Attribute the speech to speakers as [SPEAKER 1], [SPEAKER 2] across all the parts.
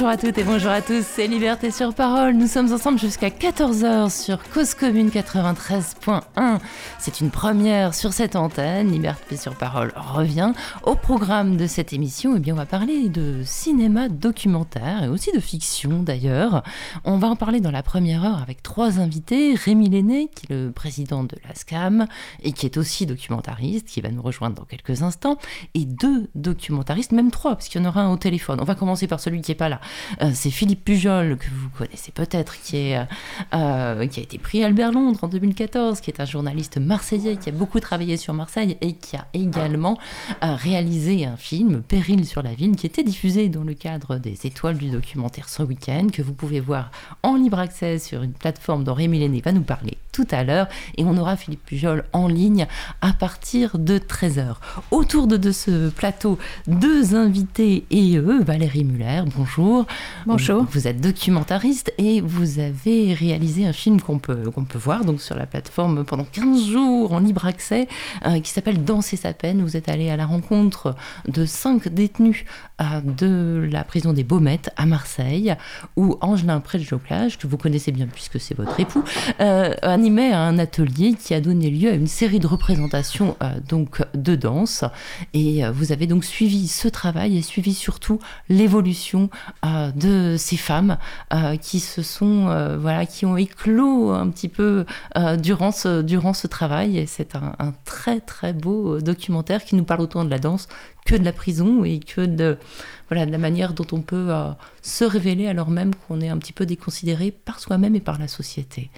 [SPEAKER 1] Bonjour à toutes et bonjour à tous, c'est Liberté sur Parole. Nous sommes ensemble jusqu'à 14h sur Cause Commune 93.1. C'est une première sur cette antenne. Liberté sur Parole revient. Au programme de cette émission, eh bien, on va parler de cinéma documentaire et aussi de fiction d'ailleurs. On va en parler dans la première heure avec trois invités. Rémi Lenné, qui est le président de la SCAM et qui est aussi documentariste, qui va nous rejoindre dans quelques instants. Et deux documentaristes, même trois, parce qu'il y en aura un au téléphone. On va commencer par celui qui est pas là. Euh, c'est Philippe Pujol, que vous connaissez peut-être, qui, euh, euh, a été pris Albert Londres en 2014, qui est un journaliste marseillais qui a beaucoup travaillé sur Marseille et qui a également réalisé un film, Péril sur la ville, qui était diffusé dans le cadre des étoiles du documentaire ce week-end, que vous pouvez voir en libre accès sur une plateforme dont Rémi Lenné va nous parler tout à l'heure. Et on aura Philippe Pujol en ligne à partir de 13h. Autour de, de ce plateau, deux invités et eux, Valérie Muller, bonjour.
[SPEAKER 2] Bonjour.
[SPEAKER 1] Vous êtes documentariste et vous avez réalisé un film qu'on peut, qu'on peut voir donc sur la plateforme pendant 15 jours en libre accès euh, qui s'appelle Danser sa peine. Vous êtes allé à la rencontre de cinq détenus euh, de la prison des Baumettes à Marseille où Angelin Préjoclage, que vous connaissez bien puisque c'est votre époux, euh, animait un atelier qui a donné lieu à une série de représentations donc de danse. Et vous avez donc suivi ce travail et suivi surtout l'évolution euh, de ces femmes euh, qui se sont, euh, voilà, qui ont éclos un petit peu durant, durant ce travail. Et c'est un, un, très très beau documentaire qui nous parle autant de la danse que de la prison et que de, voilà, de la manière dont on peut euh, se révéler alors même qu'on est un petit peu déconsidéré par soi-même et par la société.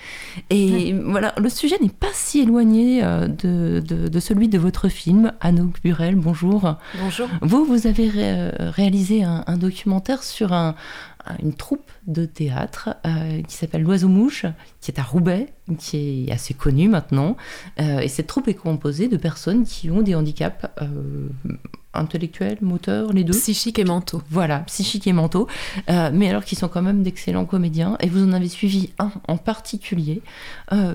[SPEAKER 1] Et voilà, le sujet n'est pas si éloigné euh, de, de, celui de votre film, Anouk Burel, bonjour.
[SPEAKER 2] Bonjour.
[SPEAKER 1] Vous, vous avez réalisé un, documentaire sur un, une troupe de théâtre euh, qui s'appelle L'Oiseau Mouche, qui est à Roubaix, qui est assez connue maintenant. et cette troupe est composée de personnes qui ont des handicaps intellectuels, moteurs, les deux.
[SPEAKER 2] Psychiques et mentaux.
[SPEAKER 1] Voilà, psychiques et mentaux. Euh, mais alors qu'ils sont quand même d'excellents comédiens. Et vous en avez suivi un en particulier. Euh,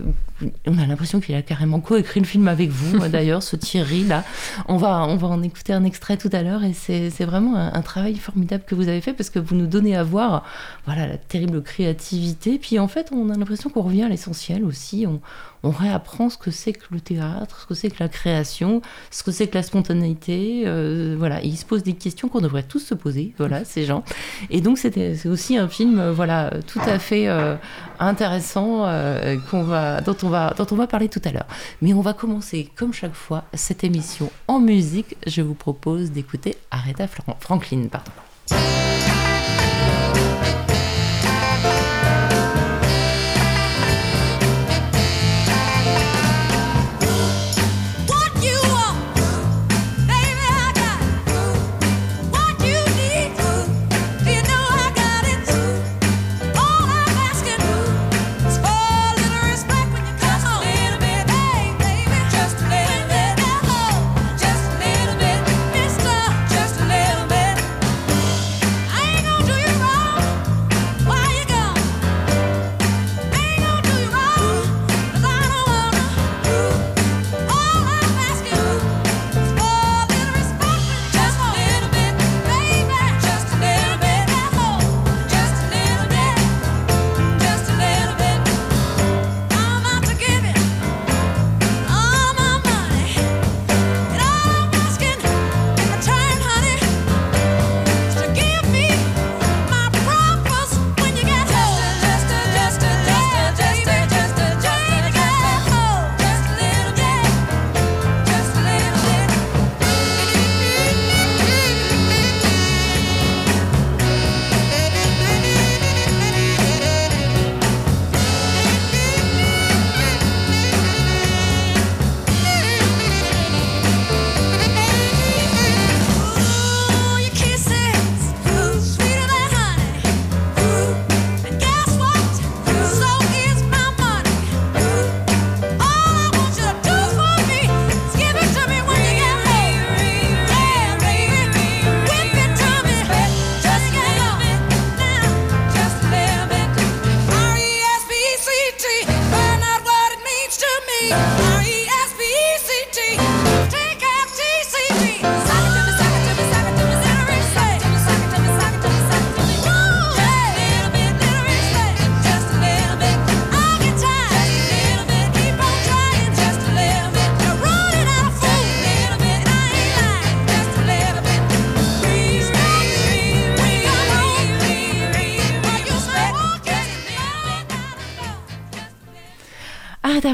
[SPEAKER 1] on a l'impression qu'il a carrément co-écrit le film avec vous, d'ailleurs, ce Thierry là. On va, on va en écouter un extrait tout à l'heure. Et c'est vraiment un, travail formidable que vous avez fait parce que vous nous donnez à voir voilà, la terrible créativité. Puis en fait, on a l'impression qu'on revient à l'essentiel aussi. On, réapprend ce que c'est que le théâtre, ce que c'est que la création, ce que c'est que la spontanéité. Euh, voilà, il se pose des questions qu'on devrait tous se poser, voilà, ces gens. Et donc c'est aussi un film, euh, voilà, tout à fait euh, intéressant qu'on va, dont on va, dont on va parler tout à l'heure. Mais on va commencer, comme chaque fois, cette émission en musique. Je vous propose d'écouter Aretha Franklin, pardon.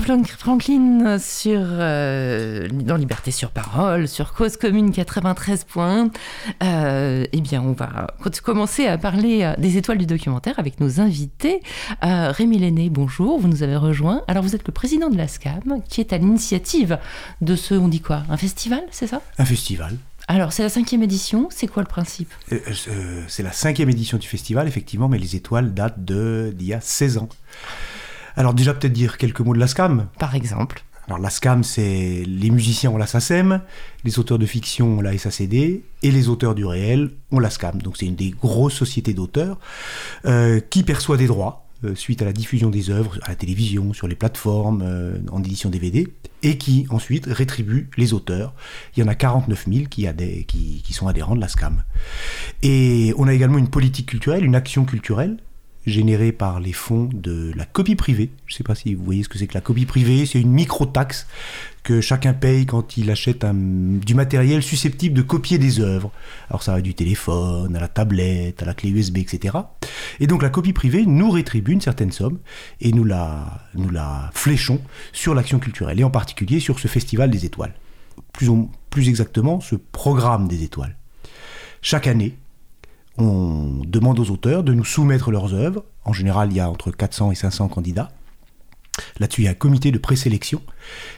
[SPEAKER 1] Franklin sur, euh, dans Liberté sur parole, sur Cause Commune 93.1. Euh, eh bien, on va commencer à parler euh, des étoiles du documentaire avec nos invités. Euh, Rémi Lenné, bonjour, vous nous avez rejoint. Alors, vous êtes le président de la SCAM, qui est à l'initiative de ce, on dit quoi, un festival, c'est ça?
[SPEAKER 3] Un festival.
[SPEAKER 1] Alors, c'est la cinquième édition, c'est quoi le principe?
[SPEAKER 3] C'est la cinquième édition du festival, effectivement, mais les étoiles datent d'il y a 16 ans. Alors déjà peut-être dire quelques mots de la SCAM.
[SPEAKER 1] Par exemple.
[SPEAKER 3] Alors la SCAM, c'est les musiciens ont la SACEM, les auteurs de fiction ont la SACD, et les auteurs du réel ont la SCAM. Donc c'est une des grosses sociétés d'auteurs euh, qui perçoit des droits euh, suite à la diffusion des œuvres à la télévision, sur les plateformes, euh, en édition DVD, et qui ensuite rétribue les auteurs. Il y en a 49 000 qui, qui, qui sont adhérents de la SCAM. Et on a également une politique culturelle, une action culturelle généré par les fonds de la copie privée. Je ne sais pas si vous voyez ce que c'est que la copie privée. C'est une micro-taxe que chacun paye quand il achète du matériel susceptible de copier des œuvres. Alors ça va du téléphone, à la tablette, à la clé USB, etc. Et donc la copie privée nous rétribue une certaine somme et nous la, nous la fléchons sur l'action culturelle et en particulier sur ce festival des étoiles. Plus, plus exactement, ce programme des étoiles. Chaque année, on demande aux auteurs de nous soumettre leurs œuvres. En général, il y a entre 400 et 500 candidats. Là-dessus, il y a un comité de présélection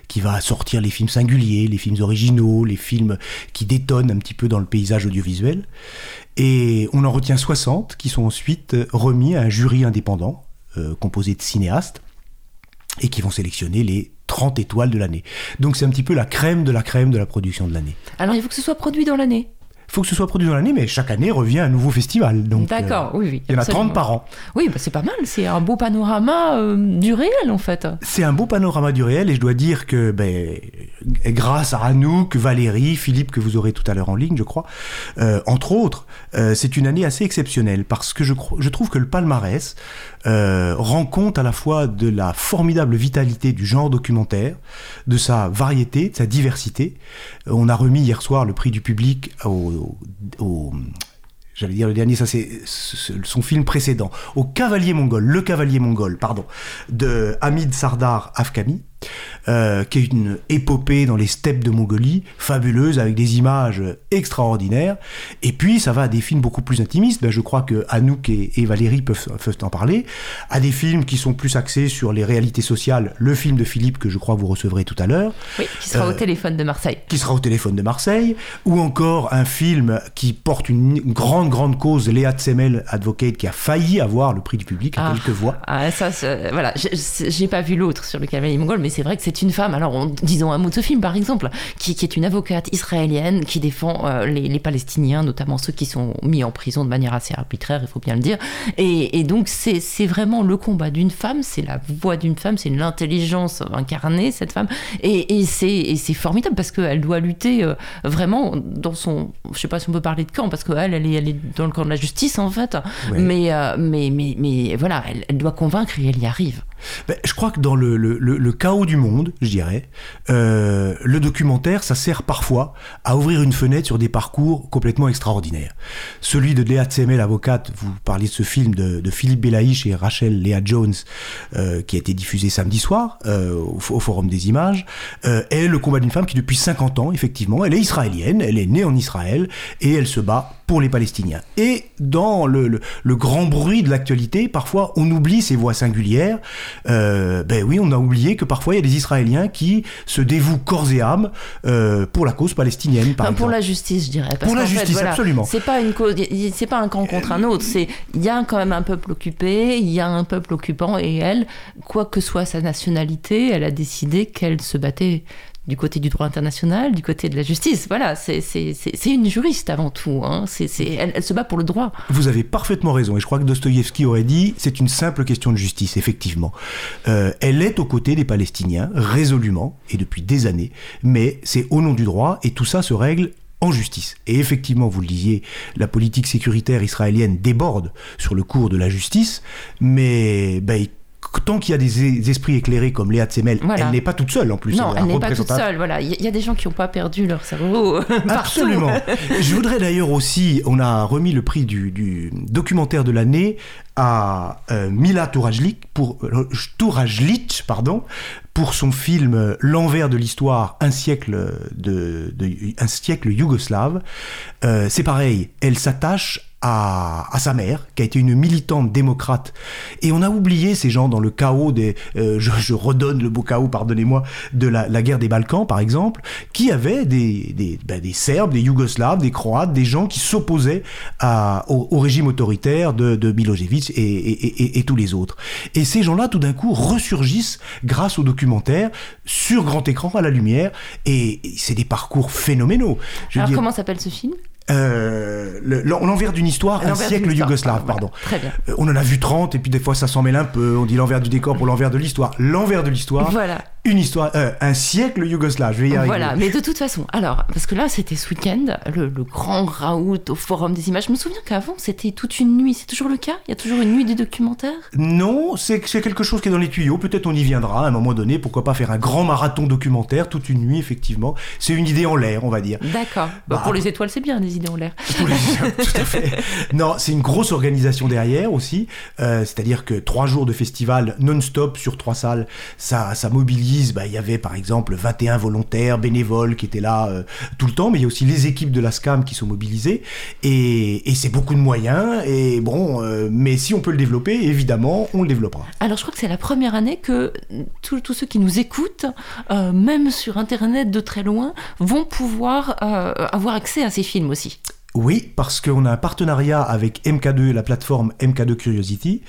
[SPEAKER 3] qui va sortir les films singuliers, les films originaux, les films qui détonnent un petit peu dans le paysage audiovisuel. Et on en retient 60 qui sont ensuite remis à un jury indépendant euh, composé de cinéastes et qui vont sélectionner les 30 étoiles de l'année. Donc c'est un petit peu la crème de la crème de la production de l'année.
[SPEAKER 1] Alors il faut que ce soit produit dans l'année
[SPEAKER 3] faut que ce soit produit dans l'année, mais chaque année revient un nouveau festival.
[SPEAKER 1] D'accord, euh, oui, oui.
[SPEAKER 3] Il y en a 30 par an.
[SPEAKER 1] Oui, bah c'est pas mal, c'est un beau panorama euh, du réel en fait.
[SPEAKER 3] C'est un beau panorama du réel et je dois dire que ben, grâce à Anouk, Valérie, Philippe, que vous aurez tout à l'heure en ligne, je crois, euh, entre autres, c'est une année assez exceptionnelle parce que je, je trouve que le palmarès rend compte à la fois de la formidable vitalité du genre documentaire, de sa variété, de sa diversité. On a remis hier soir le prix du public au au, j'allais dire le dernier, ça c'est son film précédent, au Cavalier mongol, le Cavalier mongol, pardon, de Hamid Sardar Afkami, euh, qui est une épopée dans les steppes de Mongolie, fabuleuse, avec des images extraordinaires. Et puis, ça va à des films beaucoup plus intimistes. Ben, je crois que Anouk et, Valérie peuvent, peuvent, en parler. À des films qui sont plus axés sur les réalités sociales. Le film de Philippe, que je crois vous recevrez tout à l'heure.
[SPEAKER 1] Oui, qui sera au euh, téléphone de Marseille.
[SPEAKER 3] Qui sera au téléphone de Marseille. Ou encore un film qui porte une grande, grande cause, Léa Tsemel, Advocate, qui a failli avoir le prix du public à ah, quelques voix.
[SPEAKER 1] Ah, ça, voilà. J'ai pas vu l'autre sur le cavalier mongol, mais c'est vrai que c'est une femme, alors disons un mot de ce film par exemple, qui, est une avocate israélienne qui défend euh, les, Palestiniens, notamment ceux qui sont mis en prison de manière assez arbitraire, il faut bien le dire. Et, donc c'est vraiment le combat d'une femme, c'est la voix d'une femme, c'est l'intelligence incarnée, cette femme. Et, et c'est formidable parce qu'elle doit lutter euh, vraiment dans son... Je sais pas si on peut parler de camp, parce qu'elle, elle est, elle est dans le camp de la justice en fait. Mais, euh, mais, mais, mais, voilà, elle, elle doit convaincre et elle y arrive.
[SPEAKER 3] Ben, je crois que dans le, chaos du monde, je dirais, euh, le documentaire, ça sert parfois à ouvrir une fenêtre sur des parcours complètement extraordinaires. Celui de Léa Tsemel, avocate, vous parliez de ce film de, Philippe Belaïch et Rachel Léa Jones, euh, qui a été diffusé samedi soir euh, au, au, Forum des Images, est le combat d'une femme qui, depuis 50 ans, effectivement, elle est israélienne, elle est née en Israël, et elle se bat pour les Palestiniens. Et dans le, le, grand bruit de l'actualité, parfois on oublie ces voix singulières. Euh, ben oui, on a oublié que parfois il y a des Israéliens qui se dévouent corps et âme euh, pour la cause palestinienne, par
[SPEAKER 1] Pour la justice, je dirais.
[SPEAKER 3] Parce pour la justice, absolument.
[SPEAKER 1] C'est pas une cause, c'est pas un camp contre un autre. C'est il y a quand même un peuple occupé, il y a un peuple occupant, et elle, quoi que soit sa nationalité, elle a décidé qu'elle se battait du côté du droit international, du côté de la justice. Voilà, c'est une juriste avant tout. Hein. elle, se bat pour le droit.
[SPEAKER 3] Vous avez parfaitement raison. Et je crois que Dostoïevski aurait dit c'est une simple question de justice, effectivement. Euh, elle est aux côtés des Palestiniens, résolument, et depuis des années. Mais c'est au nom du droit, et tout ça se règle en justice. Et effectivement, vous le disiez, la politique sécuritaire israélienne déborde sur le cours de la justice, mais ben, tant qu'il y a des, esprits éclairés comme Léa Tsemel, elle n'est pas toute seule en plus.
[SPEAKER 1] Non, elle n'est pas toute seule. Voilà, il y, a des gens qui n'ont pas perdu leur cerveau.
[SPEAKER 3] Absolument. Je voudrais d'ailleurs aussi, on a remis le prix du, documentaire de l'année à euh, Mila Tourajlic pour euh, pardon, pour son film L'envers de l'histoire, un siècle de, un siècle yougoslave. Euh, c'est pareil, elle s'attache à, sa mère, qui a été une militante démocrate. Et on a oublié ces gens dans le chaos des, euh, je, redonne le beau chaos, pardonnez-moi, de la, guerre des Balkans, par exemple, qui avaient des, des, ben, des Serbes, des Yougoslaves, des Croates, des gens qui s'opposaient au, au, régime autoritaire de, de Milosevic et, et, et, tous les autres. Et ces gens-là, tout d'un coup, ressurgissent grâce au documentaire sur grand écran à la lumière. Et c'est des parcours phénoménaux.
[SPEAKER 1] Alors, comment s'appelle ce film?
[SPEAKER 3] Euh, l'envers d'une histoire, un siècle yougoslave, pardon.
[SPEAKER 1] Très bien.
[SPEAKER 3] Euh, on en a vu 30 et puis des fois ça s'en mêle un peu. On dit l'envers du décor pour l'envers de l'histoire. L'envers de l'histoire.
[SPEAKER 1] Voilà
[SPEAKER 3] une histoire, euh, un siècle yougoslave. Je vais y arriver.
[SPEAKER 1] Voilà, mais de toute façon, alors, parce que là, c'était ce week-end, le, grand raout au Forum des images. Je me souviens qu'avant, c'était toute une nuit. C'est toujours le cas? Il y a toujours une nuit des documentaires?
[SPEAKER 3] Non, c'est quelque chose qui est dans les tuyaux. Peut-être on y viendra à un moment donné. Pourquoi pas faire un grand marathon documentaire toute une nuit, effectivement. C'est une idée en l'air, on va dire.
[SPEAKER 1] D'accord. Bah, pour les étoiles, c'est bien, des idées en l'air. tout
[SPEAKER 3] à fait. Non, c'est une grosse organisation derrière aussi. Euh, c'est-à-dire que trois jours de festival non-stop sur trois salles, ça, ça mobilise. Bah, il y avait par exemple 21 volontaires, bénévoles qui étaient là euh, tout le temps, mais il y a aussi les équipes de la SCAM qui sont mobilisées, et, c'est beaucoup de moyens, et bon, euh, mais si on peut le développer, évidemment, on le développera.
[SPEAKER 1] Alors je crois que c'est la première année que tous ceux qui nous écoutent, euh, même sur Internet de très loin, vont pouvoir avoir accès à ces films aussi.
[SPEAKER 3] Oui, parce qu'on a un partenariat avec MK2, la plateforme MK2 Curiosity,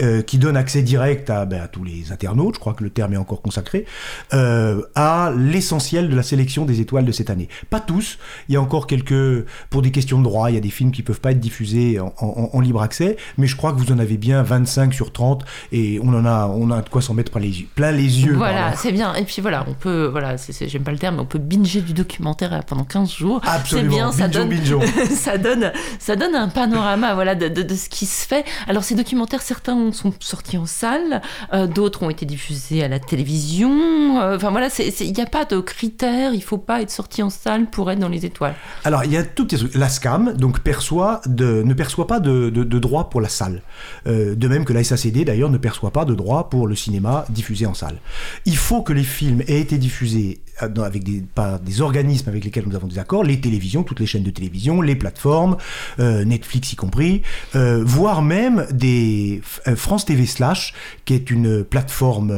[SPEAKER 3] euh, qui donne accès direct ben, à, tous les internautes, je crois que le terme est encore consacré, euh, à l'essentiel de la sélection des étoiles de cette année. Pas tous, il y a encore quelques, pour des questions de droit, il y a des films qui peuvent pas être diffusés en, libre accès, mais je crois que vous en avez bien 25 sur 30, et on en a, on a de quoi s'en mettre plein les yeux. Plein les yeux
[SPEAKER 1] voilà, c'est bien. Et puis voilà, on peut, voilà, j'aime pas le terme, mais on peut binger du documentaire pendant 15 jours.
[SPEAKER 3] Absolument. C'est bien,
[SPEAKER 1] ça donne... ça donne, ça donne un panorama voilà, de, ce qui se fait. Alors ces documentaires, certains sont sortis en salle, euh, d'autres ont été diffusés à la télévision. Euh, enfin voilà, il n'y a pas de critères, il faut pas être sorti en salle pour être dans les étoiles.
[SPEAKER 3] Alors il y a tout La SCAM donc, perçoit ne perçoit pas de, droit pour la salle. Euh, de même que la SACD d'ailleurs ne perçoit pas de droit pour le cinéma diffusé en salle. Il faut que les films aient été diffusés avec par des organismes avec lesquels nous avons des accords, les télévisions, toutes les chaînes de télévision, les plateformes, euh, Netflix y compris, euh, voire même des euh, France TV Slash, qui est une plateforme.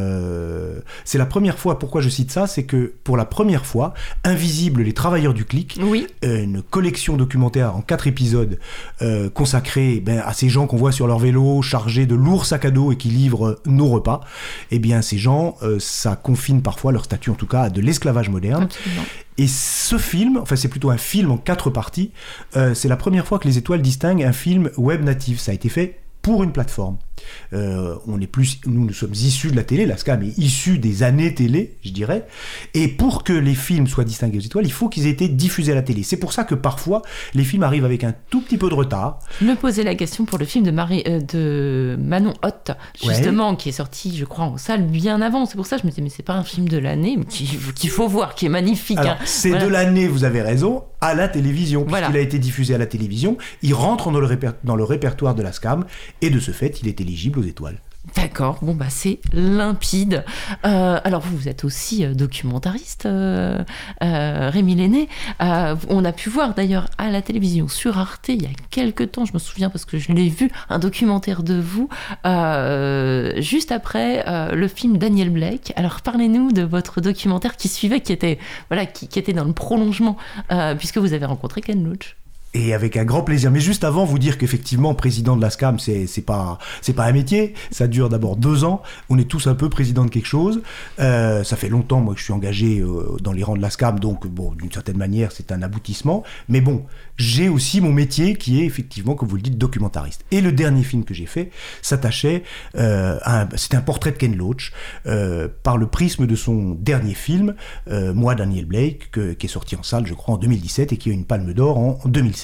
[SPEAKER 3] c'est la première fois. Pourquoi je cite ça, c'est que pour la première fois, Invisible, les travailleurs du clic,
[SPEAKER 1] oui.
[SPEAKER 3] une collection documentaire en quatre épisodes consacrée ben, à ces gens qu'on voit sur leur vélo, chargés de lourds sacs à dos et qui livrent nos repas. Eh bien, ces gens, ça confine parfois leur statut, en tout cas, à de l'esclavage moderne. Et ce film, enfin c'est plutôt un film en quatre parties, euh, c'est la première fois que les étoiles distinguent un film web natif. Ça a été fait pour une plateforme. Euh, on est plus, nous, nous sommes issus de la télé, la SCAM est issue des années télé, je dirais. Et pour que les films soient distingués aux étoiles, il faut qu'ils aient été diffusés à la télé. C'est pour ça que parfois, les films arrivent avec un tout petit peu de retard.
[SPEAKER 1] Me posais la question pour le film de, Marie, euh, de Manon Hott, justement, qui est sorti, je crois, en salle bien avant. C'est pour ça que je me disais, mais c'est pas un film de l'année, qu'il faut voir, qui est magnifique.
[SPEAKER 3] Hein. C'est de l'année, vous avez raison, à la télévision, puisqu'il a été diffusé à la télévision. Il rentre dans le, dans le répertoire de la SCAM, et de ce fait, il est éligible aux étoiles.
[SPEAKER 1] D'accord, bon bah c'est limpide. Euh, alors vous, êtes aussi euh, documentariste, euh, Rémi Lenné. on a pu voir d'ailleurs à la télévision sur Arte il y a quelques temps, je me souviens parce que je l'ai vu, un documentaire de vous juste après le film Daniel Blake. Alors parlez-nous de votre documentaire qui suivait, qui était voilà, qui, qui était dans le prolongement, puisque vous avez rencontré Ken Loach.
[SPEAKER 3] Et avec un grand plaisir. Mais juste avant, vous dire qu'effectivement, président de la SCAM, c'est, pas, c'est pas un métier. Ça dure d'abord deux ans. On est tous un peu président de quelque chose. Euh, ça fait longtemps, moi, que je suis engagé euh, dans les rangs de la SCAM. Donc, bon, d'une certaine manière, c'est un aboutissement. Mais bon, j'ai aussi mon métier qui est effectivement, comme vous le dites, documentariste. Et le dernier film que j'ai fait s'attachait euh, à c'était un portrait de Ken Loach par le prisme de son dernier film, Moi Daniel Blake, qui est sorti en salle, je crois, en 2017 et qui a une Palme d'Or en 2016.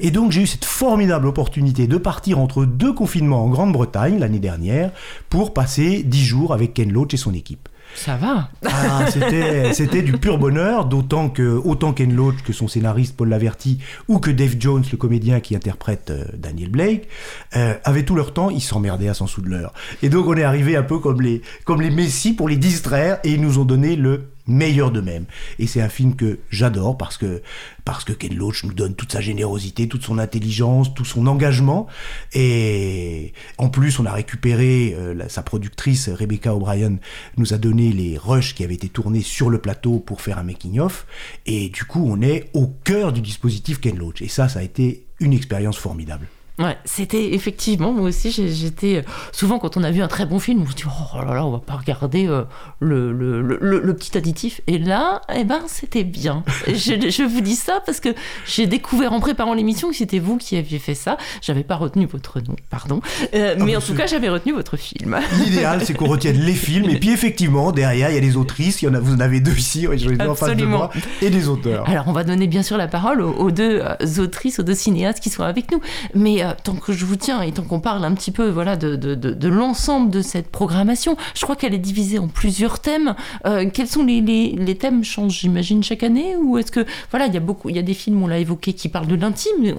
[SPEAKER 3] Et donc j'ai eu cette formidable opportunité de partir entre deux confinements en Grande-Bretagne l'année dernière pour passer dix jours avec Ken Loach et son équipe.
[SPEAKER 1] Ça va.
[SPEAKER 3] Ah, c'était, du pur bonheur, d'autant que autant Ken Loach que son scénariste Paul Laverty ou que Dave Jones, le comédien qui interprète euh, Daniel Blake, euh, avaient tout leur temps, ils s'emmerdaient à s'en de l'heure. Et donc on est arrivé un peu comme les, comme les messies pour les distraire et ils nous ont donné le meilleur d'eux-mêmes. Et c'est un film que j'adore parce que, parce que Ken Loach nous donne toute sa générosité, toute son intelligence, tout son engagement. Et en plus, on a récupéré, euh, sa productrice Rebecca O'Brien nous a donné les rushs qui avaient été tournés sur le plateau pour faire un making-of. Et du coup, on est au cœur du dispositif Ken Loach. Et ça, ça a été une expérience formidable.
[SPEAKER 1] Ouais, c'était effectivement, moi aussi, j'étais. Euh, souvent, quand on a vu un très bon film, on se dit, oh là là, on va pas regarder euh, le, le, le, petit additif. Et là, eh ben, c'était bien. je, je, vous dis ça parce que j'ai découvert en préparant l'émission que c'était vous qui aviez fait ça. J'avais pas retenu votre nom, pardon. Euh, ah, mais en tout cas, j'avais retenu votre film.
[SPEAKER 3] L'idéal, c'est qu'on retienne les films. Et puis, effectivement, derrière, il y a les autrices. Il y en a, vous en avez deux ici, je les en face de moi, et des auteurs.
[SPEAKER 1] Alors, on va donner bien sûr la parole aux, aux deux autrices, aux deux cinéastes qui sont avec nous. Mais euh, tant que je vous tiens et tant qu'on parle un petit peu voilà, de, de, de, l'ensemble de cette programmation, je crois qu'elle est divisée en plusieurs thèmes. Euh, quels sont les, les, les thèmes changent, j'imagine, chaque année Ou est-ce que, voilà, il y a beaucoup, il y a des films, on l'a évoqué, qui parlent de l'intime.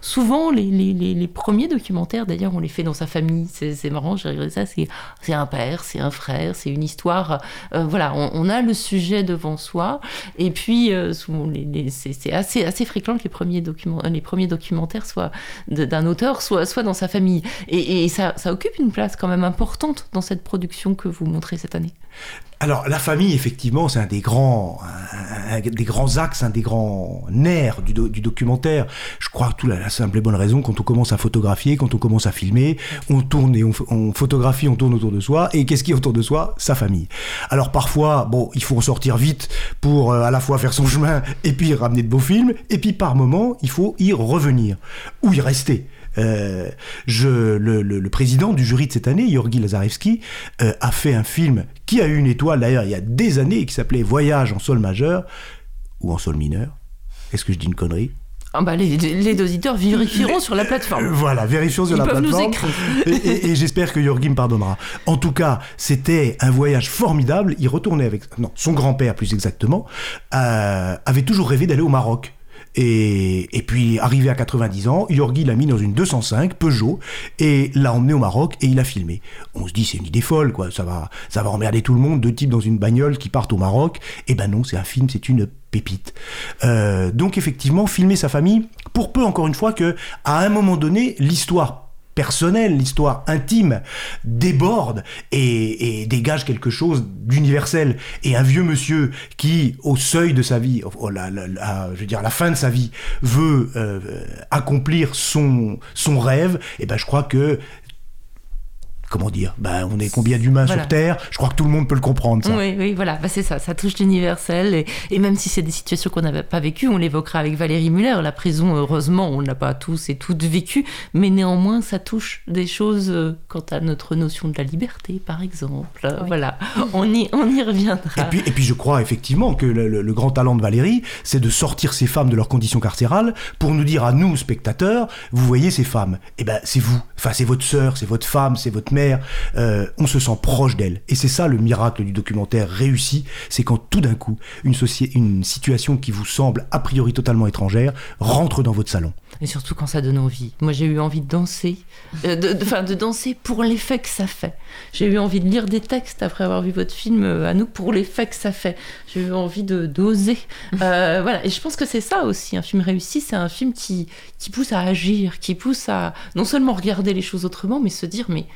[SPEAKER 1] souvent, les, les, les, premiers documentaires, d'ailleurs, on les fait dans sa famille. C'est marrant, j'ai regardé ça. C'est un père, c'est un frère, c'est une histoire. Euh, voilà, on, a le sujet devant soi. Et puis, c'est assez, assez fréquent que les premiers, documents, les premiers documentaires soient d'un auteur, soit, soit dans sa famille. Et, ça, ça, occupe une place quand même importante dans cette production que vous montrez cette année.
[SPEAKER 3] Alors la famille, effectivement, c'est un des grands, des grands axes, un des grands nerfs du, documentaire. Je crois que tout la, simple et bonne raison, quand on commence à photographier, quand on commence à filmer, on tourne et on, photographie, on tourne autour de soi. Et qu'est-ce qui est autour de soi? Sa famille. Alors parfois, bon, il faut en sortir vite pour euh, à la fois faire son chemin et puis ramener de beaux films. Et puis par moment, il faut y revenir ou y rester. Euh, je, le, président du jury de cette année, Yorgi Lazarevski, euh, a fait un film qui a eu une étoile d'ailleurs il y a des années qui s'appelait Voyage en sol majeur ou en sol mineur. Est-ce que je dis une connerie?
[SPEAKER 1] Ah bah les, les, auditeurs vérifieront sur la plateforme.
[SPEAKER 3] Voilà, vérifieront sur la plateforme. Nous et, et, j'espère que Yorgi me pardonnera. En tout cas, c'était un voyage formidable. Il retournait avec... Non, son grand-père plus exactement, euh, avait toujours rêvé d'aller au Maroc. Et, et, puis, arrivé à 90 ans, Yorgi l'a mis dans une 205 Peugeot et l'a emmené au Maroc et il a filmé. On se dit, c'est une idée folle, quoi. Ça va, ça va emmerder tout le monde, deux types dans une bagnole qui partent au Maroc. Eh ben non, c'est un film, c'est une pépite. Euh, donc, effectivement, filmer sa famille, pour peu, encore une fois, que, à un moment donné, l'histoire personnelle, l'histoire intime déborde et, dégage quelque chose d'universel. Et un vieux monsieur qui, au seuil de sa vie, je veux dire à la fin de sa vie, veut euh, accomplir son, son rêve, et eh ben je crois que comment dire, ben, on est combien d'humains sur Terre? Je crois que tout le monde peut le comprendre. Ça.
[SPEAKER 1] Oui, oui, voilà, bah, c'est ça, ça touche l'universel. Et, même si c'est des situations qu'on n'avait pas vécues, on l'évoquera avec Valérie Muller. La prison, heureusement, on ne l'a pas tous et toutes vécu, mais néanmoins, ça touche des choses euh, quant à notre notion de la liberté, par exemple. Voilà, on y, on y reviendra.
[SPEAKER 3] Et puis, et puis je crois effectivement que le, grand talent de Valérie, c'est de sortir ces femmes de leur condition carcérale pour nous dire à nous, spectateurs, vous voyez ces femmes, eh ben c'est vous, enfin c'est votre sœur, c'est votre femme, c'est votre mère euh, on se sent proche d'elle. Et c'est ça le miracle du documentaire réussi, c'est quand tout d'un coup, une, une situation qui vous semble a priori totalement étrangère rentre dans votre salon.
[SPEAKER 1] Et surtout quand ça donne envie. Moi, j'ai eu envie de danser, euh, de, de, danser pour l'effet que ça fait. J'ai eu envie de lire des textes après avoir vu votre film euh, à nous pour l'effet que ça fait. J'ai eu envie de d'oser. voilà. Et je pense que c'est ça aussi. Un film réussi, c'est un film qui, qui pousse à agir, qui pousse à non seulement regarder les choses autrement, mais se dire mais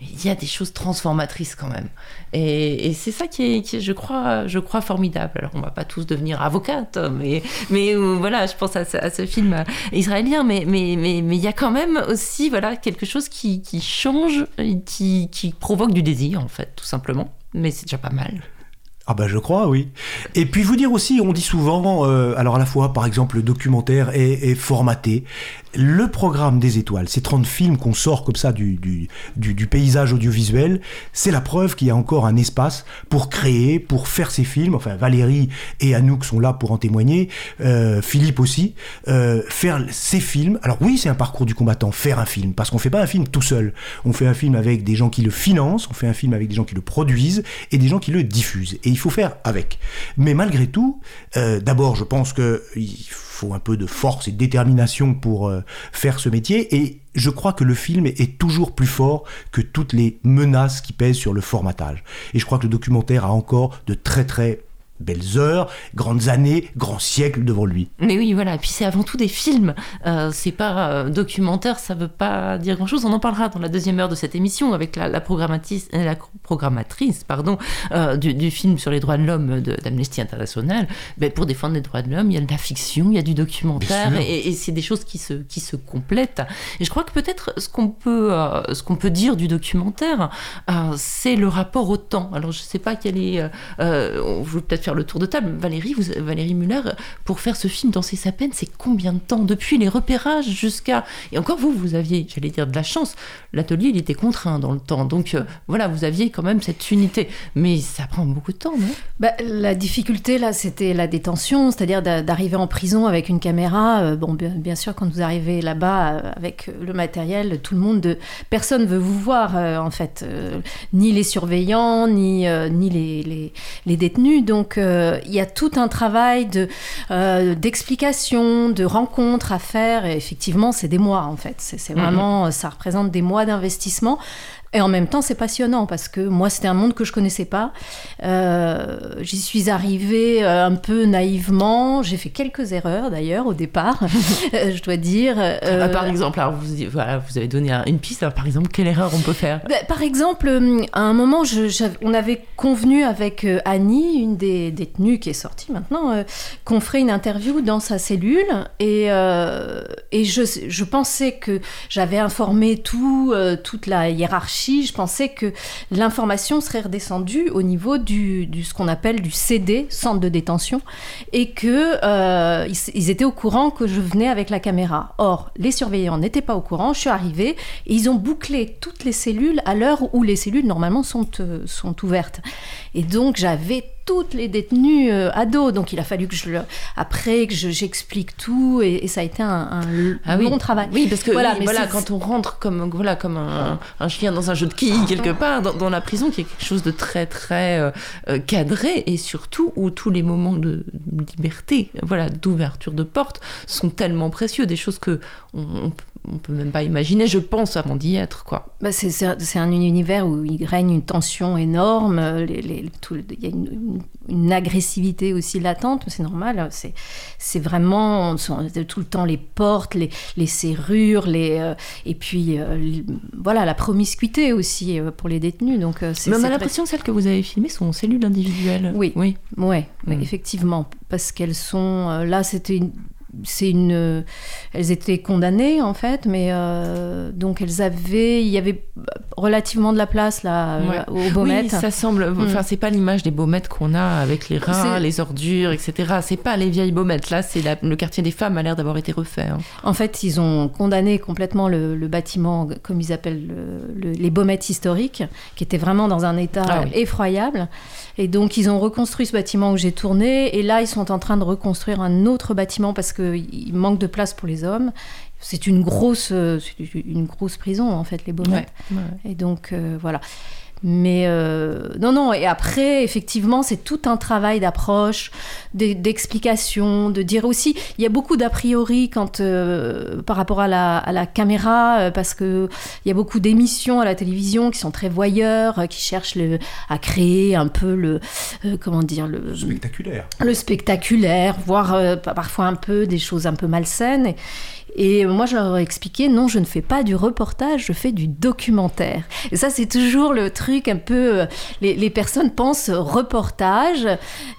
[SPEAKER 1] il y a des choses transformatrices quand même. Et, c'est ça qui est, je, crois, formidable. Alors, on va pas tous devenir avocates, mais, mais euh, voilà, je pense à, ce film israélien, mais il y a quand même aussi quelque chose qui, change, qui, provoque du désir, en fait, tout simplement. Mais c'est déjà pas mal.
[SPEAKER 3] Ah ben je crois, oui. Et puis vous dire aussi, on dit souvent, euh, alors à la fois par exemple le documentaire est, est formaté, le programme des étoiles, ces 30 films qu'on sort comme ça du, paysage audiovisuel, c'est la preuve qu'il y a encore un espace pour créer, pour faire ces films. Enfin, Valérie et Anouk sont là pour en témoigner, euh, Philippe aussi, euh, faire ces films. Alors oui, c'est un parcours du combattant, faire un film, parce qu'on fait pas un film tout seul. On fait un film avec des gens qui le financent, on fait un film avec des gens qui le produisent et des gens qui le diffusent. Et il faut faire avec. Mais malgré tout, euh, d'abord, je pense qu'il faut un peu de force et de détermination pour euh, faire ce métier. Et je crois que le film est toujours plus fort que toutes les menaces qui pèsent sur le formatage. Et je crois que le documentaire a encore de très très belles heures, grandes années, grands siècles devant lui.
[SPEAKER 1] Mais oui, voilà. Puis c'est avant tout des films. Euh, c'est pas euh, documentaire, ça veut pas dire grand-chose. On en parlera dans la deuxième heure de cette émission avec la, la, programmatrice, la programmatrice pardon, euh, du, du, film sur les droits de l'homme d'Amnesty International. Ben, pour défendre les droits de l'homme, il y a de la fiction, il y a du documentaire, et, et c'est des choses qui se, qui se complètent. Et je crois que peut-être ce qu'on peut, euh, ce qu'on peut dire du documentaire, c'est le rapport au temps. Alors je sais pas quel est... on veut peut-être faire le tour de table. Valérie, vous, Valérie Muller, pour faire ce film Danser sa peine, c'est combien de temps Depuis les repérages jusqu'à... Et encore vous, vous aviez, j'allais dire, de la chance. L'atelier, il était contraint dans le temps. Donc euh, voilà, vous aviez quand même cette unité. Mais ça prend beaucoup de temps, non
[SPEAKER 2] bah, La difficulté, là, c'était la détention, c'est-à-dire d'arriver en prison avec une caméra. Euh, bon, bien, sûr, quand vous arrivez là-bas euh, avec le matériel, tout le monde... De... Personne veut vous voir, en fait. Ni les surveillants, ni, ni les, les, les, détenus. Donc, il y a tout un travail de, d'explication, de rencontres à faire. Et effectivement, c'est des mois, en fait. C'est, vraiment... Mm-hmm. Ça représente des mois d'investissement. Et en même temps, c'est passionnant parce que moi, c'était un monde que je connaissais pas. Euh, J'y suis arrivée euh, un peu naïvement. J'ai fait quelques erreurs d'ailleurs au départ, je dois dire.
[SPEAKER 1] Euh, ah, par exemple, alors vous, voilà, vous avez donné une piste. Alors, par exemple, quelle erreur on peut faire
[SPEAKER 2] bah, Par exemple, à un moment, je, on avait convenu avec euh, Annie, une des détenues qui est sortie maintenant, euh, qu'on ferait une interview dans sa cellule. Et, euh, et je, je, pensais que j'avais informé tout, toute la hiérarchie je pensais que l'information serait redescendue au niveau du, ce qu'on appelle du CD, centre de détention, et que euh, ils, étaient au courant que je venais avec la caméra. Or, les surveillants n'étaient pas au courant. Je suis arrivée et ils ont bouclé toutes les cellules à l'heure où les cellules normalement sont, euh, sont ouvertes. Et donc j'avais toutes les détenues euh, ados. Donc il a fallu que je le... après que j'explique je, tout et, et, ça a été un, un
[SPEAKER 1] ah
[SPEAKER 2] long
[SPEAKER 1] oui.
[SPEAKER 2] travail.
[SPEAKER 1] Oui, parce que voilà, oui, mais voilà quand on rentre comme voilà comme un, un, chien dans un jeu de quilles quelque part dans, dans, la prison, qui est quelque chose de très très euh, cadré et surtout où tous les moments de liberté, voilà, d'ouverture de porte sont tellement précieux, des choses que on, on on peut même pas imaginer, je pense, avant d'y être. quoi.
[SPEAKER 2] Bah c'est un univers où il règne une tension énorme, tout, il y a une, agressivité aussi latente, c'est normal, c'est vraiment tout le temps les portes, les, les serrures, les, euh, et puis euh, les, voilà, la promiscuité aussi euh, pour les détenus. Donc,
[SPEAKER 1] Mais on a l'impression que celles que vous avez filmées sont cellules individuelles.
[SPEAKER 2] Oui, oui. Ouais, mmh. effectivement, parce qu'elles sont... là, c'était une c'est une elles étaient condamnées en fait mais euh, donc elles avaient il y avait relativement de la place là
[SPEAKER 1] ouais.
[SPEAKER 2] aux baumettes
[SPEAKER 1] oui, ça semble mm. enfin c'est pas l'image des baumettes qu'on a avec les rats les ordures etc c'est pas les vieilles baumettes là c'est le quartier des femmes a l'air d'avoir été refait hein.
[SPEAKER 2] en fait ils ont condamné complètement le, le bâtiment comme ils appellent le, le, les baumettes historiques qui était vraiment dans un état ah, oui. effroyable et donc ils ont reconstruit ce bâtiment où j'ai tourné et là ils sont en train de reconstruire un autre bâtiment parce que il manque de place pour les hommes. C'est une grosse, une grosse prison en fait les Baumettes. Ouais, ouais. Et donc euh, voilà. Mais euh, non, non, et après, effectivement, c'est tout un travail d'approche, d'explication, de dire aussi, il y a beaucoup d'a priori quand, euh, par rapport à la, à la caméra, euh, parce qu'il y a beaucoup d'émissions à la télévision qui sont très voyeurs, qui cherchent le, à créer un peu le, euh, comment dire, le
[SPEAKER 3] spectaculaire.
[SPEAKER 2] Le spectaculaire, voire parfois un peu des choses un peu malsaines. Et, et moi, je leur ai expliqué, non, je ne fais pas du reportage, je fais du documentaire. Et ça, c'est toujours le truc un peu... Les, les personnes pensent reportage,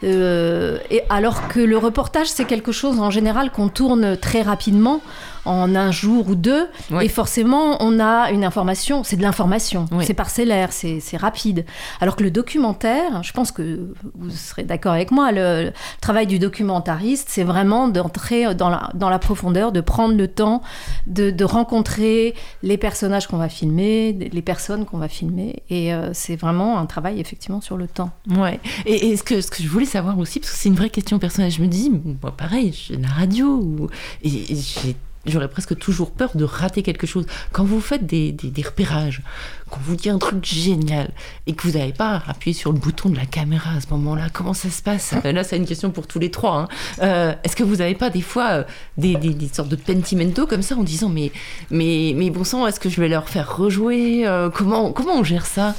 [SPEAKER 2] euh, alors que le reportage, c'est quelque chose en général qu'on tourne très rapidement en un jour ou deux.
[SPEAKER 1] Oui.
[SPEAKER 2] Et forcément, on a une information, c'est de l'information,
[SPEAKER 1] Oui.
[SPEAKER 2] c'est parcellaire, c'est rapide. Alors que le documentaire, je pense que vous serez d'accord avec moi, le, le travail du documentariste, c'est vraiment d'entrer dans la, dans la profondeur, de prendre le temps de, de rencontrer les personnages qu'on va filmer, les personnes qu'on va filmer. Et euh, c'est vraiment un travail effectivement sur le temps.
[SPEAKER 1] Ouais. Et, et ce, que, ce que je voulais savoir aussi, parce que c'est une vraie question personnelle, je me dis, moi pareil, j'ai la radio, ou- et, et j'ai- j'aurais presque toujours peur de rater quelque chose. Quand vous faites des, des, des repérages, qu'on vous dit un truc génial, et que vous n'avez pas appuyé sur le bouton de la caméra à ce moment-là, comment ça se passe? Là, c'est une question pour tous les trois. hein. Euh, Est-ce que vous n'avez pas des fois euh, des, des, sortes de pentimento comme ça en disant, mais, mais, mais bon sang, est-ce que je vais leur faire rejouer? Euh, comment, comment on gère ça?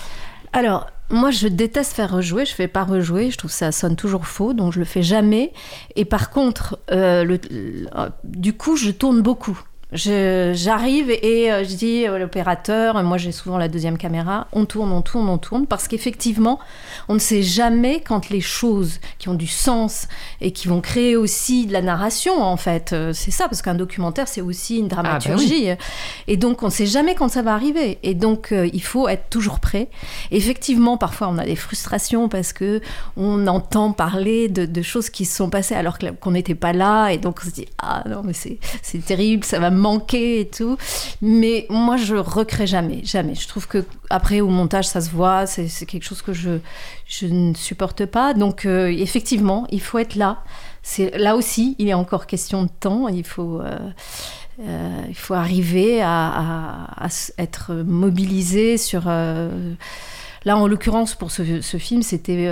[SPEAKER 2] Alors, moi, je déteste faire rejouer. Je fais pas rejouer. Je trouve ça sonne toujours faux, donc je le fais jamais. Et par contre, euh, le- le- euh, du coup, je tourne beaucoup. J'arrive et euh, je dis à l'opérateur, moi j'ai souvent la deuxième caméra, on tourne, on tourne, on tourne, parce qu'effectivement, on ne sait jamais quand les choses qui ont du sens et qui vont créer aussi de la narration, en fait, euh, c'est ça, parce qu'un documentaire, c'est aussi une
[SPEAKER 1] bah oui.
[SPEAKER 2] dramaturgie. Et donc, on ne sait jamais quand ça va arriver. Et donc, euh, il faut être toujours prêt. Effectivement, parfois, on a des frustrations parce que on entend parler de, de choses qui se sont passées alors qu'on n'était pas là. Et donc, on se dit, ah non, mais c'est c'est terrible, ça va manquer et tout. Mais moi, je recrée jamais, jamais. Je trouve que après, au montage, ça se voit. C'est quelque chose que je, je ne supporte pas. Donc, euh, effectivement, il faut être là. C'est là aussi, il est encore question de temps. Il faut. euh, euh, il faut arriver à, être mobilisé sur. Là, en l'occurrence, pour ce, film, c'était.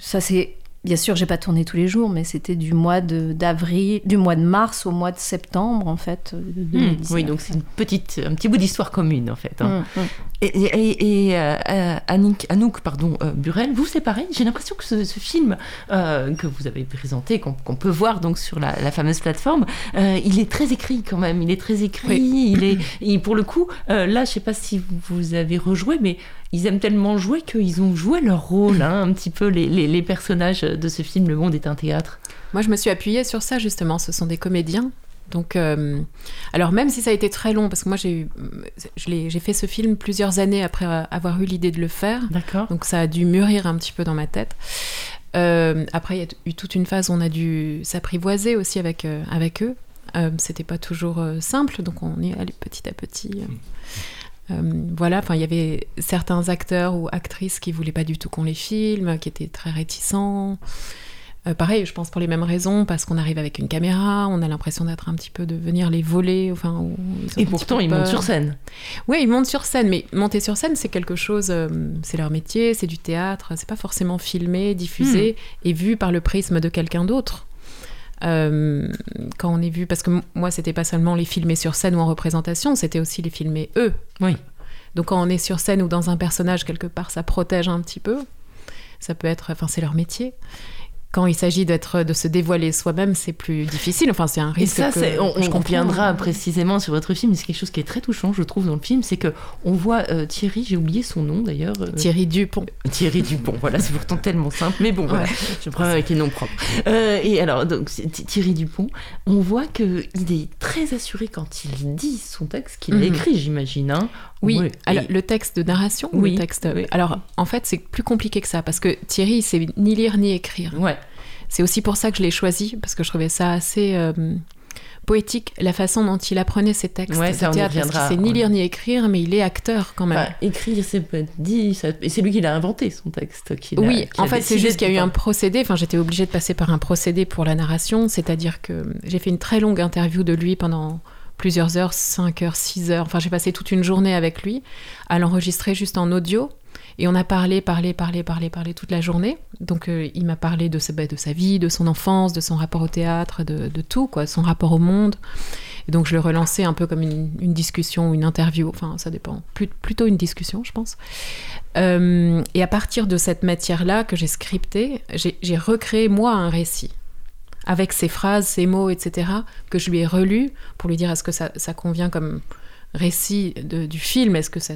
[SPEAKER 2] ça, c'est. Bien sûr, j'ai pas tourné tous les jours, mais c'était du mois de- d'avril, du mois de mars au mois de septembre, en fait. de
[SPEAKER 1] Hmm,
[SPEAKER 2] 2019.
[SPEAKER 1] Oui, donc c'est une petite, un petit bout d'histoire commune en fait. hein.
[SPEAKER 2] Mm, mm.
[SPEAKER 1] Et, et, et, euh, euh, Anouk pardon, euh, Burel, vous c'est pareil. J'ai l'impression que ce, ce film euh, que vous avez présenté, qu'on peut voir donc sur la, la fameuse plateforme, euh, il est très écrit quand même. Il est très écrit. Il est, et pour le coup, euh, là, je sais pas si vous avez rejoué, mais ils aiment tellement jouer qu'ils ont joué leur rôle, hein, un petit peu les, les, les personnages de ce film. Le monde est un théâtre.
[SPEAKER 4] Moi, je me suis appuyée sur ça justement. Ce sont des comédiens. Donc, euh, alors même si ça a été très long, parce que moi j'ai fait ce film plusieurs années après euh, avoir eu l'idée de le faire,
[SPEAKER 1] D'accord.
[SPEAKER 4] donc ça a dû mûrir un petit peu dans ma tête. Euh, après, il y a eu toute une phase où on a dû s'apprivoiser aussi avec, euh, avec eux. Euh, C'était pas toujours euh, simple, donc on y est allé petit à petit. Euh. Voilà, enfin, il y avait certains acteurs ou actrices qui voulaient pas du tout qu'on les filme, qui étaient très réticents. Euh, pareil, je pense pour les mêmes raisons, parce qu'on arrive avec une caméra, on a l'impression d'être un petit peu de venir les voler, enfin.
[SPEAKER 1] Et pourtant, ils montent sur scène.
[SPEAKER 4] Oui, ils montent sur scène, mais monter sur scène, c'est quelque chose, euh, c'est leur métier, c'est du théâtre, c'est pas forcément filmé, diffusé et vu par le prisme de quelqu'un d'autre. Euh, quand on est vu, parce que moi, c'était pas seulement les filmer sur scène ou en représentation, c'était aussi les filmer eux.
[SPEAKER 1] Oui.
[SPEAKER 4] Donc quand on est sur scène ou dans un personnage, quelque part, ça protège un petit peu. Ça peut être, enfin, c'est leur métier. Quand il s'agit d'être, de se dévoiler soi-même, c'est plus difficile. Enfin, c'est un
[SPEAKER 1] Et
[SPEAKER 4] risque.
[SPEAKER 1] ça,
[SPEAKER 4] que
[SPEAKER 1] c'est- on,
[SPEAKER 4] je
[SPEAKER 1] on reviendra précisément sur votre film, c'est quelque chose qui est très touchant, je trouve, dans le film, c'est que on voit euh, Thierry, j'ai oublié son nom d'ailleurs. euh,
[SPEAKER 4] Thierry Dupont.
[SPEAKER 1] Thierry Dupont, voilà, c'est pourtant tellement simple, mais bon, voilà, je prends avec les noms propres. Euh, et alors, donc, c'est Thi- Thierry Dupont, on voit qu'il est très assuré quand il dit son texte, qu'il a
[SPEAKER 4] Mhm.
[SPEAKER 1] écrit, j'imagine. Hein.
[SPEAKER 4] Oui, alors,
[SPEAKER 1] et-
[SPEAKER 4] le texte de narration ou
[SPEAKER 1] Oui,
[SPEAKER 4] le texte...
[SPEAKER 1] oui.
[SPEAKER 4] Alors, en fait, c'est plus compliqué que ça, parce que Thierry, il sait ni lire ni écrire.
[SPEAKER 1] Ouais,
[SPEAKER 4] C'est aussi pour ça que je l'ai choisi, parce que je trouvais ça assez euh, poétique, la façon dont il apprenait ses textes
[SPEAKER 1] Ouais, ça, on
[SPEAKER 4] théâtre, parce qu'il sait ni lire ni écrire, mais il est acteur quand même.
[SPEAKER 1] Enfin, écrire, c'est pas dit, ça- et c'est lui qui l'a inventé, son texte.
[SPEAKER 4] Oui, en fait, c'est juste qu'il y a eu un procédé. Enfin, j'étais obligée de passer par un procédé pour la narration, c'est-à-dire que j'ai fait une très longue interview de lui pendant plusieurs heures, 5 heures, 6 heures. Enfin, j'ai passé toute une journée avec lui à l'enregistrer juste en audio. Et on a parlé, parlé, parlé, parlé, parlé toute la journée. Donc, euh, il m'a parlé de sa, bah, de sa vie, de son enfance, de son rapport au théâtre, de, de tout, quoi, son rapport au monde. Et donc, je le relançais un peu comme une, une discussion, une interview. Enfin, ça dépend. Plutôt une discussion, je pense. Euh, et à partir de cette matière-là que j'ai scriptée, j'ai j'ai recréé moi un récit avec ses phrases, ses mots, etc., que je lui ai relu pour lui dire est-ce que ça, ça convient comme récit du film Est-ce que ça,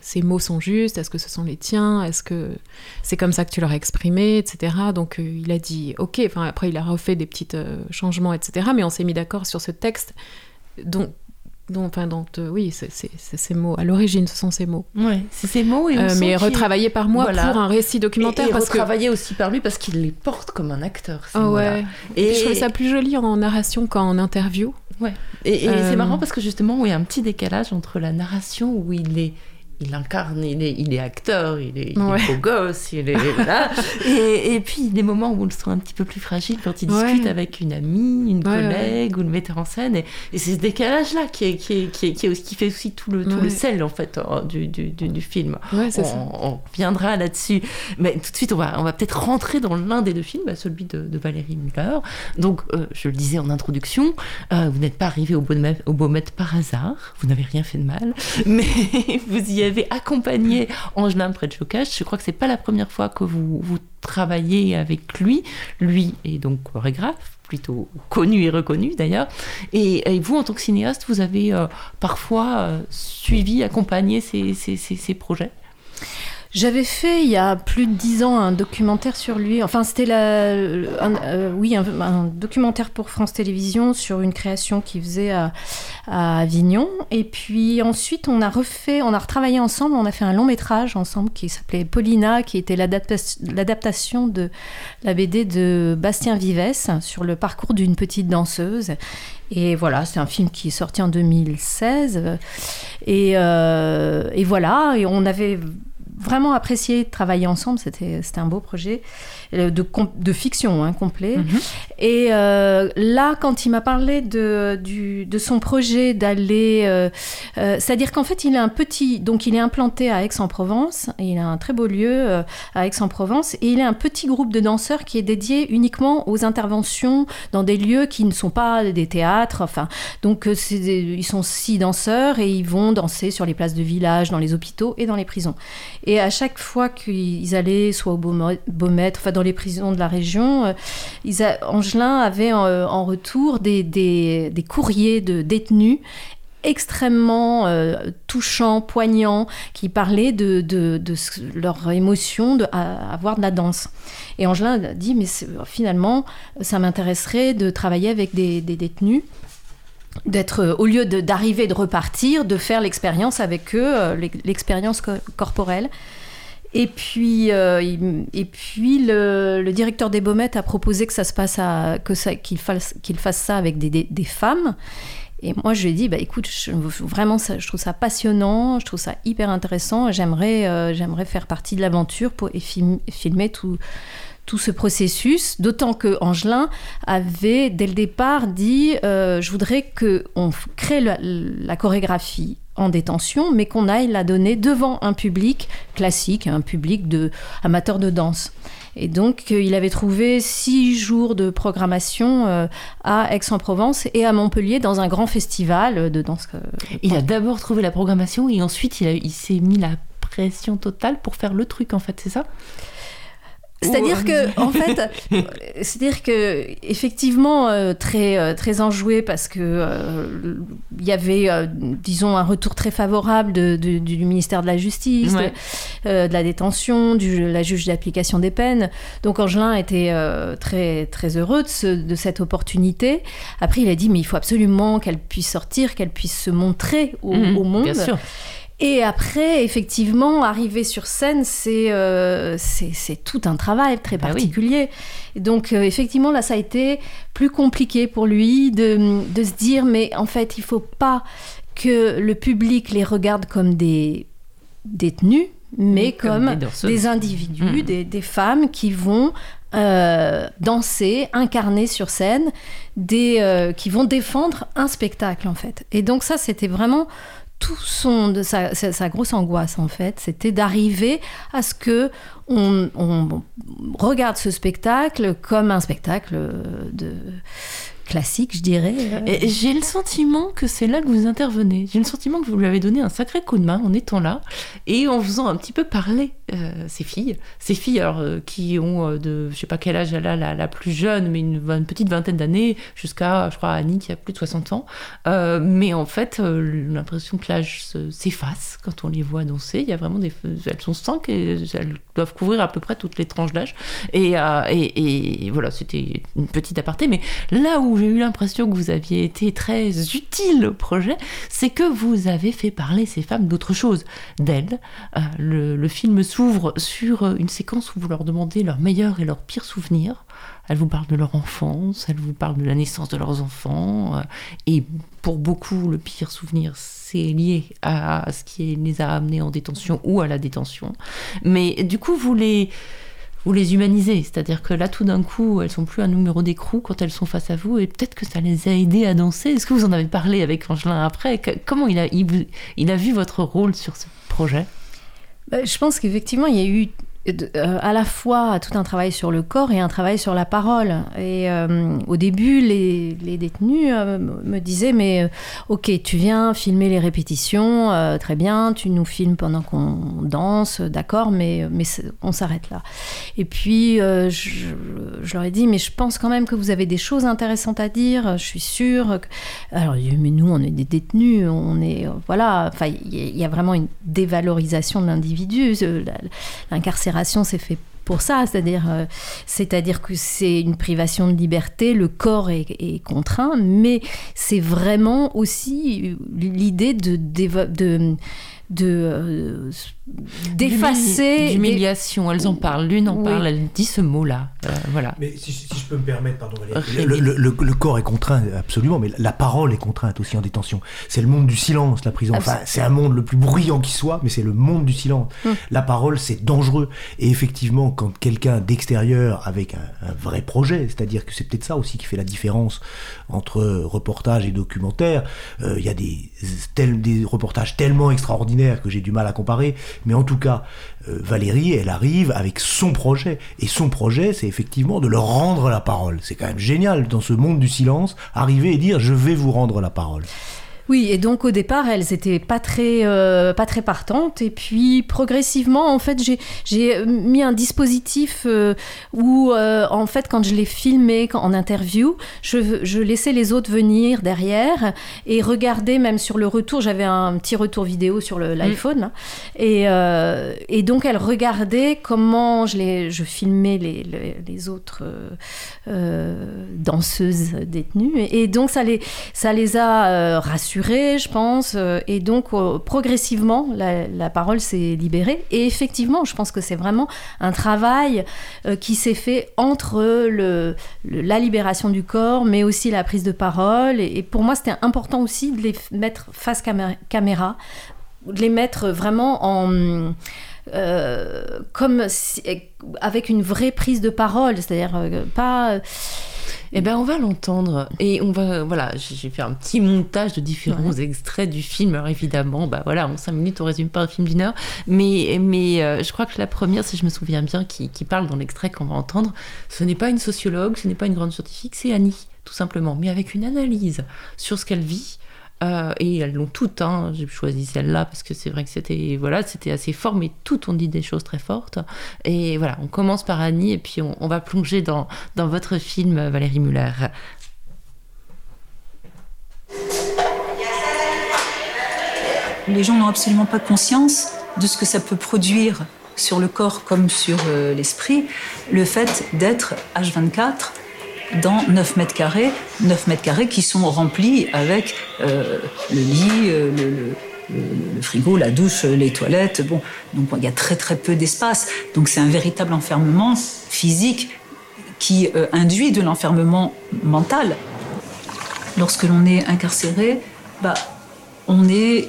[SPEAKER 4] ces mots sont justes Est-ce que ce sont les tiens Est-ce que c'est comme ça que tu l'aurais exprimé, etc. Donc euh, il a dit ok. Enfin après il a refait des petits euh, changements, etc. Mais on s'est mis d'accord sur ce texte dont, dont, enfin, dont, euh, oui, c'est ces mots. À l'origine, ce sont ces mots.
[SPEAKER 1] Ouais, c'est ces mots et
[SPEAKER 4] Euh, mais retravaillés par moi
[SPEAKER 1] Voilà.
[SPEAKER 4] pour un récit documentaire
[SPEAKER 1] et, et
[SPEAKER 4] parce que.
[SPEAKER 1] retravaillé aussi par lui parce qu'il les porte comme un acteur. ces mots-là.
[SPEAKER 4] ouais.
[SPEAKER 1] Et,
[SPEAKER 4] Et je trouvais ça plus joli en narration qu'en interview.
[SPEAKER 1] et- et
[SPEAKER 4] Euh,
[SPEAKER 1] c'est marrant parce que justement, il y a un petit décalage entre la narration où il est. Il incarne, il est, il est acteur, il est, il est beau gosse, il est voilà. et, et puis des moments où ils sont un petit peu plus fragiles quand il
[SPEAKER 4] Ouais.
[SPEAKER 1] discute avec une amie, une
[SPEAKER 4] Ouais,
[SPEAKER 1] collègue ou le metteur en scène. Et, et c'est ce décalage-là qui, est, qui, est, qui, est- qui, qui fait aussi tout le, tout le sel en fait du, du, du, du film. On,
[SPEAKER 4] ça.
[SPEAKER 1] on reviendra là-dessus. Mais tout de suite, on va, on va peut-être rentrer dans l'un des deux films, bah, celui de, de Valérie Muller. Donc, euh, je le disais en introduction, euh, vous n'êtes pas arrivé au Beaumet, au Beaumet par hasard, vous n'avez rien fait de mal, mais vous y avez accompagné Angelin Predjokaj. Je crois que c'est pas la première fois que vous, vous travaillez avec lui. Lui est donc chorégraphe plutôt connu et reconnu d'ailleurs. Et, vous, en tant que cinéaste, vous avez euh, parfois euh, suivi, accompagné ces projets?
[SPEAKER 2] J'avais fait il y a plus de dix ans un documentaire sur lui. Enfin, c'était la, un- euh, oui, un, documentaire pour France Télévisions sur une création qu'il faisait à, Avignon. Et puis ensuite, on a refait, on a retravaillé ensemble. On a fait un long métrage ensemble qui s'appelait Paulina, qui était l'adaptation de la BD de Bastien Vives sur le parcours d'une petite danseuse. Et voilà, c'est un film qui est sorti en 2016. Et, euh, et voilà, et on avait vraiment apprécié de travailler ensemble. C'était un beau projet de, com- de fiction hein, complet.
[SPEAKER 1] Mhm.
[SPEAKER 2] Et euh, là, quand il m'a parlé de, du, de son projet d'aller, euh, euh, c'est-à-dire qu'en fait, il est un petit, donc il est implanté à Aix-en-Provence. Il a un très beau lieu euh, à Aix-en-Provence et il a un petit groupe de danseurs qui est dédié uniquement aux interventions dans des lieux qui ne sont pas des théâtres. Enfin, donc euh, des- ils sont six danseurs et ils vont danser sur les places de village, dans les hôpitaux et dans les prisons. Et à chaque fois qu'ils allaient, soit au Beaumet, enfin dans les prisons de la région, euh, ils Angelin avait en, retour des, courriers de détenus extrêmement euh, touchants, poignants, qui parlaient de, de, de leur émotion de de la danse. Et Angelin a dit, mais finalement, ça m'intéresserait de travailler avec des, détenus d'être euh, au lieu de- d'arriver et de repartir de faire l'expérience avec eux euh, l'ex- l'expérience co- corporelle et puis, euh, et puis le, directeur des Baumettes a proposé que ça se passe que qu'il fasse qu'il fasse ça avec des, femmes. Et moi, je lui ai dit, bah écoute, je- vraiment, je trouve ça passionnant, je trouve ça hyper intéressant. J'aimerais, euh, j'aimerais faire partie de l'aventure pour et film- filmer tout tout ce processus. D'autant que Angelin avait dès le départ dit, euh, je voudrais que on crée la chorégraphie en détention, mais qu'on aille la donner devant un public classique, un public de amateurs de danse. Et donc, euh, il avait trouvé six jours de programmation euh, à Aix-en-Provence et à Montpellier dans un grand festival de danse. euh,
[SPEAKER 1] Il a d'abord trouvé la programmation et ensuite il, il s'est mis la pression totale pour faire le truc en fait, c'est ça?
[SPEAKER 2] C'est-à-dire que, en fait, c'est-à-dire que effectivement euh, très euh, très enjoué parce que euh, il y avait, euh, disons, un retour très favorable de- de- du ministère de la Justice,
[SPEAKER 1] Ouais.
[SPEAKER 2] de, de la détention, du la juge d'application des peines. Donc Angelin était très très heureux de, ce- de cette opportunité. Après, il a dit mais il faut absolument qu'elle puisse sortir, qu'elle puisse se montrer au,
[SPEAKER 1] Mhm,
[SPEAKER 2] au monde.
[SPEAKER 1] Bien sûr.
[SPEAKER 2] Et après, effectivement, arriver sur scène, c'est euh, c'est tout un travail très
[SPEAKER 1] Bah oui.
[SPEAKER 2] particulier. Donc, euh, effectivement, là, ça a été plus compliqué pour lui de, de se dire, mais en fait, il faut pas que le public les regarde comme des détenus, mais
[SPEAKER 1] Comme
[SPEAKER 2] comme,
[SPEAKER 1] des
[SPEAKER 2] individus,
[SPEAKER 1] Mhm.
[SPEAKER 2] des, des femmes qui vont euh, danser, incarner sur scène, des, euh, qui vont défendre un spectacle en fait. Et donc ça, c'était vraiment tout son de sa, grosse angoisse en fait, c'était d'arriver à ce que on, on regarde ce spectacle comme un spectacle de classique, je dirais.
[SPEAKER 1] Et J'ai le sentiment que c'est là que vous intervenez. J'ai le sentiment que vous lui avez donné un sacré coup de main en étant là et en faisant un petit peu parler ses filles. Ses filles, alors, qui ont de, je sais pas quel âge elle a la, plus jeune, mais une, petite vingtaine d'années, jusqu'à, je crois, Annie qui a plus de 60 ans. mais en fait, l'impression que l'âge s'efface quand on les voit danser. Il y a vraiment des. Elles sont cinq et elles doivent couvrir à peu près toutes les tranches d'âge. Et, et, et, voilà, c'était une petite aparté. Mais là où j'ai eu l'impression que vous aviez été très utile au projet, c'est que vous avez fait parler ces femmes d'autre chose, d'elles. Euh, le, film s'ouvre sur une séquence où vous leur demandez leurs meilleurs et leurs pires souvenirs. Elles vous parlent de leur enfance, elles vous parlent de la naissance de leurs enfants. Euh, et pour beaucoup, le pire souvenir, c'est lié à ce qui les a amenés en détention ou à la détention. Mais du coup, vous les vous les humanisez. C'est-à-dire que là, tout d'un coup, elles sont plus un numéro d'écrou quand elles sont face à vous, et peut-être que ça les a aidées à danser. Est-ce que vous en avez parlé avec Angelin après? Comment il a, il, a vu votre rôle sur ce projet?
[SPEAKER 2] Bah, Je pense qu'effectivement, il y a eu euh, à la fois tout un travail sur le corps et un travail sur la parole. Et euh, au début, les, détenus euh, me disaient Mais ok, tu viens filmer les répétitions, très bien, tu nous filmes pendant qu'on danse, d'accord, mais, mais on s'arrête là. Et puis, je, leur ai dit Mais je pense quand même que vous avez des choses intéressantes à dire, je suis sûre. Alors, mais nous, on est des détenus, on est. voilà, enfin, il y, a vraiment une dévalorisation de l'individu. L'incarcération c'est fait pour ça, c'est-à-dire, euh, c'est-à-dire que c'est une privation de liberté, le corps est, contraint, mais c'est vraiment aussi l'idée de, de de euh, d'effacer
[SPEAKER 1] d'humiliation elles en parlent. L'une en parle elle dit ce mot là euh, voilà.
[SPEAKER 3] Mais si, je peux me permettre pardon le, le, le, corps est contraint absolument mais la parole est contrainte aussi en détention. C'est le monde du silence la prison. Enfin c'est un monde le plus bruyant qui soit mais c'est le monde du silence. Hum. la parole c'est dangereux. Et effectivement quand quelqu'un d'extérieur avec un, vrai projet c'est à dire que c'est peut-être ça aussi qui fait la différence entre reportage et documentaire euh, il y a des, des reportages tellement extraordinaires que j'ai du mal à comparer, mais en tout cas, euh, Valérie, elle arrive avec son projet. Et son projet, c'est effectivement de leur rendre la parole. C'est quand même génial, dans ce monde du silence, arriver et dire je vais vous rendre la parole.
[SPEAKER 2] Oui, et donc au départ, elles étaient pas très, euh, pas très partantes. Et puis progressivement, en fait, j'ai mis un dispositif euh, où, euh, en fait, quand je les filmais en interview, je, je, laissais les autres venir derrière et regarder, même sur le retour, j'avais un petit retour vidéo sur mm. l'iPhone. Et, et, donc, elles regardaient comment je, les, je filmais les, les, les autres danseuses détenues. Et donc, ça les, ça les a rassurées je pense. Euh, et donc, euh, progressivement, la, parole s'est libérée. Et effectivement, je pense que c'est vraiment un travail euh, qui s'est fait entre la libération du corps, mais aussi la prise de parole. Et, pour moi, c'était important aussi de les mettre face caméra, de les mettre vraiment en... comme avec une vraie prise de parole, c'est-à-dire pas
[SPEAKER 1] eh ben, on va l'entendre. Et on va, voilà, j'ai fait un petit montage de différents extraits du film. Alors, évidemment, bah voilà, en cinq minutes, on résume pas un film d'une heure. Mais, mais euh, je crois que la première, si je me souviens bien, qui, qui parle dans l'extrait qu'on va entendre, ce n'est pas une sociologue, ce n'est pas une grande scientifique, c'est Annie, tout simplement. Mais avec une analyse sur ce qu'elle vit, euh, et elles l'ont toutes. Hein. J'ai choisi celle-là parce que c'est vrai que c'était voilà, c'était assez fort, mais toutes ont dit des choses très fortes. Et voilà, on commence par Annie et puis on, va plonger dans, dans votre film, Valérie Muller.
[SPEAKER 5] Les gens n'ont absolument pas conscience de ce que ça peut produire sur le corps comme sur euh, l'esprit, le fait d'être H24 dans 9 mètres carrés, 9 mètres carrés qui sont remplis avec euh, le lit, euh, le, frigo, la douche, les toilettes. Bon, donc il y a très très peu d'espace. Donc c'est un véritable enfermement physique qui euh, induit de l'enfermement mental. Lorsque l'on est incarcéré, bah, on est,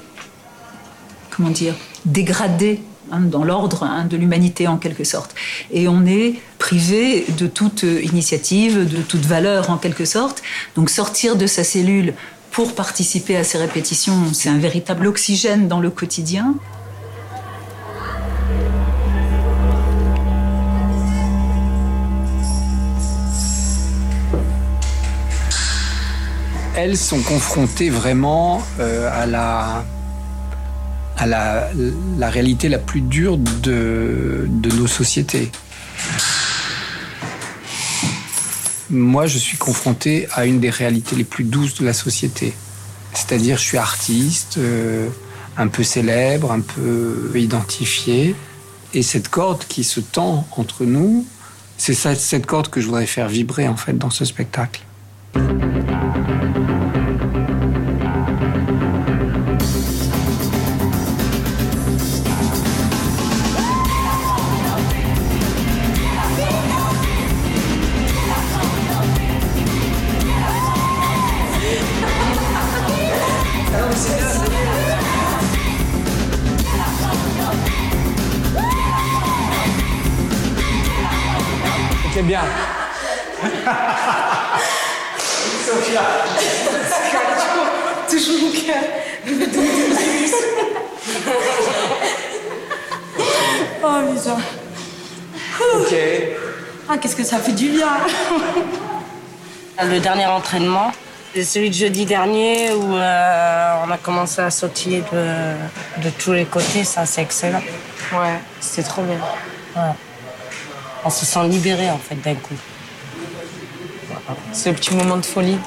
[SPEAKER 5] comment dire, dégradé Hein, dans l'ordre hein, de l'humanité en quelque sorte. Et on est privé de toute initiative, de toute valeur en quelque sorte. Donc sortir de sa cellule pour participer à ces répétitions, c'est un véritable oxygène dans le quotidien.
[SPEAKER 6] Elles sont confrontées vraiment euh, à la à la, réalité la plus dure de, de nos sociétés. Moi, je suis confronté à une des réalités les plus douces de la société. C'est-à-dire, je suis artiste, euh, un peu célèbre, un peu identifié. Et cette corde qui se tend entre nous, c'est cette corde que je voudrais faire vibrer en fait dans ce spectacle.
[SPEAKER 7] Que ça fait du bien.
[SPEAKER 8] Le dernier entraînement, c'est celui de jeudi dernier où euh, on a commencé à sautiller de, de tous les côtés. Ça, c'est excellent.
[SPEAKER 7] Ouais, c'était trop bien.
[SPEAKER 8] Ouais on se sent libéré en fait d'un coup.
[SPEAKER 7] C'est le petit moment de folie.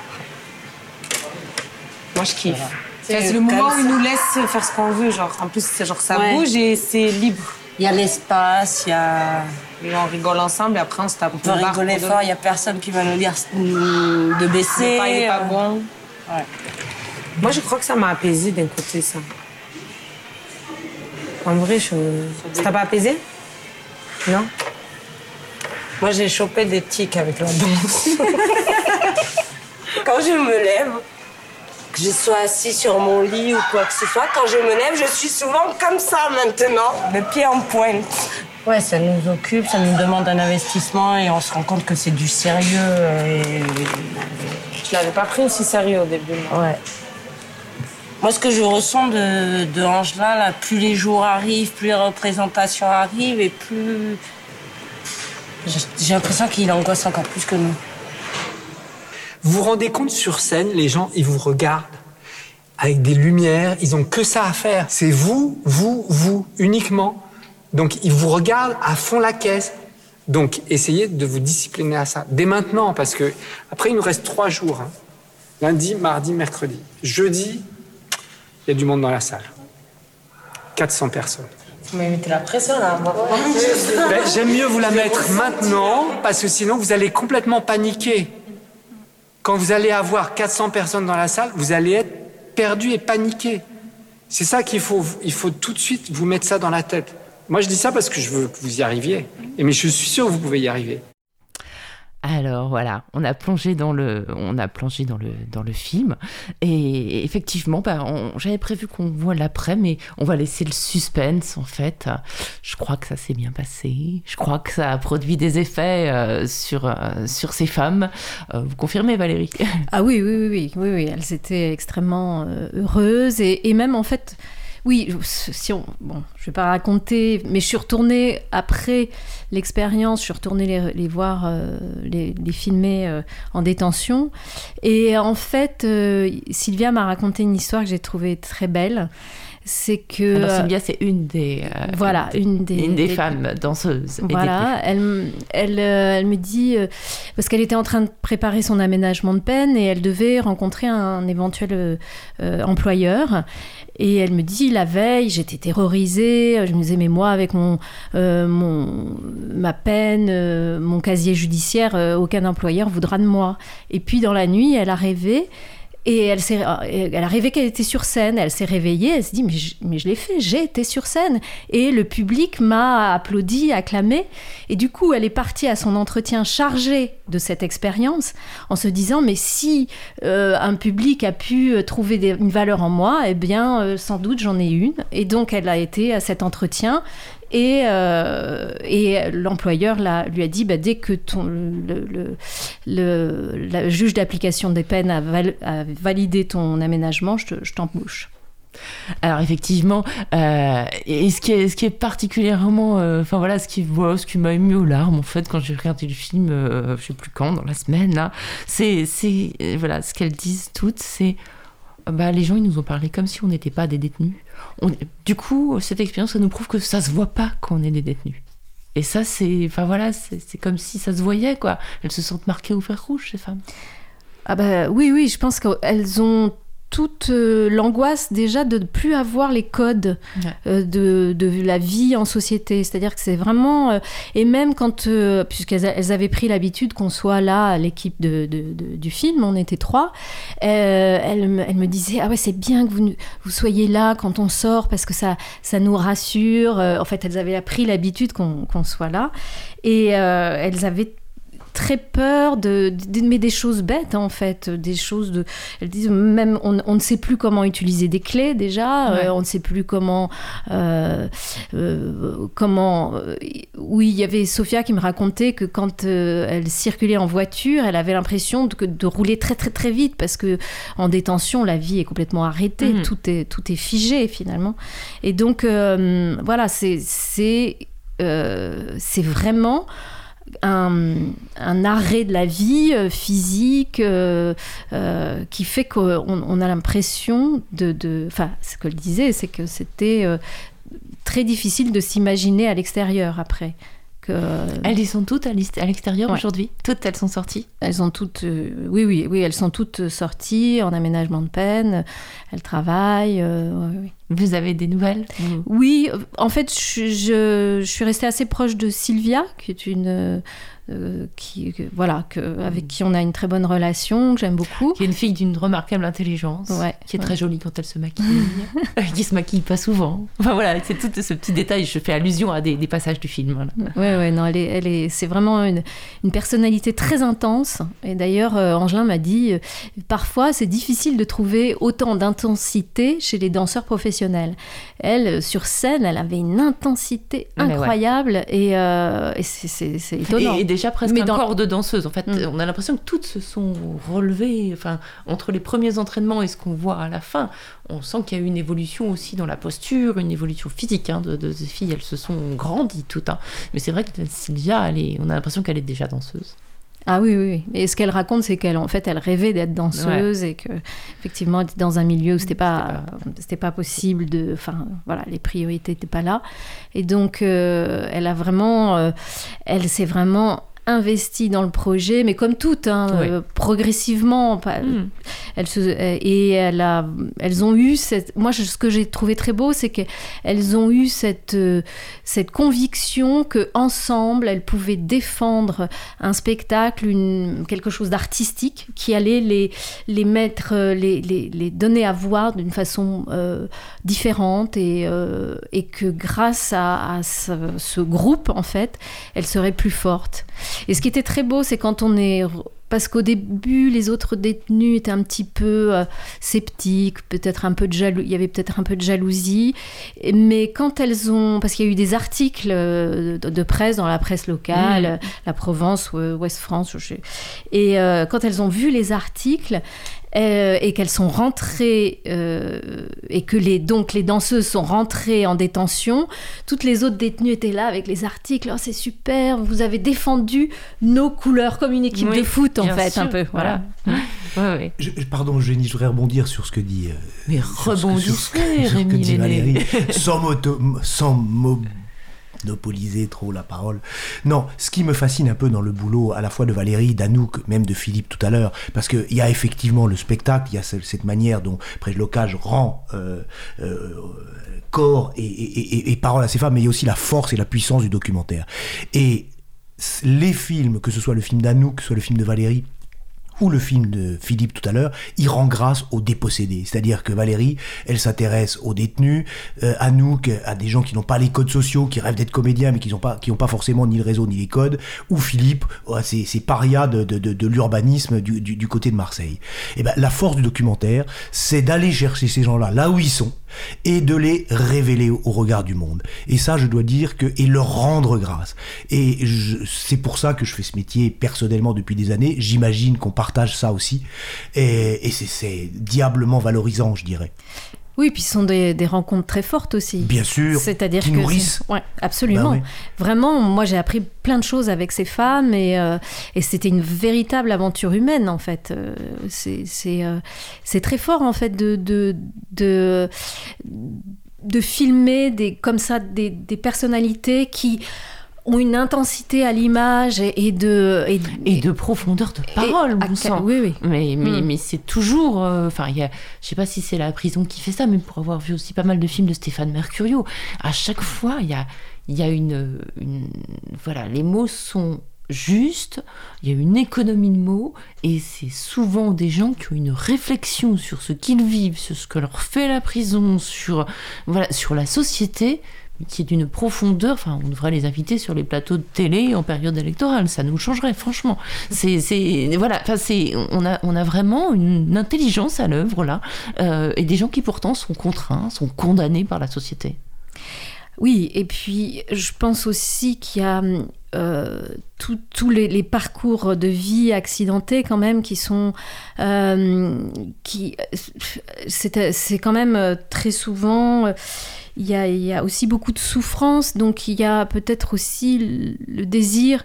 [SPEAKER 7] Moi je kiffe. C'est le moment où il nous laisse faire ce qu'on veut, genre en plus c'est genre ça bouge et c'est libre.
[SPEAKER 8] Il y a l'espace, il y a.
[SPEAKER 7] Et on rigole ensemble et après on se tape.
[SPEAKER 8] On peut rigoler fort, il n'y a personne qui va nous dire de baisser.
[SPEAKER 7] Pas, il est pas bon. Ouais. Moi je crois que ça m'a apaisé d'un côté ça. En vrai, je... ça t'a pas apaisé? Non?
[SPEAKER 8] Moi, j'ai chopé des tics avec la danse. quand je me lève, que je sois assis sur mon lit ou quoi que ce soit, quand je me lève, je suis souvent comme ça maintenant, le pied en pointe. Ouais, ça nous occupe, ça nous demande un investissement et on se rend compte que c'est du sérieux. Et...
[SPEAKER 7] Je l'avais pas pris aussi sérieux au début.
[SPEAKER 8] Ouais. Moi, ce que je ressens de, de Angela, là, plus les jours arrivent, plus les représentations arrivent et plus j'ai l'impression qu'il angoisse encore plus que nous.
[SPEAKER 6] Vous vous rendez compte sur scène, les gens, ils vous regardent avec des lumières, ils ont que ça à faire. C'est vous, vous, vous, uniquement. Donc ils vous regardent à fond la caisse. Donc essayez de vous discipliner à ça dès maintenant, parce que après il nous reste trois jours. Hein. Lundi, mardi, mercredi. Jeudi, il y a du monde dans la salle. 400 personnes.
[SPEAKER 8] Vous mettez la pression là.
[SPEAKER 6] Ben, j'aime mieux vous la mettre maintenant parce que sinon vous allez complètement paniquer. Quand vous allez avoir 400 personnes dans la salle, vous allez être perdu et paniqué. C'est ça qu'il faut. Il faut tout de suite vous mettre ça dans la tête. Moi, je dis ça parce que je veux que vous y arriviez. Mais je suis sûr que vous pouvez y arriver.
[SPEAKER 1] Alors voilà, on a plongé dans le, on a plongé dans le, dans le film et effectivement, bah, j'avais prévu qu'on voit l'après, mais on va laisser le suspense en fait. Je crois que ça s'est bien passé. Je crois que ça a produit des effets euh, sur euh, sur ces femmes. Euh, vous confirmez, Valérie?
[SPEAKER 2] Ah oui, oui, oui, oui, oui, oui, elles étaient extrêmement heureuses et, et même en fait. Oui, si on, bon, je vais pas raconter, mais je suis retournée après l'expérience, je suis retournée les, voir, euh, les, filmer euh, en détention. Et en fait, euh, Sylvia m'a raconté une histoire que j'ai trouvée très belle. C'est que.
[SPEAKER 1] Alors, Sylvia, c'est une des.
[SPEAKER 2] voilà, une des.
[SPEAKER 1] Une des, femmes danseuses.
[SPEAKER 2] Voilà, elle, elle, elle, me dit. parce qu'elle était en train de préparer son aménagement de peine et elle devait rencontrer un éventuel employeur. Et elle me dit, la veille, j'étais terrorisée, je me disais, mais moi, avec mon, euh, mon, ma peine, euh, mon casier judiciaire, euh, aucun employeur voudra de moi. Et puis dans la nuit, elle a rêvé et elle, elle a rêvé qu'elle était sur scène. Elle s'est réveillée. Elle s'est dit mais je, mais je l'ai fait. J'ai été sur scène. Et le public m'a applaudi, acclamé. Et du coup, elle est partie à son entretien chargée de cette expérience en se disant mais si euh, un public a pu euh, trouver une valeur en moi, eh bien euh, sans doute j'en ai une. Et donc elle a été à cet entretien et, euh, et l'employeur lui a dit bah, dès que le, le, juge d'application des peines a, validé ton aménagement, je t'embauche.
[SPEAKER 1] Alors effectivement, euh, et ce qui est, particulièrement, euh, enfin voilà, ce qui, m'a ému aux larmes en fait quand j'ai regardé le film, je sais plus quand, dans la semaine c'est voilà, ce qu'elles disent toutes, c'est bah, les gens ils nous ont parlé comme si on n'était pas des détenus. Du coup, cette expérience, ça nous prouve que ça se voit pas qu'on est des détenus. Et ça, c'est, enfin voilà, c'est comme si ça se voyait quoi. Elles se sentent marquées au fer rouge ces femmes.
[SPEAKER 2] Ah bah oui, oui, je pense qu'elles ont toute euh, l'angoisse déjà de ne plus avoir les codes euh, de, de, la vie en société. C'est-à-dire que c'est vraiment... Euh, et même quand... puisqu'elles elles avaient pris l'habitude qu'on soit là, l'équipe de, du film, on était trois, elles, me disaient, ah ouais, c'est bien que vous, vous soyez là quand on sort parce que ça, ça nous rassure. en fait, elles avaient appris l'habitude qu'on soit là. Et elles avaient très peur de, mais des choses bêtes en fait, des choses de. Elles disent même on, ne sait plus comment utiliser des clés déjà, euh, on ne sait plus comment euh, euh, comment. oui, il y avait Sophia qui me racontait que quand elle circulait en voiture, elle avait l'impression de, de, rouler très très très vite parce que en détention la vie est complètement arrêtée, mhm. tout est tout est figé finalement. Et donc voilà, c'est c'est c'est vraiment un, arrêt de la vie euh, physique euh, euh, qui fait qu'on a l'impression de... Enfin, ce qu'elle disait, c'est que c'était très difficile de s'imaginer à l'extérieur après.
[SPEAKER 1] Elles y sont toutes à l'extérieur aujourd'hui? Toutes, elles sont sorties?
[SPEAKER 2] Elles sont toutes, euh, oui, oui, oui, elles sont toutes sorties en aménagement de peine. Elles travaillent. Euh,
[SPEAKER 1] Vous avez des nouvelles
[SPEAKER 2] Oui, en fait, je, je, suis restée assez proche de Sylvia, qui est une euh, qui, voilà, que, avec qui on a une très bonne relation, que j'aime beaucoup.
[SPEAKER 1] Qui est une fille d'une remarquable intelligence, qui est très jolie quand elle se maquille, qui se maquille pas souvent. Enfin voilà, c'est tout ce petit détail. Je fais allusion à des, passages du film.
[SPEAKER 2] Oui, ouais, non, elle est, elle est, c'est vraiment une, une, personnalité très intense. Et d'ailleurs, euh, Angelin m'a dit, euh, parfois c'est difficile de trouver autant d'intensité chez les danseurs professionnels. Elle, sur scène, elle avait une intensité incroyable et, c'est étonnant
[SPEAKER 1] déjà presque un corps de danseuse. En fait, mm. on a l'impression que toutes se sont relevées. Enfin, entre les premiers entraînements et ce qu'on voit à la fin, on sent qu'il y a eu une évolution aussi dans la posture, une évolution physique hein, de, ces filles. Elles se sont grandies toutes. Hein. Mais c'est vrai que Sylvia, elle est, on a l'impression qu'elle est déjà danseuse.
[SPEAKER 2] Ah oui, oui, Et ce qu'elle raconte, c'est qu'elle, en fait, elle rêvait d'être danseuse et que, effectivement, dans un milieu où c'était pas, c'était pas possible de, enfin, voilà, les priorités n'étaient pas là. Et donc, euh, elle a vraiment, euh, elle s'est vraiment investi dans le projet, mais comme toutes, hein, euh, progressivement. Hmm. Elles se, et elle a, elles ont eu cette. Moi, ce que j'ai trouvé très beau, c'est qu'elles ont eu cette, euh, cette conviction que ensemble, elles pouvaient défendre un spectacle, une, quelque chose d'artistique qui allait les, les mettre, les, les, les donner à voir d'une façon euh, différente et, et que grâce à, à ce, ce, groupe, en fait, elles seraient plus fortes. Et ce qui était très beau, c'est quand on est parce qu'au début, les autres détenus étaient un petit peu euh, sceptiques, peut-être un peu de jaloux, il y avait peut-être un peu de jalousie, mais quand elles ont, parce qu'il y a eu des articles euh, de, presse dans la presse locale, mmh. la Provence, Ouest France, et euh, quand elles ont vu les articles, euh, et qu'elles sont rentrées euh, et que les donc les danseuses sont rentrées en détention, toutes les autres détenues étaient là avec les articles. Oh, c'est super, vous avez défendu nos couleurs comme une équipe de foot en fait un peu. Voilà.
[SPEAKER 3] pardon, Jenny, je voudrais rebondir sur ce que dit. Euh,
[SPEAKER 1] Mais rebondissez, Rémi
[SPEAKER 3] Valérie, sans, moto, sans monopoliser trop la parole. Non, ce qui me fascine un peu dans le boulot à la fois de Valérie, d'Anouk, même de Philippe tout à l'heure, parce qu'il y a effectivement le spectacle, il y a cette manière dont Locage rend euh, euh, corps et, et, parole à ces femmes, mais il y a aussi la force et la puissance du documentaire. Et les films, que ce soit le film d'Anouk, soit le film de Valérie, ou le film de Philippe tout à l'heure, il rend grâce aux dépossédés. C'est-à-dire que Valérie, elle s'intéresse aux détenus, euh, Anouk, à des gens qui n'ont pas les codes sociaux, qui rêvent d'être comédiens, mais qui n'ont pas, pas forcément ni le réseau ni les codes, ou Philippe, c'est ces parias de, l'urbanisme du, du, côté de Marseille. Et eh ben, la force du documentaire, c'est d'aller chercher ces gens-là, là où ils sont, et de les révéler au regard du monde. Et ça, je dois dire que et leur rendre grâce. Et c'est pour ça que je fais ce métier personnellement depuis des années. J'imagine qu'on partage ça aussi, et, et c'est diablement valorisant, je dirais.
[SPEAKER 2] Oui, puis ce sont des, rencontres très fortes aussi.
[SPEAKER 3] Bien sûr.
[SPEAKER 2] C'est-à-dire
[SPEAKER 3] qui nourrissent.
[SPEAKER 2] Ouais, absolument. Bah Vraiment, moi j'ai appris plein de choses avec ces femmes et, euh, et c'était une véritable aventure humaine en fait. Euh, c'est euh, c'est très fort en fait de, de, de, de filmer des, comme ça des, des personnalités qui ont une intensité à l'image et, de
[SPEAKER 1] et, de profondeur de parole, bon sang.
[SPEAKER 2] Oui, oui.
[SPEAKER 1] Mais, mais, hmm. mais c'est toujours. Euh, enfin, il y a, je sais pas si c'est la prison qui fait ça, mais pour avoir vu aussi pas mal de films de Stéphane Mercurio, à chaque fois, il y a, il y a une, une. Voilà, les mots sont justes, il y a une économie de mots, et c'est souvent des gens qui ont une réflexion sur ce qu'ils vivent, sur ce que leur fait la prison, sur, voilà, sur la société qui est d'une profondeur. Enfin, on devrait les inviter sur les plateaux de télé en période électorale. Ça nous changerait, franchement. C'est, voilà. Enfin, c'est, on a, on a vraiment une intelligence à l'œuvre là, euh, et des gens qui pourtant sont contraints, sont condamnés par la société.
[SPEAKER 2] Oui, et puis je pense aussi qu'il y a euh, tous les, parcours de vie accidentés quand même qui sont euh, qui c'est, c'est quand même très souvent il y, a, aussi beaucoup de souffrance, donc il y a peut-être aussi le désir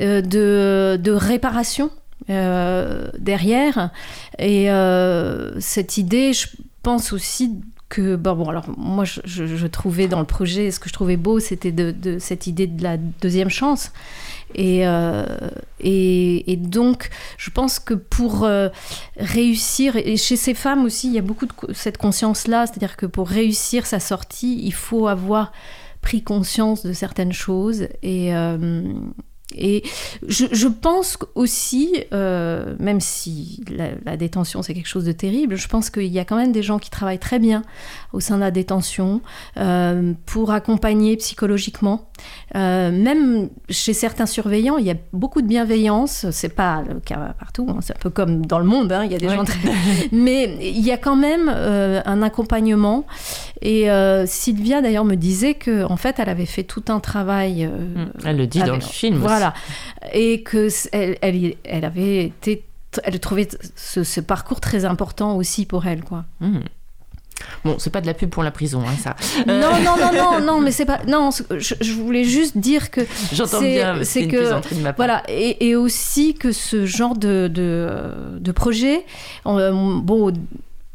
[SPEAKER 2] euh, de, réparation euh, derrière. Et euh, cette idée, je pense aussi que bon, alors moi je, trouvais dans le projet ce que je trouvais beau c'était cette idée de la deuxième chance euh, et, et, donc, je pense que pour euh, réussir, et chez ces femmes aussi, il y a beaucoup de cette conscience-là, c'est-à-dire que pour réussir sa sortie, il faut avoir pris conscience de certaines choses et, euh, et je, pense aussi, euh, même si la, détention c'est quelque chose de terrible, je pense qu'il y a quand même des gens qui travaillent très bien au sein de la détention euh, pour accompagner psychologiquement. Euh, même chez certains surveillants, il y a beaucoup de bienveillance. C'est pas le cas partout, hein. c'est un peu comme dans le monde, hein. il y a des gens très... Mais il y a quand même un accompagnement. Et Sylvia d'ailleurs me disait que en fait elle avait fait tout un travail.
[SPEAKER 1] elle le dit dans le film.
[SPEAKER 2] Voilà. Et que elle, elle, avait été, elle trouvait ce, parcours très important aussi pour elle, quoi.
[SPEAKER 1] Hmm. Bon, c'est pas de la pub pour la prison, hein, ça.
[SPEAKER 2] Non, non, non, non, non, mais c'est pas. Non, je, voulais juste dire que.
[SPEAKER 1] J'entends bien, c'est que. De ma part.
[SPEAKER 2] Voilà, et, et, aussi que ce genre de, de, de projet, euh, bon,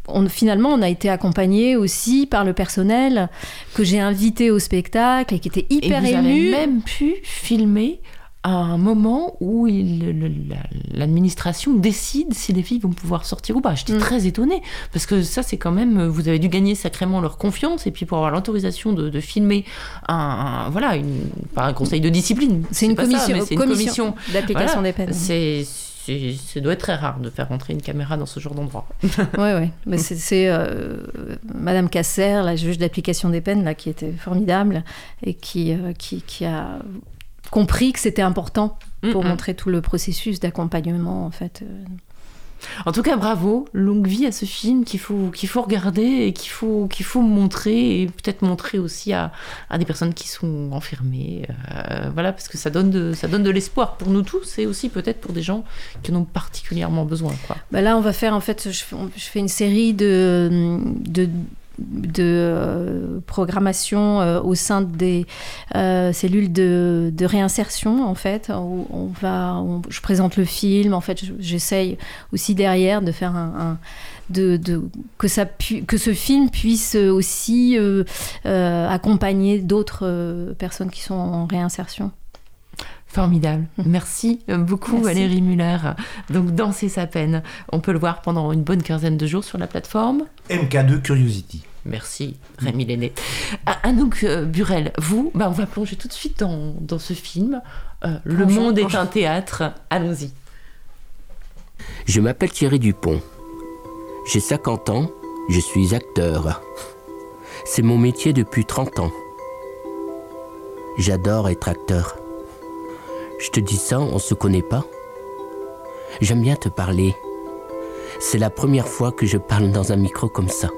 [SPEAKER 2] on, finalement, on a été accompagné aussi par le personnel que j'ai invité au spectacle et qui était hyper
[SPEAKER 1] et vous
[SPEAKER 2] ému.
[SPEAKER 1] Avez même pu filmer à un moment où l'administration décide si les filles vont pouvoir sortir ou pas. J'étais mm. très étonnée, parce que ça, c'est quand même, vous avez dû gagner sacrément leur confiance, et puis pour avoir l'autorisation de, filmer un, voilà, une, pas un conseil de discipline.
[SPEAKER 2] C'est une, commission, une commission d'application des peines.
[SPEAKER 1] C'est ça doit être très rare de faire rentrer une caméra dans ce genre d'endroit.
[SPEAKER 2] oui, oui. Mais c'est euh, Madame Casser, la juge d'application des peines, là, qui était formidable et qui, euh, qui, qui, a compris que c'était important pour montrer tout le processus d'accompagnement en fait. Euh.
[SPEAKER 1] En tout cas, bravo, longue vie à ce film qu'il faut, qu'il faut regarder et qu'il faut, qu'il faut montrer et peut-être montrer aussi à, à, des personnes qui sont enfermées. Euh, voilà, parce que ça donne de, ça donne de l'espoir pour nous tous et aussi peut-être pour des gens qui en ont particulièrement besoin. Quoi.
[SPEAKER 2] Bah là, on va faire en fait, je fais, je fais une série de, de de euh, programmation euh, au sein des euh, cellules de, réinsertion en fait je présente le film en fait j'essaye aussi derrière de faire un, de, que ce film puisse aussi accompagner d'autres personnes qui sont en réinsertion
[SPEAKER 1] Formidable. Merci beaucoup Valérie Muller. Donc Danser sa peine, on peut le voir pendant une bonne quinzaine de jours sur la plateforme.
[SPEAKER 3] MK2 Curiosity.
[SPEAKER 1] Merci Rémi Lenné. Ah, Anouk euh, Burel, vous, bah, on va plonger tout de suite dans, dans ce film. Euh, le monde est un théâtre. Allons-y.
[SPEAKER 9] Je m'appelle Thierry Dupont. J'ai 50 ans, je suis acteur. C'est mon métier depuis 30 ans. J'adore être acteur. Je te dis ça, on se connaît pas J'aime bien te parler. C'est la première fois que je parle dans un micro comme ça.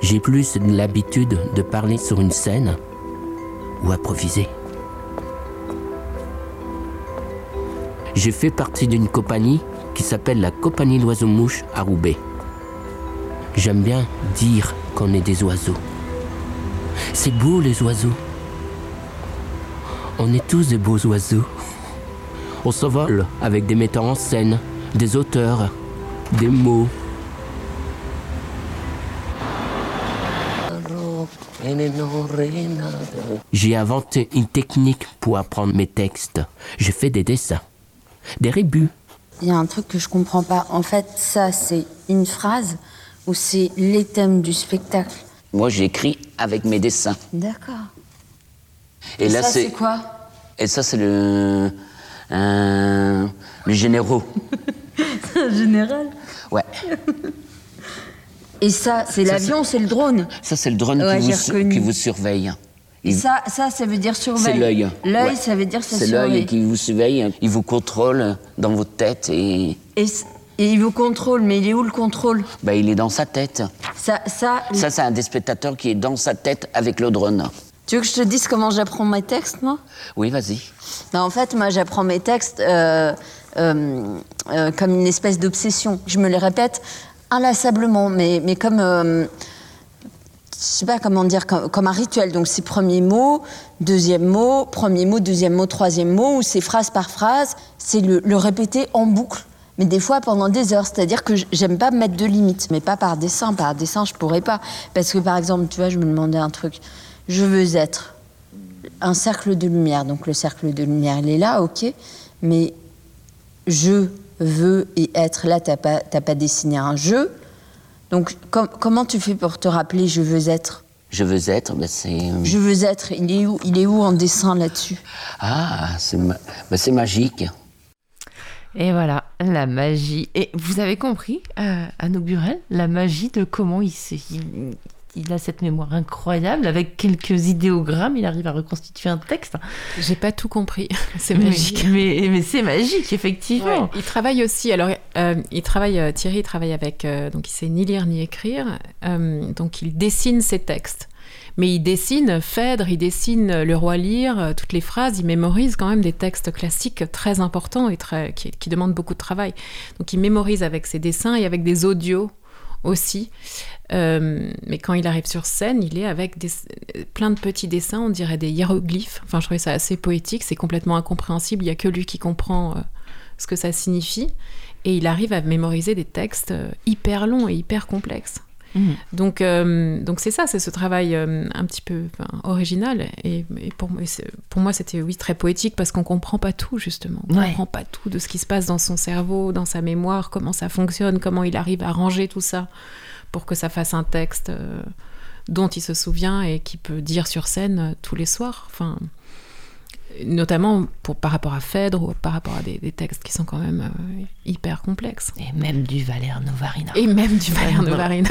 [SPEAKER 9] J'ai plus l'habitude de parler sur une scène ou improviser. J'ai fait partie d'une compagnie qui s'appelle la Compagnie l'Oiseau-Mouche à Roubaix. J'aime bien dire qu'on est des oiseaux. C'est beau les oiseaux. On est tous des beaux oiseaux. On s'envole avec des metteurs en scène, des auteurs, des mots. J'ai inventé une technique pour apprendre mes textes. Je fais des dessins, des rébus.
[SPEAKER 10] Il y a un truc que je comprends pas. En fait, ça, c'est une phrase ou c'est les thèmes du spectacle?
[SPEAKER 11] Moi, j'écris avec mes dessins.
[SPEAKER 10] D'accord.
[SPEAKER 11] Et, là,
[SPEAKER 10] ça, c'est quoi?
[SPEAKER 11] Et ça, c'est le. un- le généraux.
[SPEAKER 10] Général?
[SPEAKER 11] Ouais.
[SPEAKER 10] Et ça, c'est l'avion, c'est le drone?
[SPEAKER 11] Ça, c'est le drone
[SPEAKER 10] Ouais,
[SPEAKER 11] qui, vous, qui vous surveille. Il-
[SPEAKER 10] Ça, ça, ça veut dire surveille.
[SPEAKER 11] C'est l'œil.
[SPEAKER 10] L'œil,
[SPEAKER 11] Ouais.
[SPEAKER 10] ça veut dire ça
[SPEAKER 11] C'est l'œil qui vous surveille, il vous contrôle dans votre tête et
[SPEAKER 10] Et, et il vous contrôle, mais il est où le contrôle?
[SPEAKER 11] Bah, il est dans sa tête.
[SPEAKER 10] Ça, ça,
[SPEAKER 11] Ça, c'est un des spectateurs qui est dans sa tête avec le drone.
[SPEAKER 10] Tu veux que je te dise comment j'apprends mes textes, moi?
[SPEAKER 11] Oui, vas-y.
[SPEAKER 10] Ben, En fait, moi, j'apprends mes textes euh, euh, euh, comme une espèce d'obsession. Je me les répète inlassablement, mais, mais comme. je sais pas comment dire, comme, comme un rituel. Donc, c'est premier mot, deuxième mot, premier mot, deuxième mot, troisième mot, ou c'est phrase par phrase. C'est le, le répéter en boucle. Mais des fois pendant des heures. C'est-à-dire que j'aime pas me mettre de limites, mais pas par dessin. Par dessin, je pourrais pas. Parce que, par exemple, tu vois, je me demandais un truc. Je veux être un cercle de lumière. Donc le cercle de lumière, il est là, ok. Mais je veux et être, là, t'as pas, t'as pas dessiné un jeu. Donc com- comment tu fais pour te rappeler je veux être?
[SPEAKER 11] Je veux être, bah, c'est.
[SPEAKER 10] Je veux être, il est où, il est où en dessin là-dessus?
[SPEAKER 11] Ah, c'est ma- c'est magique.
[SPEAKER 1] Et voilà, la magie. Et vous avez compris, euh, Anouk Burel, la magie de comment il, s'est- il, il a cette mémoire incroyable. Avec quelques idéogrammes, il arrive à reconstituer un texte.
[SPEAKER 4] J'ai pas tout compris. C'est magique.
[SPEAKER 1] Mais, mais, c'est magique, effectivement.
[SPEAKER 4] Ouais, il travaille aussi. Alors, euh, il travaille. euh, Thierry il travaille avec. euh, donc, il sait ni lire ni écrire. euh, donc, il dessine ses textes. Mais il dessine Phèdre, il dessine Le Roi euh, toutes les phrases. Il mémorise quand même des textes classiques très importants et très, qui, qui demandent beaucoup de travail. Donc, il mémorise avec ses dessins et avec des audios aussi. Euh, mais quand il arrive sur scène, il est avec des, plein de petits dessins, on dirait des hiéroglyphes. Enfin, je trouvais ça assez poétique, c'est complètement incompréhensible. Il n'y a que lui qui comprend euh, ce que ça signifie. Et il arrive à mémoriser des textes euh, hyper longs et hyper complexes.
[SPEAKER 1] Mhm.
[SPEAKER 4] Donc, euh, donc c'est ça, c'est ce travail euh, un petit peu enfin, original. Et, et pour, pour moi, c'était oui très poétique parce qu'on comprend pas tout justement. On
[SPEAKER 1] Ouais.
[SPEAKER 4] comprend pas tout de ce qui se passe dans son cerveau, dans sa mémoire, comment ça fonctionne, comment il arrive à ranger tout ça pour que ça fasse un texte euh, dont il se souvient et qui peut dire sur scène tous les soirs. Enfin, notamment pour, par rapport à Phèdre ou par rapport à des, des textes qui sont quand même euh, hyper complexes.
[SPEAKER 1] Et même du Valère Novarina.
[SPEAKER 4] Et même du Valère. Novarina.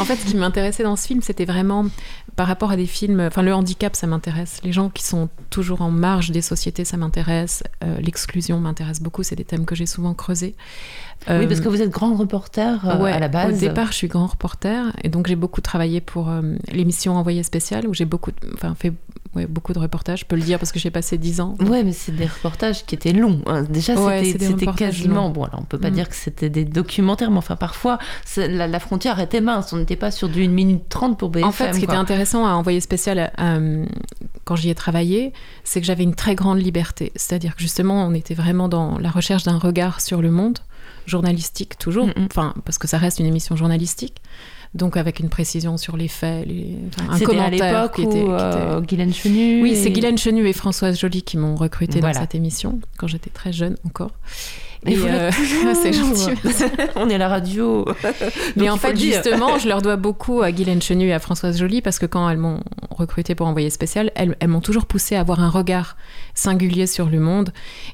[SPEAKER 4] en fait, ce qui m'intéressait dans ce film, c'était vraiment par rapport à des films. Enfin, le handicap, ça m'intéresse. Les gens qui sont toujours en marge des sociétés, ça m'intéresse. Euh, L'exclusion m'intéresse beaucoup. C'est des thèmes que j'ai souvent creusés.
[SPEAKER 1] Oui, parce
[SPEAKER 4] Euh,
[SPEAKER 1] que vous êtes grand reporter
[SPEAKER 4] Ouais,
[SPEAKER 1] à la base.
[SPEAKER 4] Au départ, je suis grand reporter et donc j'ai beaucoup travaillé pour l'émission Envoyé spécial où j'ai beaucoup, enfin fait ouais, beaucoup de reportages. Je peux le dire parce que j'ai passé 10 ans.
[SPEAKER 1] Ouais, mais c'est des reportages qui étaient longs. hein. Déjà,
[SPEAKER 4] Ouais,
[SPEAKER 1] c'était quasiment.
[SPEAKER 4] longs.
[SPEAKER 1] Bon, alors on peut pas
[SPEAKER 4] Mm.
[SPEAKER 1] dire que c'était des documentaires, mais enfin, parfois, la, la frontière était mince. On n'était pas sur du 1 minute 30 pour BFM.
[SPEAKER 4] En fait, ce qui
[SPEAKER 1] quoi.
[SPEAKER 4] était intéressant à Envoyé spécial euh, quand j'y ai travaillé, c'est que j'avais une très grande liberté. C'est-à-dire que justement, on était vraiment dans la recherche d'un regard sur le monde, journalistique toujours,
[SPEAKER 1] Mm, mm.
[SPEAKER 4] enfin, parce que ça reste une émission journalistique. Donc avec une précision sur les faits, les... enfin, un
[SPEAKER 1] C'était à
[SPEAKER 4] commentaire
[SPEAKER 1] l'époque où
[SPEAKER 4] était,
[SPEAKER 1] euh,
[SPEAKER 4] était-
[SPEAKER 1] Guylaine Chenu.
[SPEAKER 4] Oui,
[SPEAKER 1] et-
[SPEAKER 4] c'est Guylaine Chenu et Françoise Joly qui m'ont recrutée
[SPEAKER 1] Voilà.
[SPEAKER 4] dans cette émission quand j'étais très jeune encore.
[SPEAKER 1] Et toujours.
[SPEAKER 4] c'est gentil.
[SPEAKER 1] On est à la radio.
[SPEAKER 4] Mais en fait, justement, je leur dois beaucoup à Guylaine Chenu et à Françoise Joly parce que quand elles m'ont recruté pour envoyer spécial, elles, elles m'ont toujours poussé à avoir un regard singulier sur le monde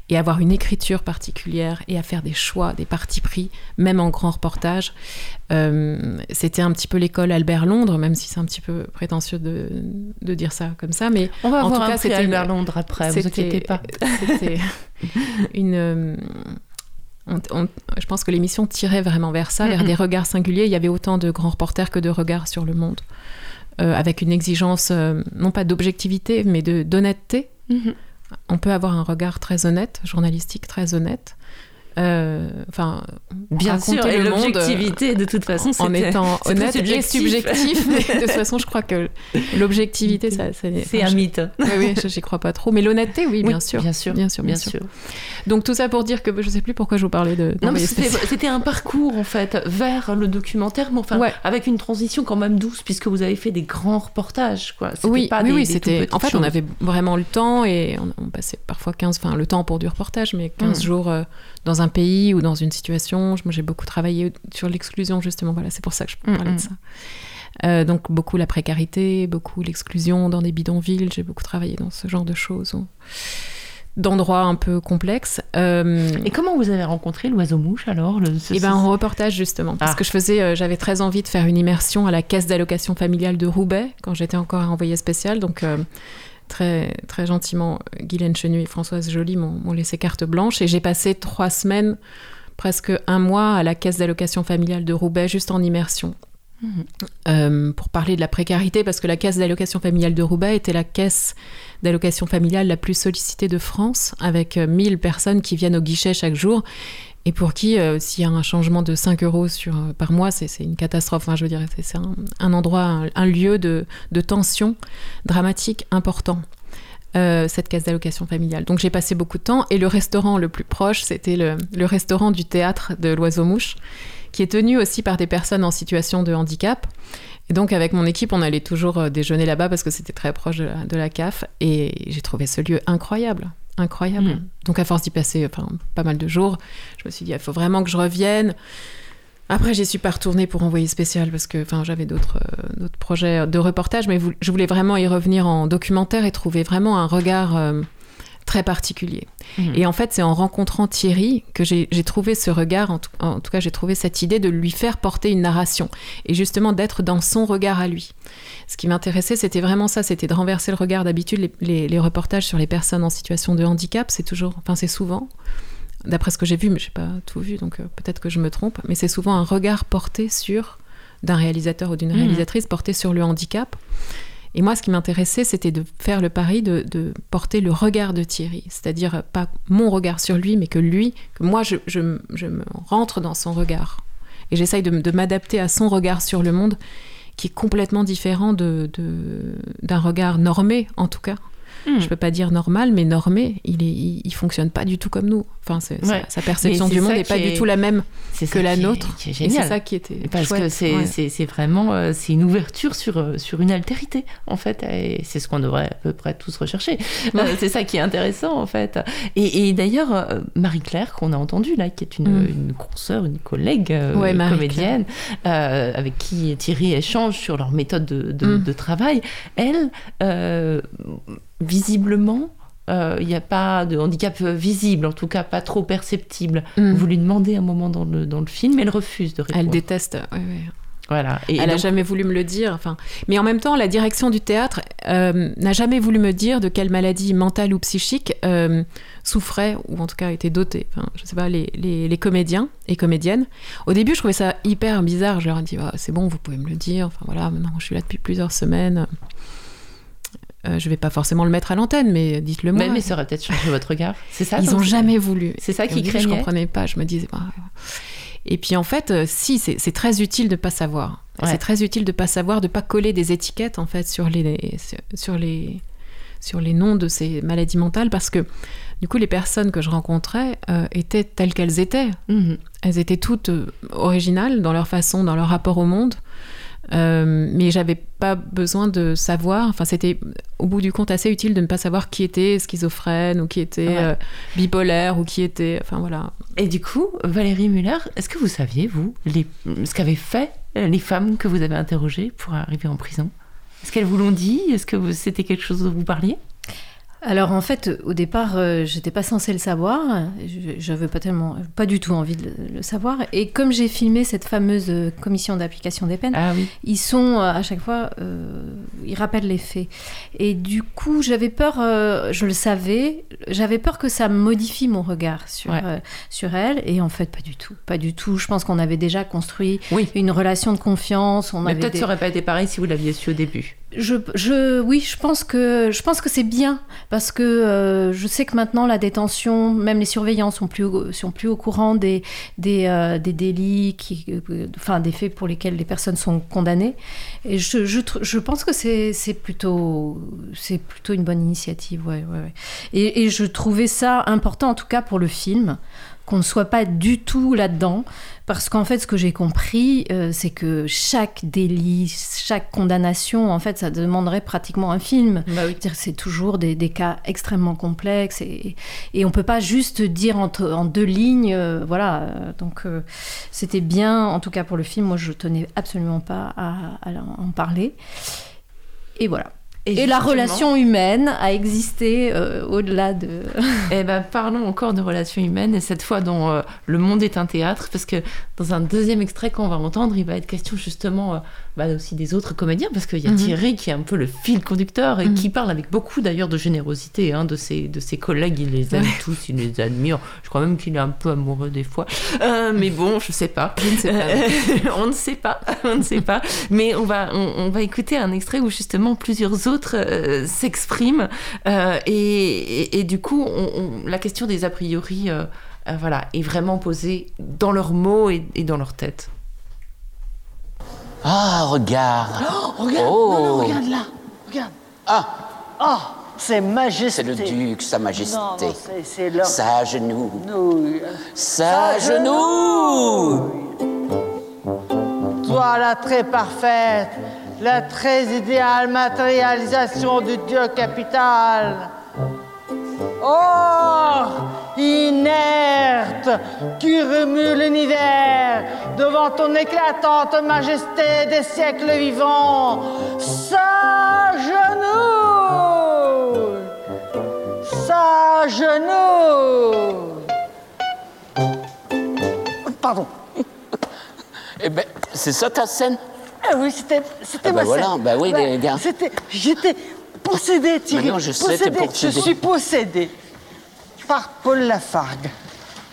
[SPEAKER 4] et avoir une écriture particulière et à faire des choix, des partis pris, même en grand reportage. Euh, C'était un petit peu l'école Albert Londres, même si c'est un petit peu prétentieux de, de dire ça comme ça. Mais
[SPEAKER 1] On va
[SPEAKER 4] en
[SPEAKER 1] avoir
[SPEAKER 4] tout
[SPEAKER 1] un
[SPEAKER 4] cas, c'était
[SPEAKER 1] Albert Londres après, vous inquiétez pas.
[SPEAKER 4] C'était une. euh, on- on- je pense que l'émission tirait vraiment vers ça, vers des regards singuliers. Il y avait autant de grands reporters que de regards sur le monde, Euh, avec une exigence euh, non pas d'objectivité, mais de d'honnêteté.
[SPEAKER 1] Mhm.
[SPEAKER 4] On peut avoir un regard très honnête, journalistique très honnête, enfin,
[SPEAKER 1] bien sûr, et l'objectivité de toute façon,
[SPEAKER 4] en étant honnête et subjectif. de toute façon, je crois que l'objectivité, ça,
[SPEAKER 1] c'est un mythe.
[SPEAKER 4] Oui, oui j'y crois pas trop. Mais l'honnêteté, oui, bien sûr,
[SPEAKER 1] bien sûr,
[SPEAKER 4] bien sûr, bien, sûr. Donc tout ça pour dire que je sais plus pourquoi je vous parlais de.
[SPEAKER 1] Non, mais c'était un parcours en fait vers le documentaire, mais enfin avec une transition quand même douce puisque vous avez fait des grands reportages, quoi.
[SPEAKER 4] Oui, pas oui, oui c'était. En fait, on avait vraiment le temps et on, passait parfois 15, enfin le temps pour du reportage, mais 15 mm. jours euh, dans un pays ou dans une situation. Moi, j'ai beaucoup travaillé sur l'exclusion justement. Voilà, c'est pour ça que je parlais de mm, ça. Euh, donc beaucoup la précarité, beaucoup l'exclusion dans des bidonvilles. J'ai beaucoup travaillé dans ce genre de choses d'endroits un peu complexes.
[SPEAKER 1] Euh, Et comment vous avez rencontré l'oiseau mouche alors le,
[SPEAKER 4] Eh ben en reportage justement, parce ah. que je faisais, euh, j'avais très envie de faire une immersion à la caisse d'allocation familiale de Roubaix quand j'étais encore envoyée spéciale, donc. Très, très gentiment, Guylaine Chenu et Françoise Joly m'ont laissé carte blanche et j'ai passé trois semaines, presque un mois à la caisse d'allocation familiale de Roubaix, juste en immersion. Euh, pour parler de la précarité, parce que la caisse d'allocation familiale de Roubaix était la caisse d'allocation familiale la plus sollicitée de France, avec 1000 euh, personnes qui viennent au guichet chaque jour, et pour qui, euh, s'il y a un changement de 5 euros sur, par mois, c'est une catastrophe. Enfin, je veux dire, c'est un, endroit, un, lieu de, tension dramatique important. cette caisse d'allocation familiale. Donc j'ai passé beaucoup de temps et le restaurant le plus proche, c'était le, restaurant du théâtre de l'Oiseau-Mouche qui est tenu aussi par des personnes en situation de handicap. Et donc avec mon équipe, on allait toujours euh, déjeuner là-bas parce que c'était très proche de la, CAF. Et j'ai trouvé ce lieu incroyable. Incroyable. Hmm. Donc à force d'y passer enfin, pas mal de jours, je me suis dit, il faut vraiment que je revienne. Après, j'y suis pas retournée pour envoyer spécial parce que j'avais d'autres euh, projets de reportage, mais je voulais vraiment y revenir en documentaire et trouver vraiment un regard euh, très particulier. Mhm. Et en fait, c'est en rencontrant Thierry que j'ai trouvé ce regard, en tout, cas j'ai trouvé cette idée de lui faire porter une narration, et justement d'être dans son regard à lui. Ce qui m'intéressait, c'était vraiment ça, c'était de renverser le regard. D'habitude, les, reportages sur les personnes en situation de handicap, c'est toujours, enfin c'est souvent, d'après ce que j'ai vu, mais je n'ai pas tout vu, donc euh, peut-être que je me trompe, mais c'est souvent un regard porté sur d'un réalisateur ou d'une mhm. réalisatrice porté sur le handicap. Et moi, ce qui m'intéressait, c'était de faire le pari de, porter le regard de Thierry, c'est-à-dire pas mon regard sur lui, mais que lui, que moi, je, me rentre dans son regard. Et j'essaye de, m'adapter à son regard sur le monde, qui est complètement différent d'un regard normé, en tout cas. Hmm. Je peux pas dire normal, mais normé, il, est, il, fonctionne pas du tout comme nous. Enfin, sa, perception du monde n'est pas du tout la même que la nôtre.
[SPEAKER 1] C'est ça qui était parce que c'est vraiment euh, c'est une ouverture sur euh, sur une altérité en fait, et c'est ce qu'on devrait à peu près tous rechercher. Euh, c'est ça qui est intéressant en fait. Et, d'ailleurs, Marie-Claire qu'on a entendue là, qui est une, mm. une consoeur, une collègue comédienne, avec qui Thierry échange sur leur méthode de, de, mm. de travail, elle visiblement, il euh, n'y a pas de handicap visible, en tout cas pas trop perceptible. Mm. Vous lui demandez un moment dans le, dans le film, elle refuse de répondre.
[SPEAKER 4] Elle déteste, Voilà. Et elle n'a jamais voulu me le dire. Enfin, mais en même temps, la direction du théâtre euh, n'a jamais voulu me dire de quelle maladie mentale ou psychique euh, souffraient ou en tout cas étaient dotés. Enfin, je sais pas les, les, comédiens et comédiennes. Au début, je trouvais ça hyper bizarre. Je leur ai dit ah, c'est bon, vous pouvez me le dire. Enfin voilà, maintenant je suis là depuis plusieurs semaines. Euh, je vais pas forcément le mettre à l'antenne, mais dites-le moi.
[SPEAKER 1] Mais, ça aurait peut-être changé votre regard. C'est ça.
[SPEAKER 4] Ils n'ont jamais voulu.
[SPEAKER 1] C'est ça qui craignait.
[SPEAKER 4] Je comprenais pas. Je me disais. Bah, et puis en fait, euh, si, c'est très utile de pas savoir. C'est très utile de pas savoir, de pas coller des étiquettes en fait sur les sur les sur les noms de ces maladies mentales, parce que du coup, les personnes que je rencontrais euh, étaient telles qu'elles étaient. Mhm. Elles étaient toutes originales dans leur façon, dans leur rapport au monde. Euh, mais j'avais pas besoin de savoir. Enfin, c'était au bout du compte assez utile de ne pas savoir qui était schizophrène ou qui était euh, bipolaire ou qui était. Enfin voilà.
[SPEAKER 1] Et du coup, Valérie Muller, est-ce que vous saviez vous les, ce qu'avaient fait les femmes que vous avez interrogées pour arriver en prison? Est-ce qu'elles vous l'ont dit? Est-ce que c'était quelque chose dont vous parliez?
[SPEAKER 2] Alors en fait, au départ, euh, j'étais pas censée le savoir. J'avais pas tellement, pas du tout envie de le, savoir. Et comme j'ai filmé cette fameuse euh, commission d'application des peines,
[SPEAKER 1] ah
[SPEAKER 2] ils sont euh, à chaque fois, ils rappellent les faits. Et du coup, j'avais peur, je le savais, j'avais peur que ça modifie mon regard sur sur elle. Et en fait, pas du tout, pas du tout. Je pense qu'on avait déjà construit une relation de confiance. On
[SPEAKER 1] Mais
[SPEAKER 2] peut-être
[SPEAKER 1] ça aurait pas été pareil si vous l'aviez su au début.
[SPEAKER 2] Je, je, oui, je pense que je pense que c'est bien parce que euh, je sais que maintenant la détention, même les surveillants sont plus au, sont plus au courant des des, euh, des délits, euh, enfin des faits pour lesquels les personnes sont condamnées. Et je, je, je pense que c'est c'est plutôt c'est plutôt une bonne initiative, ouais, ouais, ouais. Et, et je trouvais ça important en tout cas pour le film qu'on ne soit pas du tout là-dedans, parce qu'en fait, ce que j'ai compris, euh, c'est que chaque délit, chaque condamnation, en fait, ça demanderait pratiquement un film.
[SPEAKER 1] Bah oui.
[SPEAKER 2] C'est toujours des, des, cas extrêmement complexes et, et on peut pas juste dire en, en deux lignes, euh, voilà. Donc, euh, c'était bien, en tout cas pour le film. Moi, je tenais absolument pas à, à en parler. Et voilà. Et, et la relation humaine a existé euh, au-delà de.
[SPEAKER 1] eh ben, parlons encore de relations humaines, et cette fois dont euh, le monde est un théâtre, parce que dans un deuxième extrait qu'on va entendre, il va être question justement euh, bah, aussi des autres comédiens, parce qu'il y a
[SPEAKER 2] Mhm.
[SPEAKER 1] Thierry qui est un peu le fil conducteur et
[SPEAKER 2] Mhm.
[SPEAKER 1] qui parle avec beaucoup d'ailleurs de générosité hein, de, ses, de ses collègues. Il les aime
[SPEAKER 2] Ouais.
[SPEAKER 1] tous, il les admire. Je crois même qu'il est un peu amoureux des fois. Euh, mais bon, je sais pas. Euh, on ne sait pas. on ne sait pas. Mais on va, on, on va écouter un extrait où justement plusieurs autres euh, s'expriment. euh, et, et, et du coup, on- on- la question des a priori voilà, est vraiment posée dans leurs mots et, et dans leur tête.
[SPEAKER 11] Ah, regarde.
[SPEAKER 12] regarde,
[SPEAKER 11] Oh.
[SPEAKER 12] non, non, regarde là, regarde.
[SPEAKER 11] Ah,
[SPEAKER 12] Oh, c'est majesté.
[SPEAKER 11] c'est le duc, sa majesté.
[SPEAKER 12] Non, non, c'est- leur...
[SPEAKER 11] Ça à genoux.
[SPEAKER 12] Nouille.
[SPEAKER 11] Ça à genoux.
[SPEAKER 12] Toi, la très parfaite, la très idéale matérialisation du Dieu capital. Oh, inerte, qui remue l'univers devant ton éclatante majesté des siècles vivants. Sa genou, sa genou. Pardon.
[SPEAKER 11] Eh ben, c'est ça ta scène?
[SPEAKER 12] Ah oui, c'était, c'était
[SPEAKER 11] Ah bah
[SPEAKER 12] ma
[SPEAKER 11] voilà,
[SPEAKER 12] scène.
[SPEAKER 11] bah oui,
[SPEAKER 12] Ouais,
[SPEAKER 11] les gars.
[SPEAKER 12] C'était, j'étais possédé, Thierry.
[SPEAKER 11] Mais non, je sais, t'es
[SPEAKER 12] possédé.
[SPEAKER 11] possédé.
[SPEAKER 12] Je suis possédé par Paul Lafargue.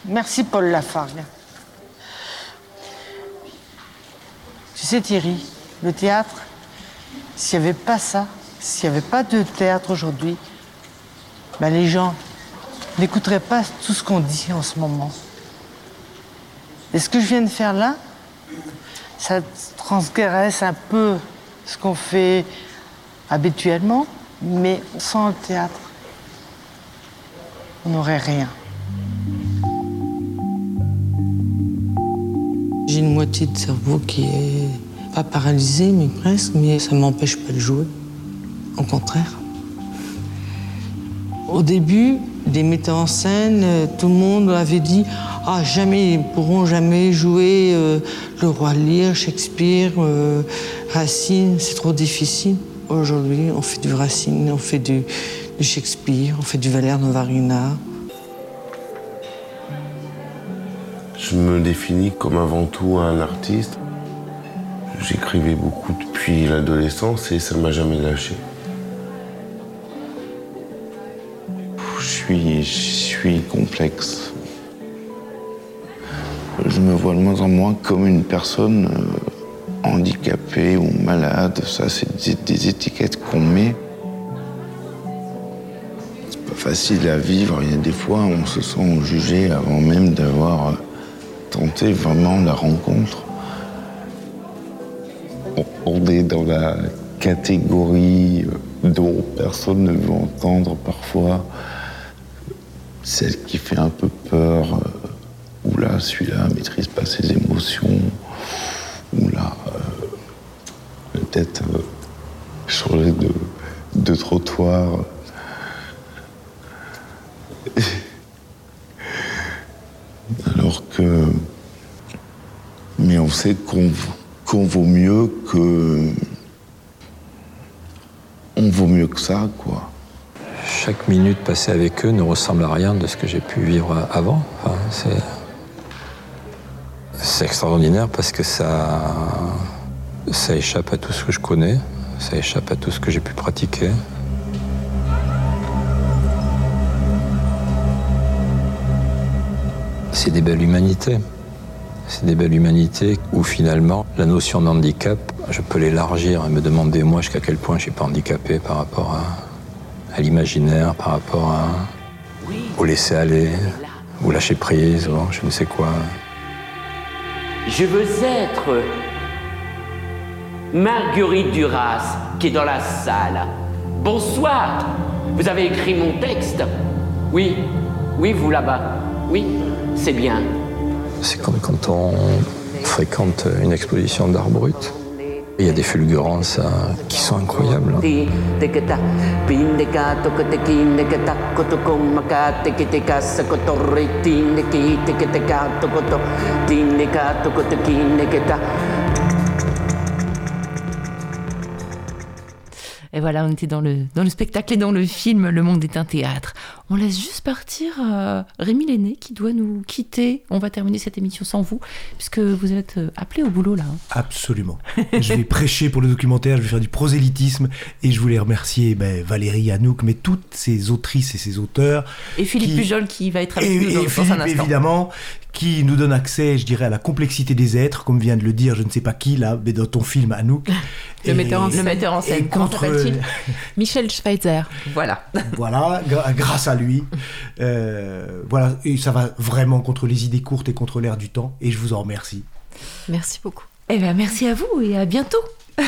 [SPEAKER 12] Merci, Paul Lafargue. Tu sais, Thierry, le théâtre, s'il n'y avait pas ça, s'il n'y avait pas de théâtre aujourd'hui, ben les gens n'écouteraient pas tout ce qu'on dit en ce moment. Et ce que je viens de faire là, ça transgresse un peu ce qu'on fait habituellement, mais sans le théâtre, on n'aurait rien.
[SPEAKER 13] J'ai une moitié de cerveau qui est pas paralysée, mais presque, mais ça m'empêche pas de jouer. Au contraire. Au début, des metteurs en scène, euh, tout le monde avait dit Ah, jamais, ils ne pourront jamais jouer euh, Le Roi Lear, Shakespeare, euh, Racine, c'est trop difficile. Aujourd'hui, on fait du Racine, on fait du, Shakespeare, on fait du Valère Novarina.
[SPEAKER 14] Je me définis comme avant tout un artiste. J'écrivais beaucoup depuis l'adolescence et ça m'a jamais lâché.
[SPEAKER 15] Je suis, je suis complexe. Je me vois de moins en moins comme une personne handicapée ou malade. Ça, c'est des, étiquettes qu'on met. C'est pas facile à vivre. Il y a des fois, on se sent jugé avant même d'avoir euh, tenté vraiment la rencontre. On- On est dans la catégorie euh, dont personne ne veut entendre parfois celle qui fait un peu peur, euh, ou là, celui-là maîtrise pas ses émotions, ou là, euh, peut-être euh, changer de, de trottoir. Alors que. Mais on sait qu'on vaut mieux que. On vaut mieux que ça, quoi.
[SPEAKER 16] Chaque minute passée avec eux ne ressemble à rien de ce que j'ai pu vivre avant. C'est... c'est extraordinaire parce que ça... ça échappe à tout ce que je connais, ça échappe à tout ce que j'ai pu pratiquer. C'est des belles humanités. C'est des belles humanités où finalement la notion de handicap je peux l'élargir et me demander moi jusqu'à quel point je suis pas handicapé par rapport à, à l'imaginaire, par rapport à, au laisser aller, ou lâcher prise, ou je ne sais quoi.
[SPEAKER 9] Je veux être Marguerite Duras, qui est dans la salle. Bonsoir. Vous avez écrit mon texte Oui. Oui, vous là-bas. Oui, c'est bien.
[SPEAKER 16] C'est comme quand on fréquente une exposition d'art brut. Il y a des fulgurances euh, qui sont incroyables.
[SPEAKER 1] Voilà, on était dans le spectacle et dans le film Le Monde est un théâtre. On laisse juste partir euh, Rémi Lenné qui doit nous quitter. On va terminer cette émission sans vous, puisque vous êtes euh, appelé au boulot là. hein.
[SPEAKER 3] Absolument. je vais prêcher pour le documentaire, je vais faire du prosélytisme et je voulais remercier ben, Valérie Hanouk, mais toutes ces autrices et ces auteurs.
[SPEAKER 1] Et Philippe
[SPEAKER 3] qui-
[SPEAKER 1] Pujol qui va être avec
[SPEAKER 3] et,
[SPEAKER 1] nous dans,
[SPEAKER 3] et
[SPEAKER 1] dans
[SPEAKER 3] Philippe,
[SPEAKER 1] un instant.
[SPEAKER 3] évidemment, qui nous donne accès, je dirais, à la complexité des êtres, comme vient de le dire, je ne sais pas qui, là, mais dans ton film, Anouk.
[SPEAKER 4] Le metteur en
[SPEAKER 1] Le
[SPEAKER 4] scène.
[SPEAKER 1] metteur en scène, comment
[SPEAKER 3] contre-
[SPEAKER 1] s'appelle-t-il?
[SPEAKER 4] Michel Schweitzer.
[SPEAKER 1] Voilà.
[SPEAKER 3] Voilà, grâce à lui. Euh, voilà, et ça va vraiment contre les idées courtes et contre l'air du temps, et je vous en remercie.
[SPEAKER 4] Merci beaucoup.
[SPEAKER 1] Eh ben, merci à vous et à bientôt.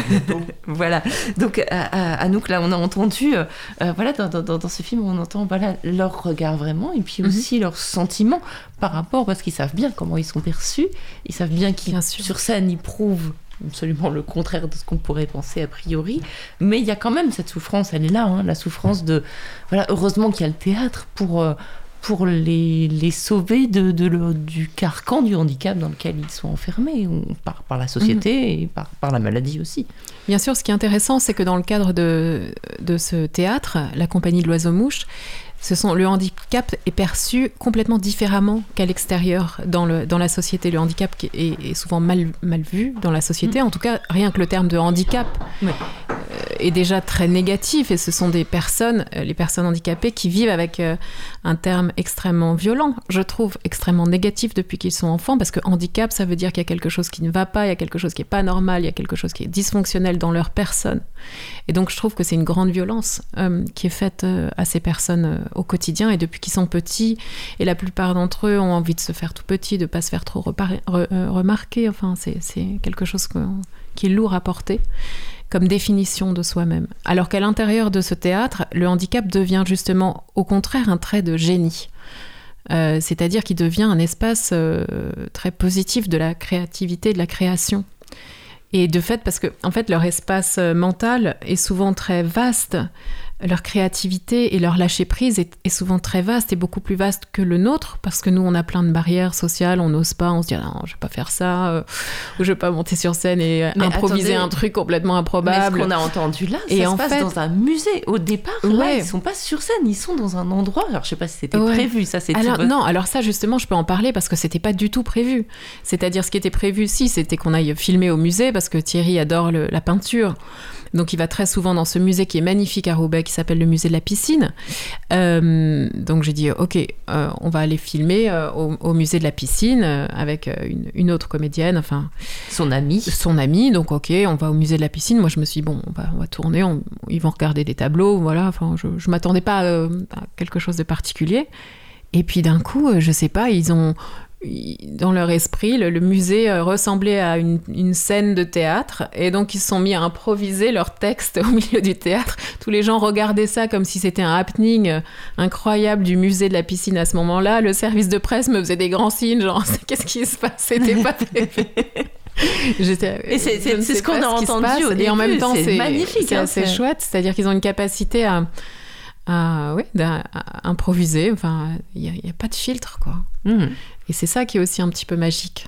[SPEAKER 1] voilà. Donc, à, à- Anouk, là, on a entendu, euh, euh, voilà, dans, dans- dans ce film, on entend voilà, leur regard vraiment, et puis aussi leurs sentiments par rapport, parce qu'ils savent bien comment ils sont perçus, ils savent bien qu'ils, sur scène, ils prouvent absolument le contraire de ce qu'on pourrait penser a priori, mais il y a quand même cette souffrance, elle est là, hein, la souffrance de, voilà, heureusement qu'il y a le théâtre pour... euh, pour les, les sauver de, de le- du carcan du handicap dans lequel ils sont enfermés, par, par la société et par, par la maladie aussi.
[SPEAKER 4] Bien sûr, ce qui est intéressant, c'est que dans le cadre de, de ce théâtre, la compagnie de l'oiseau-mouche, ce sont, le handicap est perçu complètement différemment qu'à l'extérieur dans, le, dans la société. Le handicap est, est souvent mal, mal vu dans la société. En tout cas, rien que le terme de handicap euh, est déjà très négatif. Et ce sont des personnes, euh, les personnes handicapées, qui vivent avec euh, un terme extrêmement violent, je trouve, extrêmement négatif depuis qu'ils sont enfants. Parce que handicap, ça veut dire qu'il y a quelque chose qui ne va pas, il y a quelque chose qui n'est pas normal, il y a quelque chose qui est dysfonctionnel dans leur personne. Et donc, je trouve que c'est une grande violence euh, qui est faite euh, à ces personnes euh, au quotidien et depuis qu'ils sont petits. Et la plupart d'entre eux ont envie de se faire tout petit, de pas se faire trop remarquer. Enfin, c'est quelque chose qui est lourd à porter comme définition de soi-même. Alors qu'à l'intérieur de ce théâtre, le handicap devient justement au contraire un trait de génie. Euh, C'est-à-dire qu'il devient un espace euh, très positif de la créativité, de la création. Et de fait, parce que en fait, leur espace euh, mental est souvent très vaste, leur créativité et leur lâcher prise est, est souvent très vaste et beaucoup plus vaste que le nôtre, parce que nous, on a plein de barrières sociales, on n'ose pas, on se dit ah non, je vais pas faire ça, euh, ou je vais pas monter sur scène et
[SPEAKER 1] Mais
[SPEAKER 4] improviser
[SPEAKER 1] attendez,
[SPEAKER 4] un truc complètement
[SPEAKER 1] Mais
[SPEAKER 4] improbable.
[SPEAKER 1] ce qu'on a entendu là, ça
[SPEAKER 4] Et
[SPEAKER 1] se
[SPEAKER 4] en
[SPEAKER 1] passe
[SPEAKER 4] fait-
[SPEAKER 1] dans un musée. Au départ, là,
[SPEAKER 4] Ouais.
[SPEAKER 1] ils sont pas sur scène, ils sont dans un endroit. Alors, je sais pas si c'était
[SPEAKER 4] Ouais.
[SPEAKER 1] prévu, ça c'était.
[SPEAKER 4] alors, Non, alors ça justement, je peux en parler parce que c'était pas du tout prévu. C'est-à-dire, ce qui était prévu, si, c'était qu'on aille filmer au musée parce que Thierry adore le- la peinture. Donc, il va très souvent dans ce musée qui est magnifique à Roubaix, qui s'appelle le musée de la piscine. Euh, donc, j'ai dit, ok, euh, on va aller filmer euh, au, au musée de la piscine avec une, une autre comédienne, enfin
[SPEAKER 1] son amie.
[SPEAKER 4] Son amie. Donc, ok, on va au musée de la piscine. Moi, je me suis dit, bon, on va, on va tourner, on- ils vont regarder des tableaux, voilà. Enfin, je, je m'attendais pas à quelque chose de particulier. Et puis d'un coup, je sais pas, ils ont dans leur esprit, le, le musée euh, ressemblait à une, une scène de théâtre, et donc ils se sont mis à improviser leur texte au milieu du théâtre. Tous les gens regardaient ça comme si c'était un happening euh, incroyable du musée de la piscine à ce moment-là. Le service de presse me faisait des grands signes, genre qu'est-ce qui se passe? C'était pas. J'étais-
[SPEAKER 1] Et c'est- ce qu'on a entendu
[SPEAKER 4] Et en même temps,
[SPEAKER 1] c'est
[SPEAKER 4] c'est
[SPEAKER 1] magnifique,
[SPEAKER 4] C'est
[SPEAKER 1] hein,
[SPEAKER 4] assez
[SPEAKER 1] c'est-
[SPEAKER 4] chouette. C'est-à-dire qu'ils ont une capacité à, à, d'a- à improviser. Enfin, il n'y a, pas de filtre, quoi.
[SPEAKER 1] Mhm.
[SPEAKER 4] Et c'est ça qui est aussi un petit peu magique.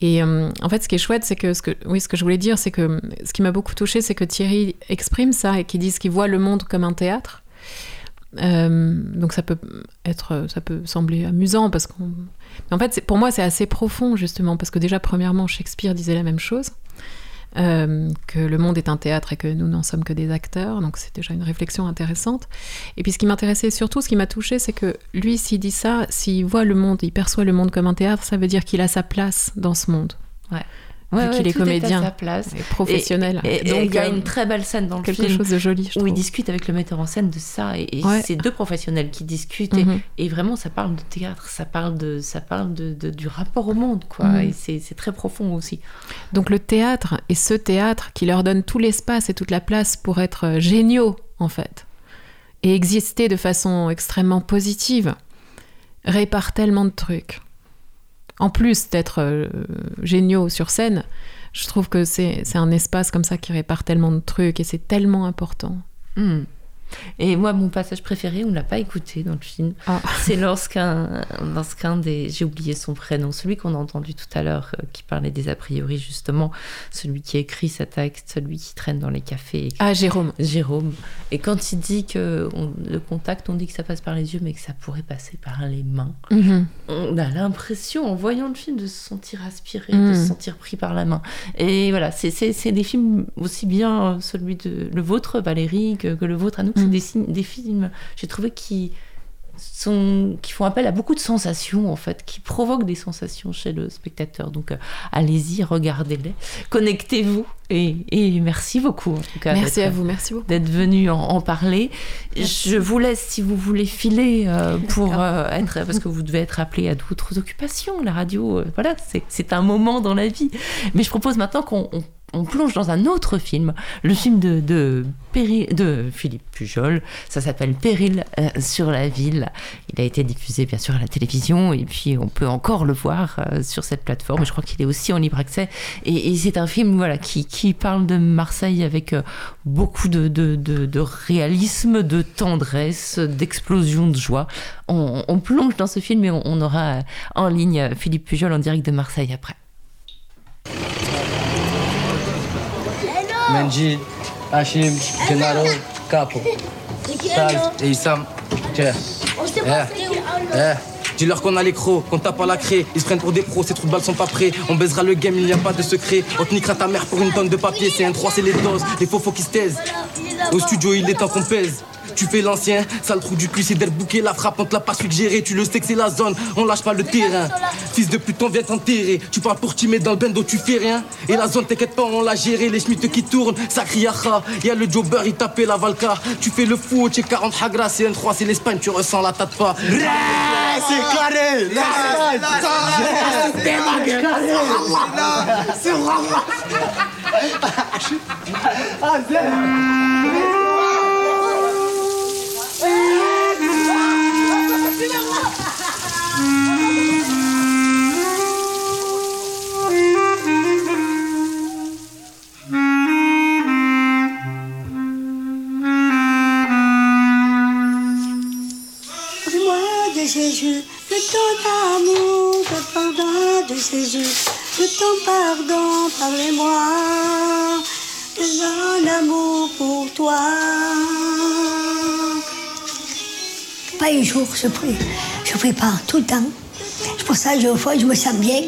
[SPEAKER 4] Et euh, en fait, ce qui est chouette, c'est que ce que, oui, ce que je voulais dire, c'est que ce qui m'a beaucoup touché, c'est que Thierry exprime ça et qu'il dise qu'il voit le monde comme un théâtre. Euh, donc ça peut être, ça peut sembler amusant parce qu'on. Mais en fait, pour moi, c'est assez profond justement parce que déjà, premièrement, Shakespeare disait la même chose. Euh, que le monde est un théâtre et que nous n'en sommes que des acteurs, donc c'est déjà une réflexion intéressante. Et puis ce qui m'intéressait surtout, ce qui m'a touché, c'est que lui, s'il dit ça, s'il voit le monde, il perçoit le monde comme un théâtre, ça veut dire qu'il a sa place dans ce monde. Vu qu'il est comédien
[SPEAKER 1] à sa place.
[SPEAKER 4] et professionnel.
[SPEAKER 1] Et, et- et
[SPEAKER 4] Donc,
[SPEAKER 1] il y a
[SPEAKER 4] euh,
[SPEAKER 1] une très belle scène dans le
[SPEAKER 4] quelque
[SPEAKER 1] film
[SPEAKER 4] chose de joli, je
[SPEAKER 1] où il discute avec le metteur en scène de ça et,
[SPEAKER 4] Ouais.
[SPEAKER 1] c'est deux professionnels qui discutent
[SPEAKER 4] Mhm.
[SPEAKER 1] et, et vraiment ça parle de théâtre, ça parle de ça parle de, de- du rapport au monde quoi
[SPEAKER 4] Mhm.
[SPEAKER 1] et c'est c'est très profond aussi.
[SPEAKER 4] Donc le théâtre et ce théâtre qui leur donne tout l'espace et toute la place pour être euh, géniaux en fait et exister de façon extrêmement positive répare tellement de trucs. En plus d'être euh, géniaux sur scène, je trouve que c'est un espace comme ça qui répare tellement de trucs et c'est tellement important.
[SPEAKER 1] Hmm. Et moi, mon passage préféré, on l'a pas écouté dans le film.
[SPEAKER 4] Ah.
[SPEAKER 1] C'est lorsqu'un, lorsqu'un des, j'ai oublié son prénom, celui qu'on a entendu tout à l'heure, euh, qui parlait des a priori justement, celui qui écrit sa texte, celui qui traîne dans les cafés. qui-
[SPEAKER 4] Ah, Jérôme.
[SPEAKER 1] Jérôme. Et quand il dit que on- le contact, on dit que ça passe par les yeux, mais que ça pourrait passer par les mains.
[SPEAKER 4] Mhm.
[SPEAKER 1] On a l'impression, en voyant le film, de se sentir aspiré,
[SPEAKER 4] Mhm.
[SPEAKER 1] de se sentir pris par la main. Et voilà, c'est, c'est, c'est des films aussi bien euh, celui de le vôtre, Valérie, que, que le vôtre à nous.
[SPEAKER 4] Mhm.
[SPEAKER 1] C'est des, films, j'ai trouvé, qui sont qui font appel à beaucoup de sensations en fait, qui provoquent des sensations chez le spectateur. Donc euh, allez-y, regardez-les, connectez-vous et, et merci beaucoup en tout cas.
[SPEAKER 4] Merci à vous, merci beaucoup.
[SPEAKER 1] d'être venu en, en parler. Je vous laisse si vous voulez filer euh, pour euh, être parce que vous devez être appelé à d'autres occupations. La radio, voilà, c'est un moment dans la vie. Mais je propose maintenant qu'on on- on plonge dans un autre film, le film de, de, Philippe Pujol. Ça s'appelle Péril euh, sur la ville. Il a été diffusé bien sûr à la télévision et puis on peut encore le voir euh, sur cette plateforme. Je crois qu'il est aussi en libre accès. Et, c'est un film voilà, qui, qui parle de Marseille avec euh, beaucoup de, de, de- réalisme, de tendresse, d'explosion de joie. On, on plonge dans ce film et on, aura en ligne Philippe Pujol en direct de Marseille après.
[SPEAKER 17] Menji, Hachim, Gennaro, Capo, Tal et Issam. Tiens. Eh, eh. Dis-leur qu'on a les crocs, qu'on tape à la craie. Ils se prennent pour des pros, ces trous de balles sont pas prêts. On baisera le game, il n'y a pas de secret. On te niquera ta mère pour une tonne de papier. C'est un 3, c'est les doses. Les faux faux qui se taisent. Au studio, il est temps qu'on pèse. Tu fais l'ancien, sale trou du cul, c'est d'être bouqué. La frappe, on te l'a pas suggéré. Tu le sais que c'est la zone, on lâche pas le terrain. Fils de pute, on vient t'enterrer. Tu parles pour Timé dans le bendo, tu fais rien. Et la zone, t'inquiète pas, on l'a géré. Les schmittes qui tournent, ça crie. Y'a le jobber, il tapait la valka. Tu fais le fou, tu 40 hagra, c'est un 3, c'est l'Espagne, tu ressens la tate pas.
[SPEAKER 18] c'est carré C'est
[SPEAKER 19] Jésus, de ton amour, de pardon de Jésus, de ton pardon, parlez-moi de mon amour pour toi.
[SPEAKER 20] Pas un jour, je prie. Je pas tout le temps. C'est pour ça que fois, je me sens bien.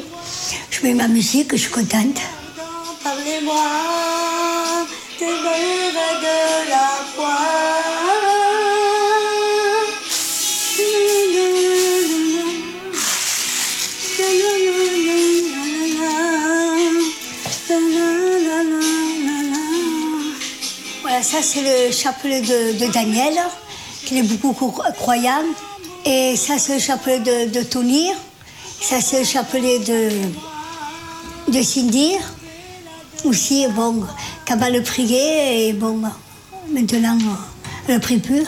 [SPEAKER 20] Je mets ma musique, je suis contente.
[SPEAKER 19] Parlez-moi des rêves de la foi.
[SPEAKER 20] Voilà, ça c'est le chapelet de, de Daniel, qui est beaucoup cro- croyant. Et ça c'est le chapelet de, de Tonir. Ça c'est le chapelet de, de Cindy. Aussi, bon, quand elle le priait, et bon, maintenant, elle ne prie plus.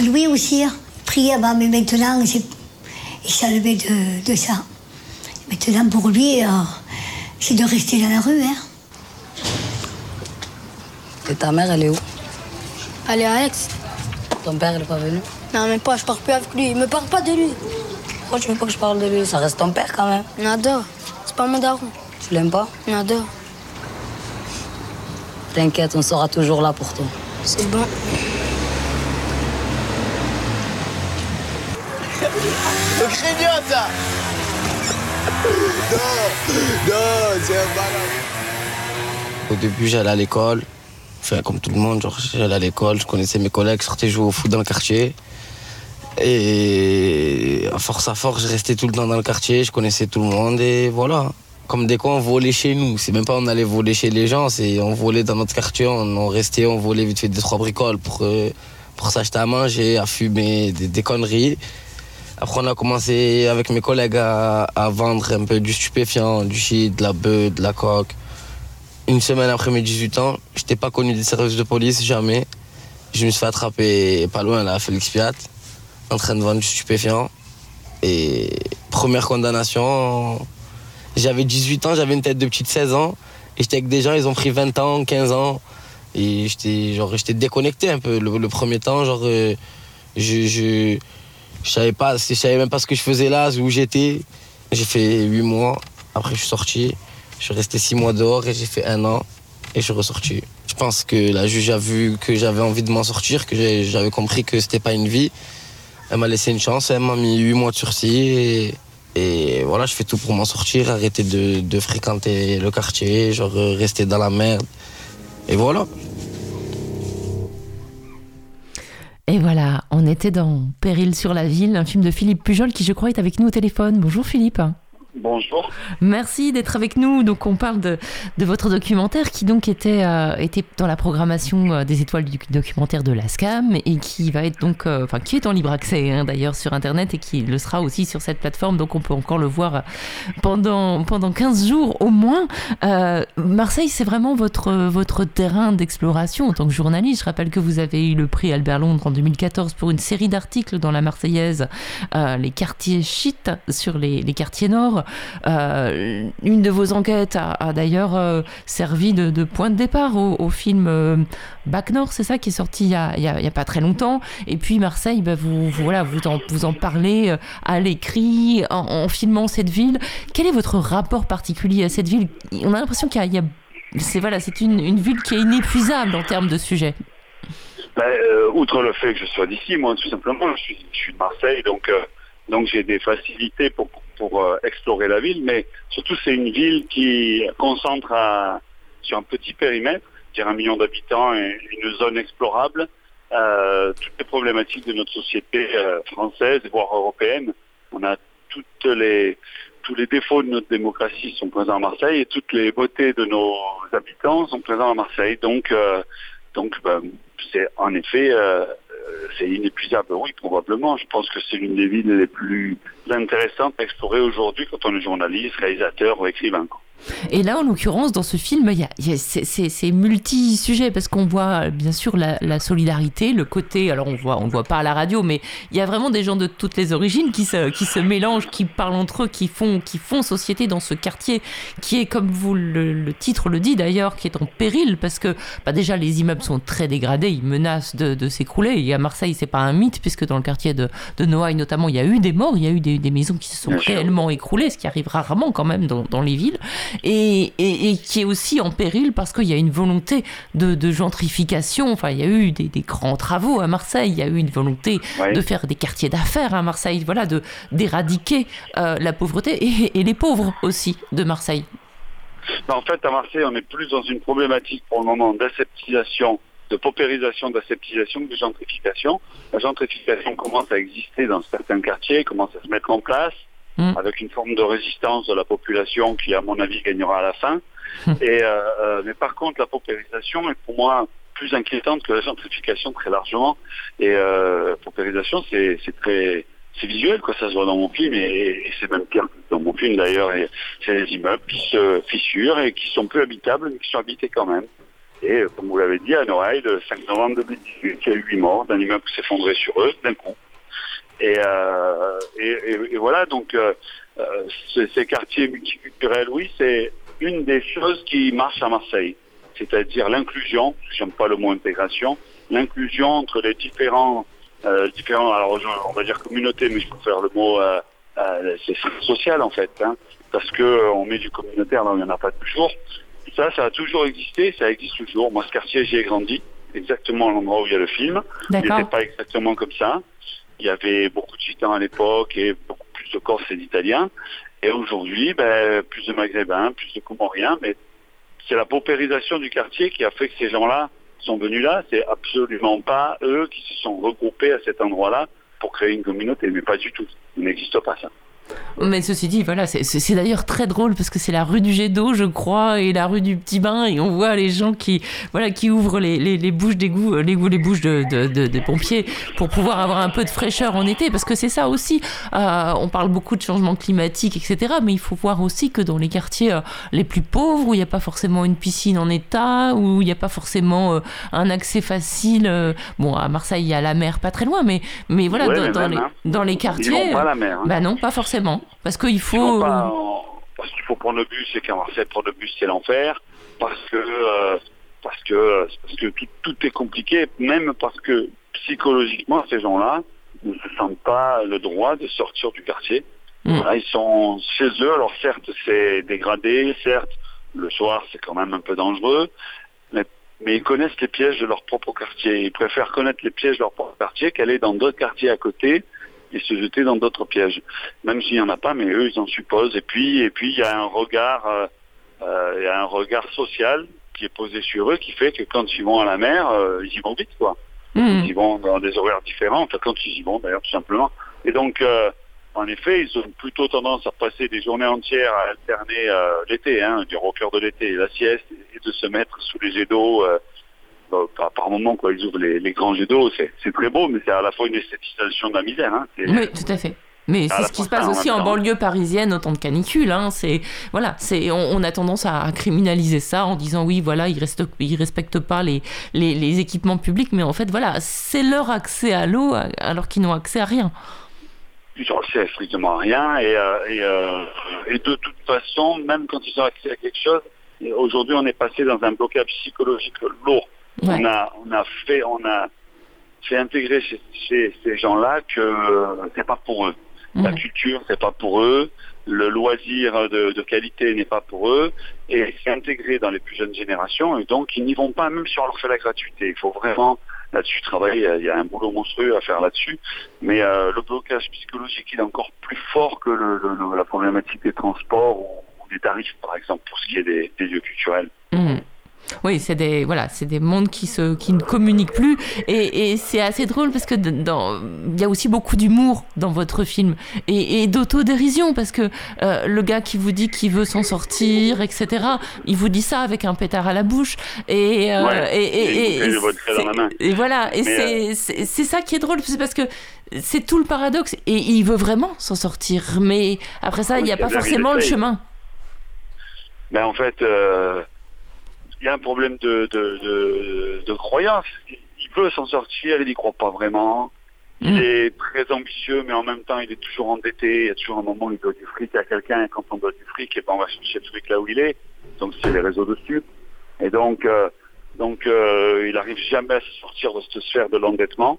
[SPEAKER 20] Lui aussi, il priait avant, mais maintenant, il s'est levé de, de ça. Maintenant, pour lui, euh, c'est de rester dans la rue. Hein.
[SPEAKER 21] Et ta mère, elle est où?
[SPEAKER 19] Allez, Alex.
[SPEAKER 21] Ton père, il est pas venu
[SPEAKER 19] Non, mais pas, je parle plus avec lui. Il me parle pas de lui.
[SPEAKER 21] Pourquoi tu veux pas que je parle de lui? Ça reste ton père quand même.
[SPEAKER 19] Nada. C'est pas mon daron.
[SPEAKER 21] Tu l'aimes pas?
[SPEAKER 19] Nada.
[SPEAKER 21] T'inquiète, on sera toujours là pour toi.
[SPEAKER 19] C'est bon.
[SPEAKER 18] Le craignon, ça Non Non, c'est un malade
[SPEAKER 17] Au début, j'allais à l'école. Comme tout le monde, j'allais à l'école, je connaissais mes collègues, je sortais jouer au foot dans le quartier. Et à force à force, je restais tout le temps dans le quartier, je connaissais tout le monde et voilà. comme des quoi on volait chez nous. C'est même pas on allait voler chez les gens, c'est on volait dans notre quartier, on, restait, on volait vite fait des trois bricoles pour, euh, pour s'acheter à manger, à fumer, des, conneries. Après, on a commencé avec mes collègues à, vendre un peu du stupéfiant, du shit, de la bœuf, de la coque. Une semaine après mes 18 ans, j'étais pas connu des services de police, jamais. Je me suis fait attraper pas loin, là, à Félix Piat, en train de vendre du stupéfiant. Et première condamnation, j'avais 18 ans, j'avais une tête de petite 16 ans. Et j'étais avec des gens, ils ont pris 20 ans, 15 ans. Et j'étais genre j'étais déconnecté un peu le, premier temps. Genre, euh, je, je, je savais pas, je savais même pas ce que je faisais là, où j'étais. J'ai fait 8 mois. Après, je suis sorti. Je suis resté 6 mois dehors et j'ai fait un an. Et je suis ressorti. Je pense que la juge a vu que j'avais envie de m'en sortir, que j'avais compris que c'était pas une vie. Elle m'a laissé une chance, elle m'a mis 8 mois de sursis. Et, voilà, je fais tout pour m'en sortir, arrêter de, de fréquenter le quartier, genre euh, rester dans la merde. Et voilà.
[SPEAKER 1] Et voilà, on était dans Péril sur la ville, un film de Philippe Pujol qui je crois est avec nous au téléphone. Bonjour Philippe.
[SPEAKER 22] Bonjour.
[SPEAKER 1] Merci d'être avec nous. Donc on parle de, de votre documentaire qui donc était, euh, était dans la programmation euh, des étoiles du documentaire de la SCAM et qui va être donc, euh, enfin qui est en libre accès hein, d'ailleurs sur internet et qui le sera aussi sur cette plateforme. Donc on peut encore le voir pendant, pendant 15 jours au moins. Marseille, c'est vraiment votre, votre terrain d'exploration en tant que journaliste. Je rappelle que vous avez eu le prix Albert Londres en 2014 pour une série d'articles dans la Marseillaise, les quartiers shit sur les, les quartiers nord. Euh, une de vos enquêtes a, d'ailleurs euh, servi de, point de départ au, film euh, Bac Nord, c'est ça qui est sorti il y, a, pas très longtemps. Et puis Marseille, bah, vous, vous- en, parlez euh, à l'écrit, en, filmant cette ville. Quel est votre rapport particulier à cette ville? On a l'impression qu'il y a, c'est voilà, c'est une, ville qui est inépuisable en termes de sujets.
[SPEAKER 22] Ben, outre le fait que je sois d'ici, moi tout simplement, je suis, je de Marseille, donc j'ai des facilités pour euh, explorer la ville, mais surtout c'est une ville qui concentre à- sur un petit périmètre, dire un million d'habitants et une zone explorable, euh, toutes les problématiques de notre société euh, française, voire européenne. On a toutes les tous les défauts de notre démocratie sont présents à Marseille et toutes les beautés de nos habitants sont présents à Marseille. Donc euh, donc, ben, c'est en effet, euh, euh, c'est inépuisable. Oui, probablement. Je pense que c'est l'une des villes les plus intéressantes à explorer aujourd'hui quand on est journaliste, réalisateur ou écrivain.
[SPEAKER 1] Et là, en l'occurrence, dans ce film, il y a, a- c'est- c'est c'est multi-sujet parce qu'on voit euh, bien sûr la, solidarité, le côté. Alors, on voit, on voit pas à la radio, mais il y a vraiment des gens de toutes les origines qui se, qui se mélangent, qui parlent entre eux, qui font, qui font société dans ce quartier qui est, comme vous le, le titre le dit d'ailleurs, qui est en péril parce que bah, déjà les immeubles sont très dégradés, ils menacent de, de s'écrouler. Et à Marseille, c'est pas un mythe puisque dans le quartier de, de Noailles notamment, il y a eu des morts, il y a eu des, des maisons qui se sont
[SPEAKER 22] Bien sûr.
[SPEAKER 1] réellement écroulées, ce qui arrive rarement quand même dans, dans les villes, et, et- et qui est aussi en péril parce qu'il y a une volonté de, de gentrification. Enfin, il y a eu des, des grands travaux à Marseille, il y a eu une volonté de faire des quartiers d'affaires à Marseille, voilà, de d'éradiquer euh, la pauvreté et, et les pauvres aussi de Marseille.
[SPEAKER 22] Ben, en fait, à Marseille, on est plus dans une problématique pour le moment d'aseptisation, de paupérisation, d'aseptisation de gentrification. La gentrification commence à exister dans certains quartiers, commence à se mettre en place, avec une forme de résistance de la population qui, à mon avis, gagnera à la fin. Et, euh, euh, mais par contre, la paupérisation est pour moi plus inquiétante que la gentrification très largement. Et euh, paupérisation, c'est c'est très c'est visuel, quoi. Ça se voit dans mon film et, et c'est même pire que dans mon film d'ailleurs. Et C'est des immeubles qui se fissurent et qui sont peu habitables, mais qui sont habités quand même. Et euh, comme vous l'avez dit, à Noël, le 5 novembre 2018, il y a eu 8 morts d'un immeuble qui s'effondrait sur eux d'un coup. Et, euh, et, et- voilà, donc euh, euh, ces, quartiers multiculturels, oui, c'est une des choses qui marche à Marseille, c'est-à-dire l'inclusion, j'aime pas le mot intégration, l'inclusion entre les différents, euh, différents, alors on va dire communautés, mais je préfère le mot, euh, c'est social en fait, hein, parce que on met du communautaire là il n'y en a pas toujours. Ça, ça a toujours existé, ça existe toujours. Moi, ce quartier, j'y ai grandi, exactement à l'endroit où il y a le film. Il n'était pas exactement comme ça. Il y avait beaucoup de gitans à l'époque et beaucoup plus de Corses et d'Italiens. Et aujourd'hui, ben, plus de Maghrébins, plus de Comoriens, mais c'est la paupérisation du quartier qui a fait que ces gens-là sont venus là. C'est absolument pas eux qui se sont regroupés à cet endroit-là pour créer une communauté, mais pas du tout. Il n'existe pas ça.
[SPEAKER 1] Mais ceci dit, voilà, c'est- d'ailleurs très drôle parce que c'est la rue du jet d'eau, je crois, et la rue du petit bain, et on voit les gens qui, voilà, qui ouvrent les, les, les bouches d'égout, les, les bouches de, de- de- des pompiers pour pouvoir avoir un peu de fraîcheur en été, parce que c'est ça aussi. euh, on parle beaucoup de changement climatique, etc., mais il faut voir aussi que dans les quartiers euh, les plus pauvres, où il n'y a pas forcément une piscine en état, où il n'y a pas forcément euh, un accès facile. bon, à Marseille, il y a la mer pas très loin, mais, mais voilà,
[SPEAKER 22] Ouais,
[SPEAKER 1] dans,
[SPEAKER 22] mais
[SPEAKER 1] dans
[SPEAKER 22] même,
[SPEAKER 1] les,
[SPEAKER 22] hein.
[SPEAKER 1] dans les
[SPEAKER 22] Ils
[SPEAKER 1] quartiers.
[SPEAKER 22] vont pas à la mer, hein.
[SPEAKER 1] Bah non, pas forcément. Parce qu'il faut.
[SPEAKER 22] pas Parce qu'il faut prendre le bus et qu'à Marseille, prendre le bus, c'est l'enfer. Parce que, euh, parce que, parce que tout, tout est compliqué, même parce que psychologiquement, ces gens-là ne se sentent pas le droit de sortir du quartier. Voilà, ils sont chez eux, alors certes, c'est dégradé, certes, le soir, c'est quand même un peu dangereux, mais, mais ils connaissent les pièges de leur propre quartier. Ils préfèrent connaître les pièges de leur propre quartier qu'aller dans d'autres quartiers à côté et se jeter dans d'autres pièges. Même s'il n'y en a pas, mais eux, ils en supposent. Et puis, et puis, il y a un regard, euh, euh, il y a un regard social qui est posé sur eux, qui fait que quand ils vont à la mer, euh, ils y vont vite, quoi. Ils y vont dans des horaires différents, enfin quand ils y vont d'ailleurs, tout simplement. Et donc, euh, en effet, ils ont plutôt tendance à passer des journées entières à alterner euh, l'été, hein, dire au cœur de l'été, la sieste, et de se mettre sous les jets d'eau. Bah, par, moment, quoi, ils ouvrent les, les grands jets d'eau, c'est très beau, mais c'est à la fois une esthétisation de la misère. Hein.
[SPEAKER 1] Oui, tout à fait. Mais c'est ce qui se passe
[SPEAKER 22] en
[SPEAKER 1] aussi en banlieue parisienne au temps de canicule. Hein. C'est voilà, c'est on, on a tendance à criminaliser ça en disant oui, voilà, ils restent, ils respectent pas les, les, les équipements publics, mais en fait voilà, c'est leur accès à l'eau alors qu'ils n'ont accès à rien.
[SPEAKER 22] ils ont accès à strictement rien et, euh, et, euh, et de toute façon, même quand ils ont accès à quelque chose, aujourd'hui on est passé dans un blocage psychologique lourd. On a on a fait on a fait intégrer chez, chez ces gens-là que euh, c'est pas pour eux. La culture c'est pas pour eux, le loisir de, de qualité n'est pas pour eux et c'est intégré dans les plus jeunes générations et donc ils n'y vont pas même si on leur fait la gratuité. Il faut vraiment là-dessus travailler. Il y a un boulot monstrueux à faire là-dessus. Mais euh, le blocage psychologique, il est encore plus fort que le- la problématique des transports ou, ou des tarifs, par exemple, pour ce qui est des, des lieux culturels.
[SPEAKER 1] Mhm. Oui, c'est des voilà, c'est des mondes qui se qui ne communiquent plus. Et, et c'est assez drôle parce que dans il y a aussi beaucoup d'humour dans votre film. Et, et d'autodérision parce que euh, le gars qui vous dit qu'il veut s'en sortir, etc. Il vous dit ça avec un pétard à la bouche. Et euh,
[SPEAKER 22] Ouais,
[SPEAKER 1] et,
[SPEAKER 22] et
[SPEAKER 1] et voilà et c'est
[SPEAKER 22] euh,
[SPEAKER 1] c'est c'est ça qui est drôle c'est parce que c'est tout le paradoxe. Et il veut vraiment s'en sortir mais après ça il n'y a pas forcément le chemin.
[SPEAKER 22] Mais en fait, il y a un problème de, de, de, de croyance. Il veut s'en sortir, il n'y croit pas vraiment. Il est très ambitieux, mais en même temps, il est toujours endetté. Il y a toujours un moment où il doit du fric à quelqu'un. Et quand on doit du fric, et ben, on va chercher le fric là où il est. Donc, c'est les réseaux de stup. Et donc, euh, donc euh, il n'arrive jamais à se sortir de cette sphère de l'endettement.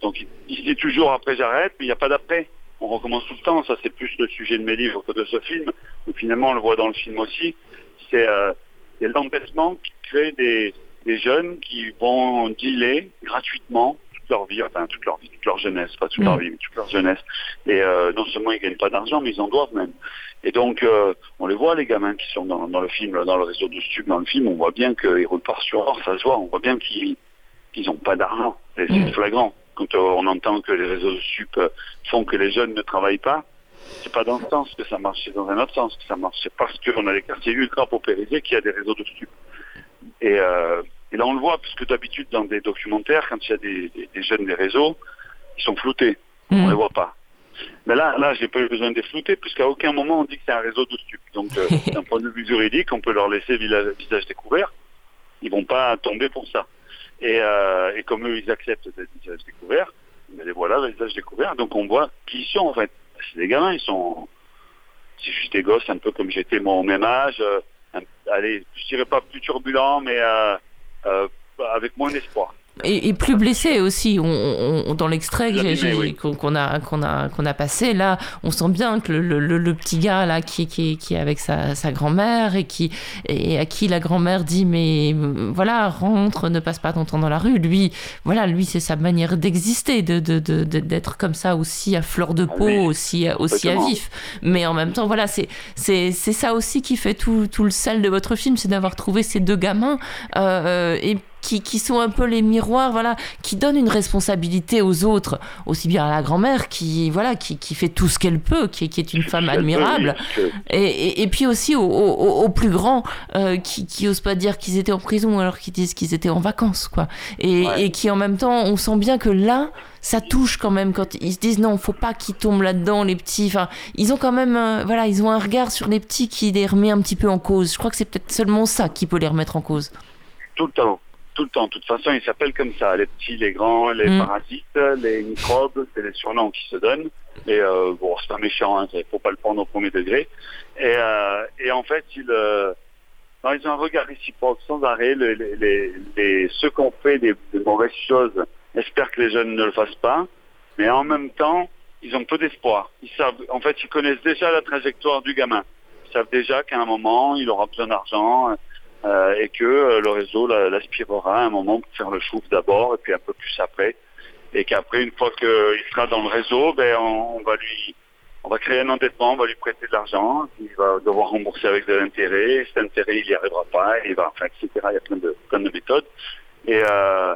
[SPEAKER 22] Donc, il, dit toujours après j'arrête, mais il n'y a pas d'après. On recommence tout le temps. Ça, c'est plus le sujet de mes livres que de ce film. Finalement, on le voit dans le film aussi. C'est euh, il y a l'endettement qui crée des, des jeunes qui vont dealer gratuitement toute leur vie, enfin toute leur vie, toute leur jeunesse, pas toute leur
[SPEAKER 23] Mm.
[SPEAKER 22] vie, mais toute leur jeunesse. Et euh, non seulement ils gagnent pas d'argent, mais ils en doivent même. Et donc, euh, on les voit, les gamins qui sont dans, dans le film, dans le réseau de stupes, dans le film, on voit bien qu'ils par sur or, ça se voit, on voit bien qu'ils qu'ils n'ont pas d'argent. C'est flagrant. Quand euh, on entend que les réseaux de euh, font que les jeunes ne travaillent pas, c'est pas dans ce sens que ça marche, c'est dans un autre sens que ça marche. C'est parce qu'on a des quartiers ultra paupérisés qu'il y a des réseaux de stupes. Et, euh, et là, on le voit, parce que d'habitude, dans des documentaires, quand il y a des, des- des jeunes des réseaux, ils sont floutés. On les voit pas. Mais là, là, j'ai pas eu besoin de les flouter, puisqu'à aucun moment on dit que c'est un réseau de stupes. Donc, euh, d'un point de vue juridique, on peut leur laisser visage découvert. Ils vont pas tomber pour ça. Et, euh, et comme eux, ils acceptent d'être visage découvert, mais les voilà, le visage découvert. Donc, on voit qui ils sont, en fait. C'est des gamins, ils sont... C'est juste des gosses, un peu comme j'étais moi au même âge. euh, allez, je dirais pas plus turbulent, mais euh, euh, avec moins d'espoir.
[SPEAKER 1] Et, et plus blessé aussi. On, on- on- dans l'extrait
[SPEAKER 22] oui.
[SPEAKER 1] qu'on a, qu'on a, qu'on a passé, là, on sent bien que le, le- le- petit gars là, qui, qui, qui est avec sa, sa grand-mère et, qui, et à qui la grand-mère dit Mais euh, voilà, rentre, ne passe pas ton temps dans la rue. Lui, voilà, lui, c'est sa manière d'exister, de, de, de- de- d'être comme ça aussi à fleur de peau, aussi, aussi à vif. Mais en même temps, voilà, c'est, c'est, c'est ça aussi qui fait tout, tout le sel de votre film, c'est d'avoir trouvé ces deux gamins euh, et qui, qui sont un peu les miroirs, voilà, qui donnent une responsabilité aux autres, aussi bien à la grand-mère qui, voilà, qui, qui fait tout ce qu'elle peut, qui, qui est une femme admirable, et, et, et puis aussi aux, aux- aux plus grands euh, qui, qui osent pas dire qu'ils étaient en prison alors qu'ils disent qu'ils étaient en vacances, quoi. Et, et qui en même temps, on sent bien que là, ça touche quand même quand ils se disent non, faut pas qu'ils tombent là-dedans, les petits. Enfin, ils ont quand même, euh, voilà, ils ont un regard sur les petits qui les remet un petit peu en cause. Je crois que c'est peut-être seulement ça qui peut les remettre en cause.
[SPEAKER 22] Tout le temps. Tout le temps. De toute façon, ils s'appellent comme ça. Les petits, les grands, les
[SPEAKER 1] Mm.
[SPEAKER 22] parasites, les microbes, c'est les surnoms qui se donnent. Et euh, bon, c'est pas méchant, hein, faut pas le prendre au premier degré. Et, euh, et en fait, ils, euh, non, ils ont un regard réciproque sans arrêt. Les, les, les, les- ceux qui ont fait des, des mauvaises choses espèrent que les jeunes ne le fassent pas. Mais en même temps, ils ont peu d'espoir. Ils savent, en fait, ils connaissent déjà la trajectoire du gamin. Ils savent déjà qu'à un moment, il aura besoin d'argent euh, et que euh, le réseau la- l'aspirera à un moment pour faire le chouf d'abord et puis un peu plus après. Et qu'après, une fois qu'il sera dans le réseau, ben, on, va lui, on va créer un endettement, on va lui prêter de l'argent, il va devoir rembourser avec de l'intérêt, et cet intérêt, il n'y arrivera pas, il va, enfin, etc. Il y a plein de, plein de méthodes. Et, euh,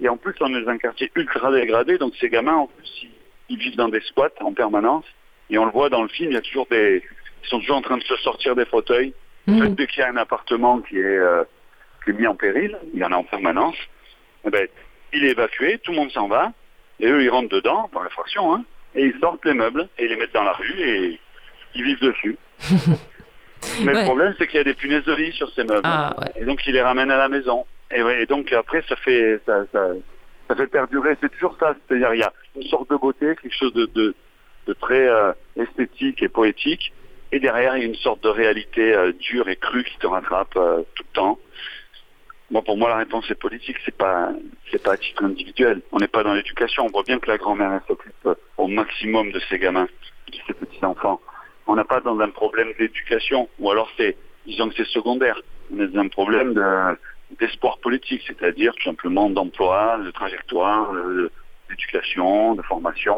[SPEAKER 22] et en plus, on est dans un quartier ultra dégradé, donc ces gamins, en plus, ils, ils vivent dans des squats en permanence. Et on le voit dans le film, il y a toujours des, ils sont toujours en train de se sortir des fauteuils. Fait, dès qu'il y a un appartement qui est, euh, qui est mis en péril, il y en a en permanence, eh ben, il est évacué, tout le monde s'en va, et eux, ils rentrent dedans, par effraction, hein, et ils sortent les meubles, et ils les mettent dans la rue, et ils vivent dessus. Mais
[SPEAKER 1] Ouais.
[SPEAKER 22] le problème, c'est qu'il y a des punaises de lit sur ces meubles.
[SPEAKER 1] Ah,
[SPEAKER 22] Et donc, ils les ramènent à la maison. Et, ouais, et donc, après, ça fait, ça, ça, ça fait perdurer. C'est toujours ça. C'est-à-dire, il y a une sorte de beauté, quelque chose de, de, de très euh, esthétique et poétique. Et derrière, il y a une sorte de réalité euh, dure et crue qui te rattrape euh, tout le temps. Pour moi, la réponse est politique. C'est pas, c'est pas à titre individuel. On n'est pas dans l'éducation. On voit bien que la grand-mère s'occupe euh, au maximum de ses gamins, de ses petits enfants. On n'a pas dans un problème d'éducation, ou alors c'est, disons que c'est secondaire. On est dans un problème de- d'espoir politique, c'est-à-dire tout simplement d'emploi, de trajectoire, d'éducation, de formation.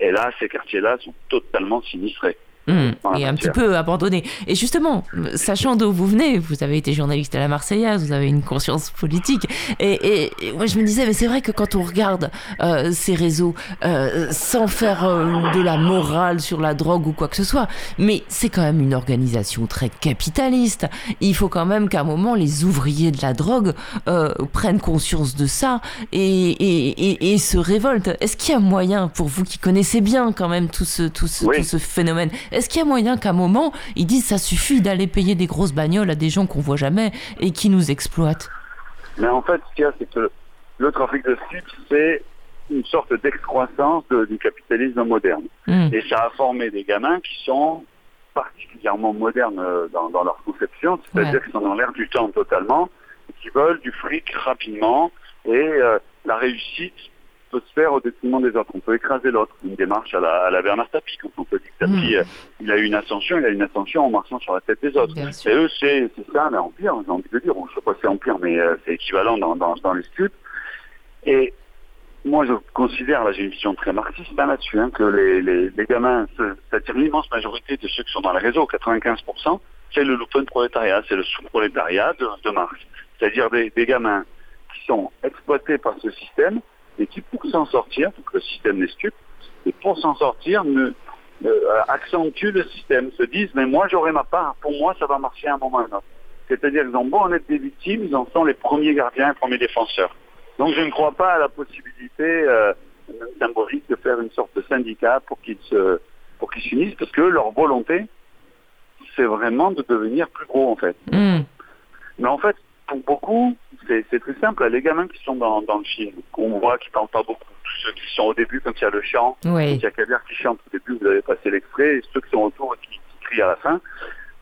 [SPEAKER 22] Et là, ces quartiers-là sont totalement sinistrés. La
[SPEAKER 1] et un petit peu abandonné. Et justement, sachant d'où vous venez, vous avez été journaliste à la Marseillaise, vous avez une conscience politique. Et, et- et moi, je me disais, mais c'est vrai que quand on regarde euh, ces réseaux, euh, sans faire euh, de la morale sur la drogue ou quoi que ce soit, mais c'est quand même une organisation très capitaliste. Il faut quand même qu'à un moment, les ouvriers de la drogue prennent conscience de ça et, et, et- et se révoltent. Est-ce qu'il y a moyen, pour vous qui connaissez bien quand même tout ce, tout ce,
[SPEAKER 22] Oui.
[SPEAKER 1] tout ce phénomène, est-ce qu'il y a moyen qu'à un moment, ils disent ça suffit d'aller payer des grosses bagnoles à des gens qu'on voit jamais et qui nous exploitent?
[SPEAKER 22] Mais en fait, ce qu'il y a, c'est que le trafic de stupes, c'est une sorte d'excroissance de- du capitalisme moderne.
[SPEAKER 1] Mm.
[SPEAKER 22] Et ça a formé des gamins qui sont particulièrement modernes euh, dans, dans leur conception, c'est-à-dire
[SPEAKER 1] Ouais.
[SPEAKER 22] qu'ils sont dans l'air du temps totalement, et qui veulent du fric rapidement, et euh, la réussite peut se faire au détriment des autres. On peut écraser l'autre. Une démarche à la, à la Bernard Tapie, quand on peut dire que Tapie, euh, il a eu une ascension, il a eu une ascension en marchant sur la tête des autres. Et eux, c'est ça, mais en pire, j'ai envie de dire, je sais pas si c'est en pire, mais euh, c'est équivalent dans, dans, dans les stupes. Et moi, je considère, là, j'ai une vision très marxiste hein, là-dessus, hein, que les, les, les gamins, ce- c'est-à-dire l'immense majorité de ceux qui sont dans les réseaux, 95%, c'est le lumpen prolétariat, c'est le sous-prolétariat de, de Marx. C'est-à-dire des, des gamins qui sont exploités par ce système et qui, pour s'en sortir, donc le système des stupes, et pour s'en sortir, ne, euh, accentuent le système, se disent, mais moi, j'aurai ma part, pour moi, ça va marcher à un moment ou à un autre. C'est-à-dire qu'ils ont beau en être des victimes, ils en sont les premiers gardiens, les premiers défenseurs. Donc je ne crois pas à la possibilité euh, symbolique de faire une sorte de syndicat pour qu'ils se pour qu'ils s'unissent, parce que leur volonté, c'est vraiment de devenir plus gros en fait.
[SPEAKER 1] Hmm.
[SPEAKER 22] Mais en fait, pour beaucoup, c'est très simple. Les gamins qui sont dans, dans le film, qu'on voit qui parlent pas beaucoup, tous ceux qui sont au début, comme il y a le chant,
[SPEAKER 1] Oui.
[SPEAKER 22] quand il y a Kabir qui chante au début, vous avez passé l'extrait, et ceux qui sont autour et qui, qui crient à la fin,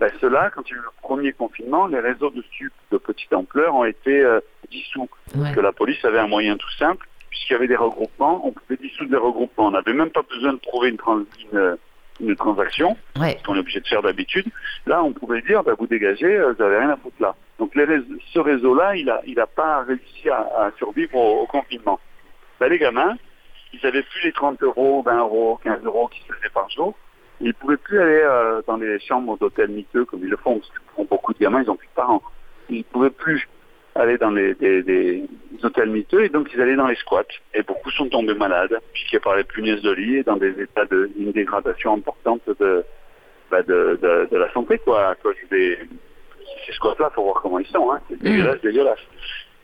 [SPEAKER 22] ben, ceux-là, quand il y a eu le premier confinement, les réseaux de stupes de petite ampleur ont été euh, dissous. Parce que la police avait un moyen tout simple, puisqu'il y avait des regroupements, on pouvait dissoudre des regroupements. On n'avait même pas besoin de prouver une, trans- une, une transaction,
[SPEAKER 1] Ouais.
[SPEAKER 22] ce qu'on est obligé de faire d'habitude. Là, on pouvait dire, ben, vous dégagez, euh, vous n'avez rien à foutre là. Donc les réseaux- ce réseau-là, il n'a il a pas réussi à, à survivre au, au confinement. Ben, les gamins, ils avaient plus les 30 euros, 20 euros, 15 euros qui se faisaient par jour. Ils ne pouvaient plus aller euh, dans les chambres d'hôtels miteux comme ils le font, parce que pour beaucoup de gamins, ils n'ont plus de parents. Ils ne pouvaient plus allaient dans les, des, des hôtels miteux et donc ils allaient dans les squats. Et beaucoup sont tombés malades, piqués par les punaises de lit et dans des états de une dégradation importante de, bah, de, de, de la santé, quoi, à cause des ces squats-là, faut voir comment ils sont, hein. C'est dégueulasse, dégueulasse.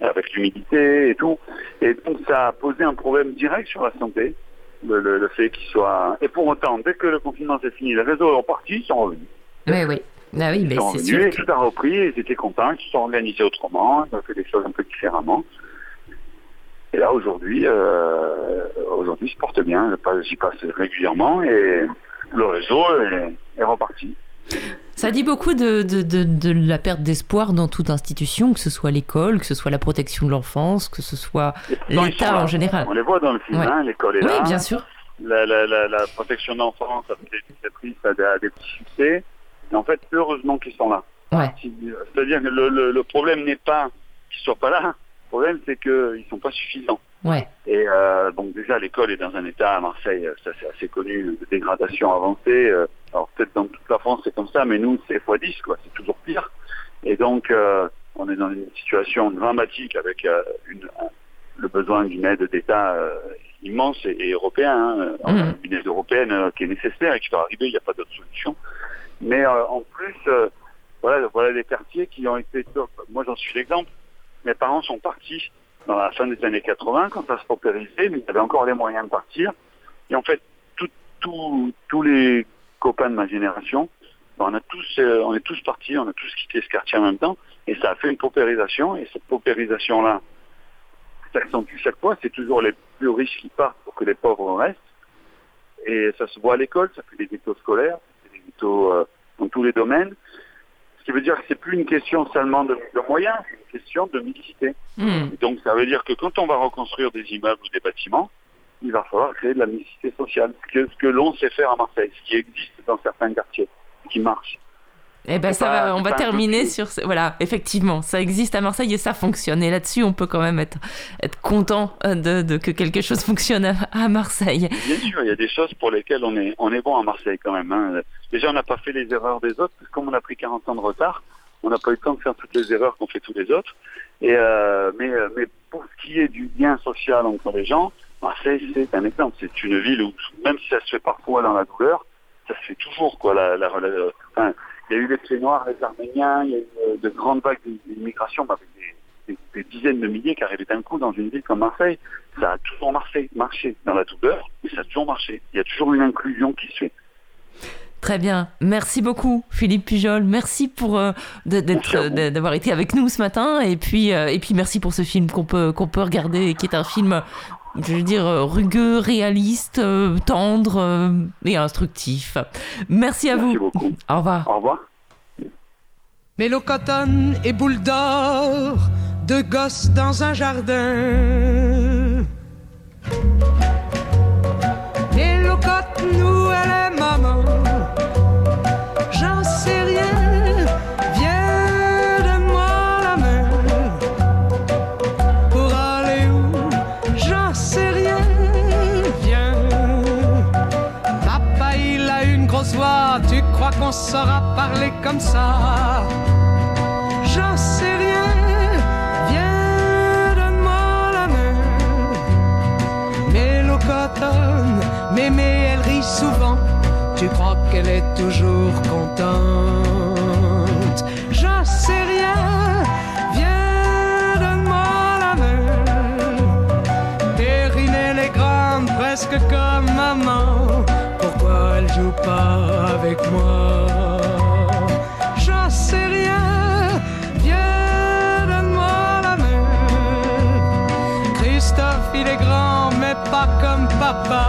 [SPEAKER 22] Avec l'humidité et tout. Et donc ça a posé un problème direct sur la santé, le, le, le fait qu'ils soient. Et pour autant, dès que le confinement s'est fini, les réseaux sont partis, ils sont revenus.
[SPEAKER 1] Oui, oui. Ah oui,
[SPEAKER 22] Ils
[SPEAKER 1] mais
[SPEAKER 22] sont
[SPEAKER 1] c'est
[SPEAKER 22] revenus
[SPEAKER 1] sûr.
[SPEAKER 22] et
[SPEAKER 1] que-
[SPEAKER 22] tout a repris, et ils étaient contents, ils se sont organisés autrement, ils ont fait des choses un peu différemment. Et là, aujourd'hui, euh, aujourd'hui, ils se portent bien, j'y passe régulièrement et le réseau est, est reparti.
[SPEAKER 1] Ça dit beaucoup de, de, de, de la perte d'espoir dans toute institution, que ce soit l'école, que ce soit la protection de l'enfance, que ce soit
[SPEAKER 22] ils sont
[SPEAKER 1] l'État en général.
[SPEAKER 22] On les voit dans le film,
[SPEAKER 1] Ouais.
[SPEAKER 22] hein, l'école est
[SPEAKER 1] Oui,
[SPEAKER 22] là.
[SPEAKER 1] bien sûr.
[SPEAKER 22] La, la, la, la protection les éducatrices a des, a des petits succès. Et en fait, heureusement qu'ils sont là.
[SPEAKER 1] Ouais.
[SPEAKER 22] C'est-à-dire que le, le, le problème n'est pas qu'ils soient pas là. Le problème, c'est qu'ils sont pas suffisants.
[SPEAKER 1] Ouais.
[SPEAKER 22] Et euh, donc déjà, l'école est dans un état à Marseille, euh, ça c'est assez connu, de dégradation avancée. Euh, alors peut-être dans toute la France c'est comme ça, mais nous c'est x10, quoi, c'est toujours pire. Et donc euh, on est dans une situation dramatique avec euh, une, un- le besoin d'une aide d'État euh, immense et, et européen, hein,
[SPEAKER 1] Mhm.
[SPEAKER 22] une aide européenne euh, qui est nécessaire et qui doit arriver, il n'y a pas d'autre solution. Mais euh, en plus, euh, voilà, voilà des quartiers qui ont été... Moi j'en suis l'exemple, mes parents sont partis dans la fin des années 80, quand ça se paupérisait, mais ils avaient encore les moyens de partir. Et en fait, tout- tout- tous les copains de ma génération, ben, on, a tous, euh, on est tous partis, on a tous quitté ce quartier en même temps, et ça a fait une paupérisation, et cette paupérisation-là s'accentue chaque fois, c'est toujours les plus riches qui partent pour que les pauvres restent. Et ça se voit à l'école, ça fait des ghettos scolaires, ghettos euh, dans tous les domaines. Ce qui veut dire que c'est plus une question seulement de, de moyens, c'est une question de mixité.
[SPEAKER 1] Hmm.
[SPEAKER 22] Donc ça veut dire que quand on va reconstruire des immeubles ou des bâtiments, il va falloir créer de la mixité sociale, ce que, ce que l'on sait faire à Marseille, ce qui existe dans certains quartiers, ce qui marche.
[SPEAKER 1] Eh ben ça
[SPEAKER 22] pas-
[SPEAKER 1] va, on va terminer sur ce- voilà, effectivement, ça existe à Marseille et ça fonctionne. Et là-dessus, on peut quand même être être content euh, de, de que quelque chose fonctionne à, à Marseille.
[SPEAKER 22] Bien sûr, il y a des choses pour lesquelles on est, on est bon à Marseille quand même. hein. Déjà, on n'a pas fait les erreurs des autres, parce que comme on a pris 40 ans de retard, on n'a pas eu le temps de faire toutes les erreurs qu'ont fait tous les autres. Et euh, mais, euh, mais pour ce qui est du lien social entre les gens, Marseille, c'est un exemple. C'est une ville où, même si ça se fait parfois dans la douleur, ça se fait toujours. Quoi, la, la- la- enfin, il y a eu les pieds noirs, les Arméniens, il y a eu euh, de grandes vagues d'immigration bah, avec des, des- des dizaines de milliers qui arrivaient d'un coup dans une ville comme Marseille. Ça a toujours marché, marché dans la douleur, mais ça a toujours marché. Il y a toujours une inclusion qui se fait.
[SPEAKER 1] Très bien, merci beaucoup Philippe Pujol, merci pour euh, d'avoir été avec nous ce matin et puis euh, et puis merci pour ce film qu'on peut qu'on peut regarder et qui est un film je veux dire euh, rugueux, réaliste, euh, tendre euh, et instructif. Merci à vous. Au revoir.
[SPEAKER 22] Au revoir.
[SPEAKER 23] Mélocotone et boule d'or, deux gosses dans un jardin. Qu'on saura parler comme ça? J'en sais rien, viens, donne-moi la main. Mélocotonne, mémé, elle rit souvent. Tu crois qu'elle est toujours contente. J'en sais rien, viens, donne-moi la main. Perrine, elle est grande, presque comme maman. Pas avec moi? J'en sais rien, viens, donne-moi la main. Christophe, il est grand, mais pas comme papa.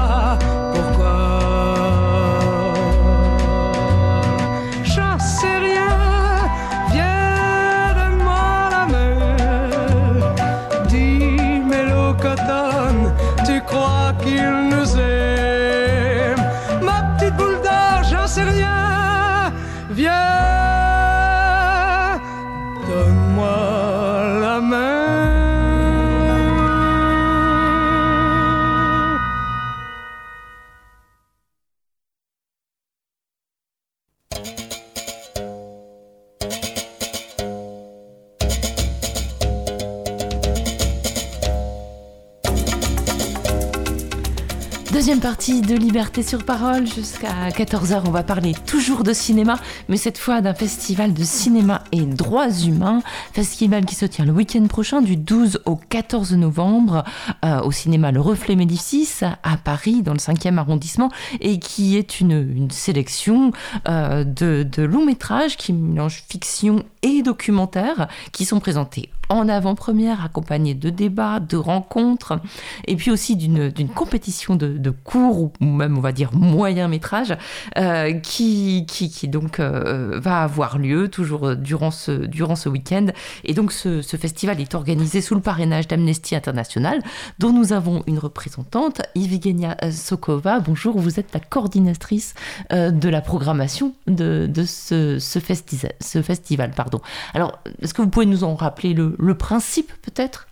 [SPEAKER 1] De Liberté sur parole. Jusqu'à 14h, on va parler toujours de cinéma, mais cette fois d'un festival de cinéma et droits humains. Festival qui se tient le week-end prochain du 12 au 14 novembre euh, au cinéma Le Reflet Médicis à Paris, dans le 5e arrondissement, et qui est une, sélection euh, de, longs métrages qui mélangent fiction et documentaire qui sont présentés en avant-première, accompagnés de débats, de rencontres, et puis aussi d'une compétition de, de courts ou même on va dire moyen métrage euh, qui, qui, qui donc euh, va avoir lieu toujours durant ce, durant ce week-end. Et donc ce, ce festival est organisé sous le parrainage d'Amnesty International, dont nous avons une représentante, Yvigenia Sokova. Bonjour, vous êtes la coordinatrice euh, de la programmation de, de ce, ce, festi ce festival. Pardon. Alors, est-ce que vous pouvez nous en rappeler le, le principe peut-être?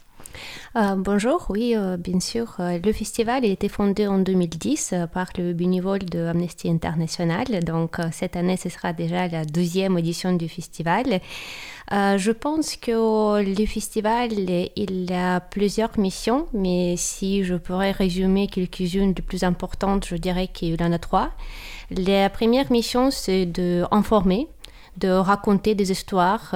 [SPEAKER 2] Euh, bonjour, oui, euh, bien sûr. Euh, le festival a été fondé en 2010 euh, par le bénévole de Amnesty International. Donc, cette année, ce sera déjà la deuxième édition du festival. Je pense que le festival, il a plusieurs missions, mais si je pourrais résumer quelques-unes les plus importantes, je dirais qu'il en a trois. La première mission, c'est d'informer de raconter des histoires,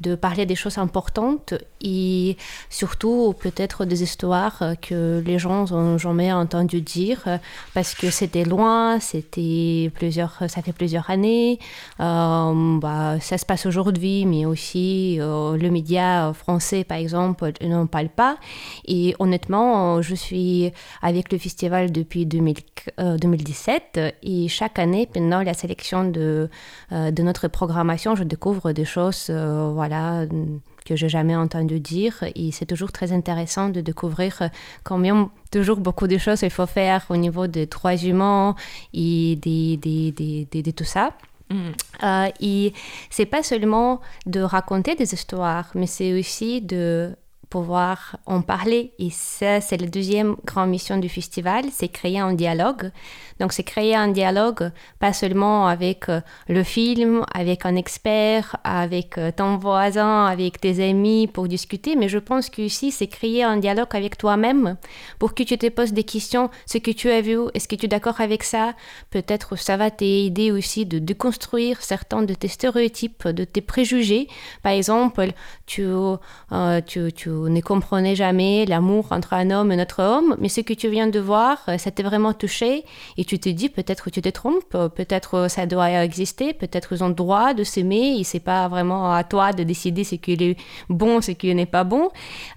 [SPEAKER 2] de parler des choses importantes et surtout peut-être des histoires que les gens n'ont jamais entendu dire parce que c'était loin, c'était plusieurs, ça fait plusieurs années, euh, bah, ça se passe aujourd'hui, mais aussi euh, le média français par exemple n'en parle pas. Et honnêtement, je suis avec le festival depuis 2000, euh, 2017 et chaque année pendant la sélection de, de notre programmation, je découvre des choses, voilà que j'ai jamais entendu dire et c'est toujours très intéressant de découvrir combien toujours beaucoup de choses il faut faire au niveau des droits humains et de, de, de, de, de tout ça. Mm. Euh, et c'est pas seulement de raconter des histoires, mais c'est aussi de pouvoir en parler. Et ça, c'est la deuxième grande mission du festival, c'est créer un dialogue. Donc, c'est créer un dialogue, pas seulement avec euh, le film, avec un expert, avec euh, ton voisin, avec tes amis pour discuter, mais je pense aussi, c'est créer un dialogue avec toi-même pour que tu te poses des questions, ce que tu as vu, est-ce que tu es d'accord avec ça? Peut-être ça va t'aider aussi de déconstruire certains de tes stéréotypes, de tes préjugés. Par exemple, tu, euh, ne comprenais jamais l'amour entre un homme et un autre homme, mais ce que tu viens de voir, ça t'a vraiment touché tu te dis peut-être tu te trompes, peut-être ça doit exister, peut-être ils ont le droit de s'aimer et c'est pas vraiment à toi de décider ce qui est bon, ce qui n'est pas bon.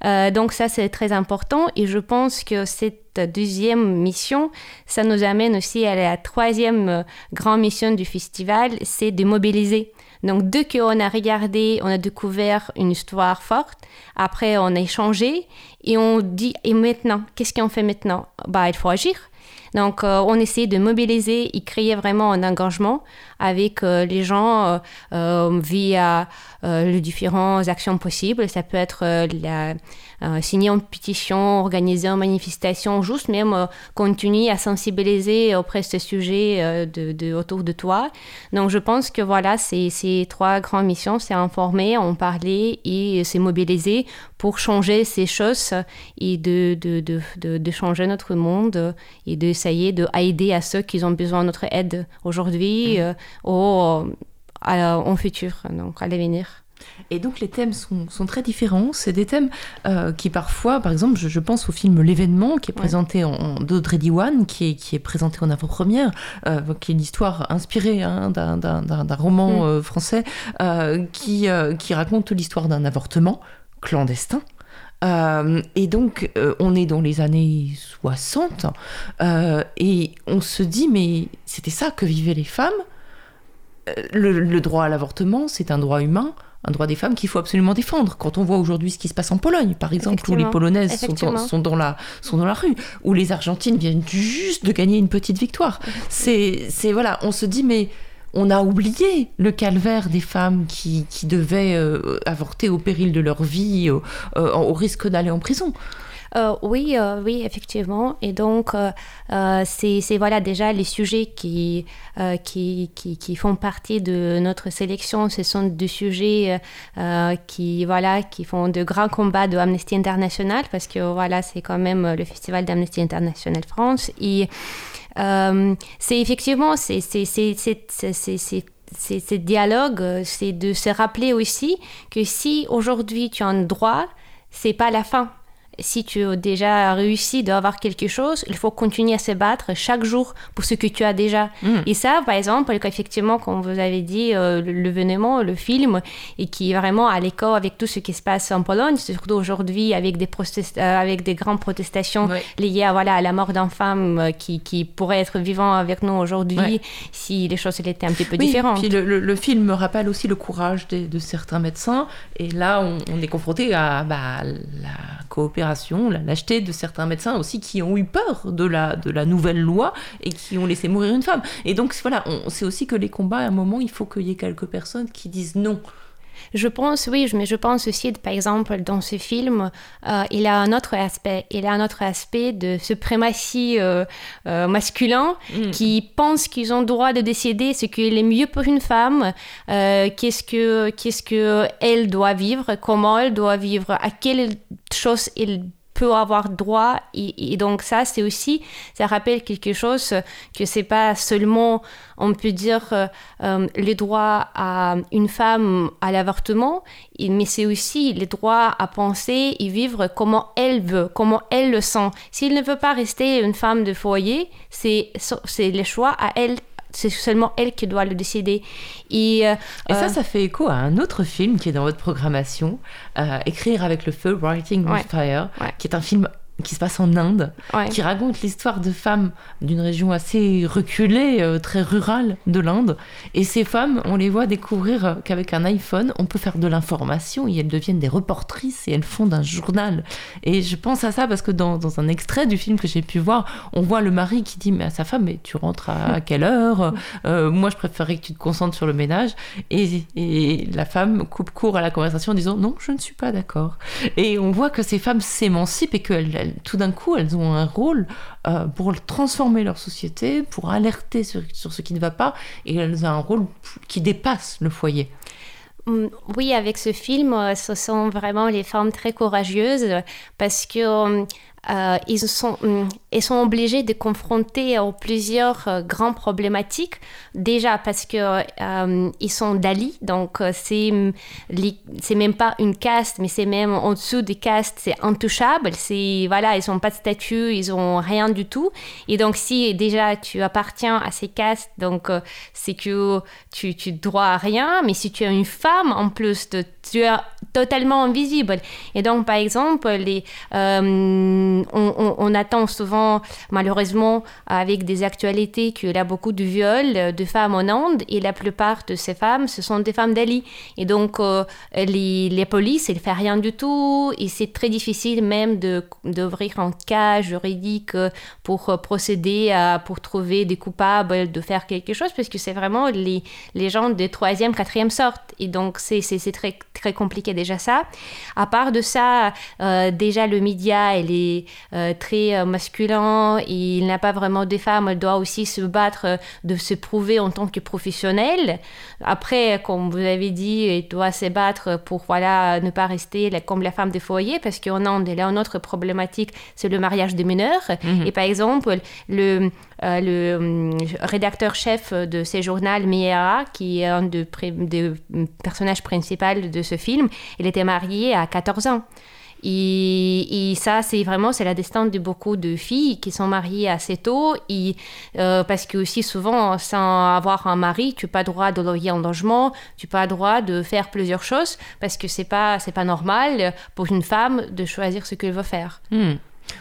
[SPEAKER 2] Euh, donc ça c'est très important et je pense que cette deuxième mission, ça nous amène aussi à la troisième grande mission du festival, c'est de mobiliser. Donc, dès qu'on a regardé, on a découvert une histoire forte, après on a échangé et on dit, et maintenant, qu'est-ce qu'on fait maintenant? Bah, il faut agir. Donc, euh, on essaie de mobiliser et créer vraiment un engagement avec euh, les gens euh, via les différentes actions possibles. Ça peut être signer une pétition, organiser une manifestation, juste même continuer à sensibiliser auprès de ce sujet de, autour de toi. Donc, je pense que voilà, c'est ces trois grandes missions, c'est informer, en parler et c'est mobiliser pour changer ces choses et de, de, de, de, changer notre monde et d'essayer d'aider à ceux qui ont besoin de notre aide aujourd'hui mmh. euh, ou à, en futur, donc à l'avenir.
[SPEAKER 1] Et donc les thèmes sont, sont très différents. C'est des thèmes euh, qui parfois, par exemple, je, je pense au film L'événement qui est présenté ouais. en d'Audrey Diwan, qui est, qui est présenté en avant-première, euh, qui est une histoire inspirée hein, d'un roman mm. euh, français qui, qui raconte l'histoire d'un avortement clandestin. Euh, et donc, euh, on est dans les années 60, euh, et on se dit, mais c'était ça que vivaient les femmes. Le, le droit à l'avortement, c'est un droit humain, un droit des femmes qu'il faut absolument défendre. Quand on voit aujourd'hui ce qui se passe en Pologne, par exemple, où les Polonaises sont dans, sont, dans la, sont dans la rue, où les Argentines viennent juste de gagner une petite victoire. C'est, voilà, on se dit, mais on a oublié le calvaire des femmes qui, qui devaient euh, avorter au péril de leur vie, au, euh, au risque d'aller en prison.
[SPEAKER 2] Euh, oui, euh, oui, effectivement. Et donc, euh, euh, c'est voilà déjà les sujets qui, euh, qui, qui, qui font partie de notre sélection. Ce sont des sujets euh, qui voilà qui font de grands combats de Amnesty International parce que voilà c'est quand même le festival d'Amnesty International France. Et euh, c'est effectivement c'est c'est c'est c'est c'est- c'est- c'est- c'est- ce dialogue, euh, c'est de se rappeler aussi que si aujourd'hui tu as un droit, c'est pas la fin. Si tu as déjà réussi d'avoir quelque chose, il faut continuer à se battre chaque jour pour ce que tu as déjà. Et ça, par exemple, effectivement, comme vous avez dit, euh, le- l'événement, le film, et qui est vraiment à l'écho avec tout ce qui se passe en Pologne, surtout aujourd'hui avec des, euh, avec des grandes protestations liées à, voilà, à la mort d'un femme euh, qui, qui pourrait être vivant avec nous aujourd'hui si les choses étaient un petit peu
[SPEAKER 1] Oui,
[SPEAKER 2] différentes.
[SPEAKER 1] Puis le, le- le film me rappelle aussi le courage de certains médecins. Et là, on, on est confronté à bah, la coopération, la lâcheté de certains médecins aussi qui ont eu peur de la, de la nouvelle loi et qui ont laissé mourir une femme. Et donc, voilà, on sait aussi que les combats, à un moment, il faut qu'il y ait quelques personnes qui disent non.
[SPEAKER 2] Je pense, oui, mais je pense aussi, par exemple, dans ce film, euh, il a un autre aspect. Il a un autre aspect de suprématie euh, euh, masculin qui pense qu'ils ont le droit de décider ce qui est mieux pour une femme, euh, qu'est-ce que qu'est-ce que elle doit vivre, comment elle doit vivre, à quelle chose elle avoir droit et, donc ça c'est aussi ça rappelle quelque chose que c'est pas seulement on peut dire euh, euh, le droit à une femme à l'avortement mais c'est aussi le droit à penser et vivre comment elle veut comment elle le sent. S'il ne veut pas rester une femme de foyer c'est c'est le choix à elle c'est seulement elle qui doit le décider et, euh,
[SPEAKER 1] Et ça,
[SPEAKER 2] euh,
[SPEAKER 1] ça fait écho à un autre film qui est dans votre programmation, euh, Écrire avec le feu, Writing with
[SPEAKER 2] Ouais.
[SPEAKER 1] Fire, qui est un film qui se passe en Inde,
[SPEAKER 2] Ouais.
[SPEAKER 1] qui raconte l'histoire de femmes d'une région assez reculée, euh, très rurale de l'Inde. Et ces femmes, on les voit découvrir euh, qu'avec un iPhone, on peut faire de l'information et elles deviennent des reportrices et elles fondent un journal. Et je pense à ça parce que dans, dans un extrait du film que j'ai pu voir, on voit le mari qui dit mais à sa femme, mais tu rentres à quelle heure? Euh, Moi, je préférerais que tu te concentres sur le ménage. Et, et la femme coupe court à la conversation en disant non, je ne suis pas d'accord. Et on voit que ces femmes s'émancipent et que tout d'un coup, elles ont un rôle euh, pour transformer leur société, pour alerter sur, sur ce qui ne va pas, et elles ont un rôle qui dépasse le foyer.
[SPEAKER 2] Mm, Oui, avec ce film, euh, ce sont vraiment les femmes très courageuses parce que euh, ils sont, mm, ils sont obligés de confronter à plusieurs euh, grandes problématiques. Déjà parce que euh, ils sont Dali, donc euh, c'est mm, c'est même pas une caste, mais c'est même en dessous des castes, c'est intouchable. Voilà, ils ont pas de statut, ils ont rien du tout. Et donc si déjà tu appartiens à ces castes, donc euh, c'est que tu tu droit à rien. Mais si tu es une femme en plus, de, tu es totalement invisible. Et donc par exemple les euh, on, attend souvent, malheureusement, avec des actualités qu'il y a beaucoup de viols de femmes en Inde, et la plupart de ces femmes, ce sont des femmes d'Ali. Et donc, euh, les, les polices, elles ne font rien du tout, et c'est très difficile même d'ouvrir un cas juridique pour procéder à, pour trouver des coupables de faire quelque chose, parce que c'est vraiment les, les gens de troisième, quatrième sorte. Et donc, c'est c'est très, très compliqué déjà ça. À part de ça, euh, déjà le média, il est euh, très euh, masculin, il n'a pas vraiment de femmes, elle doit aussi se battre, de se prouver en tant que professionnelle. Après, comme vous avez dit, elle doit se battre pour voilà, ne pas rester la- comme la femme de foyer, parce qu'en Inde, il y a une autre problématique, c'est le mariage des mineurs.
[SPEAKER 1] Mhm.
[SPEAKER 2] Et par exemple, le, le hum, rédacteur-chef de ce journal, Miyara, qui est un des personnages principaux de ce film, il était marié à 14 ans. Et, ça, c'est vraiment c'est la destin de beaucoup de filles qui sont mariées assez tôt. Et, euh, parce que aussi souvent, sans avoir un mari, tu n'as pas droit de loyer en logement, tu n'as pas droit de faire plusieurs choses parce que c'est pas c'est pas normal pour une femme de choisir ce qu'elle veut faire.
[SPEAKER 1] Hmm.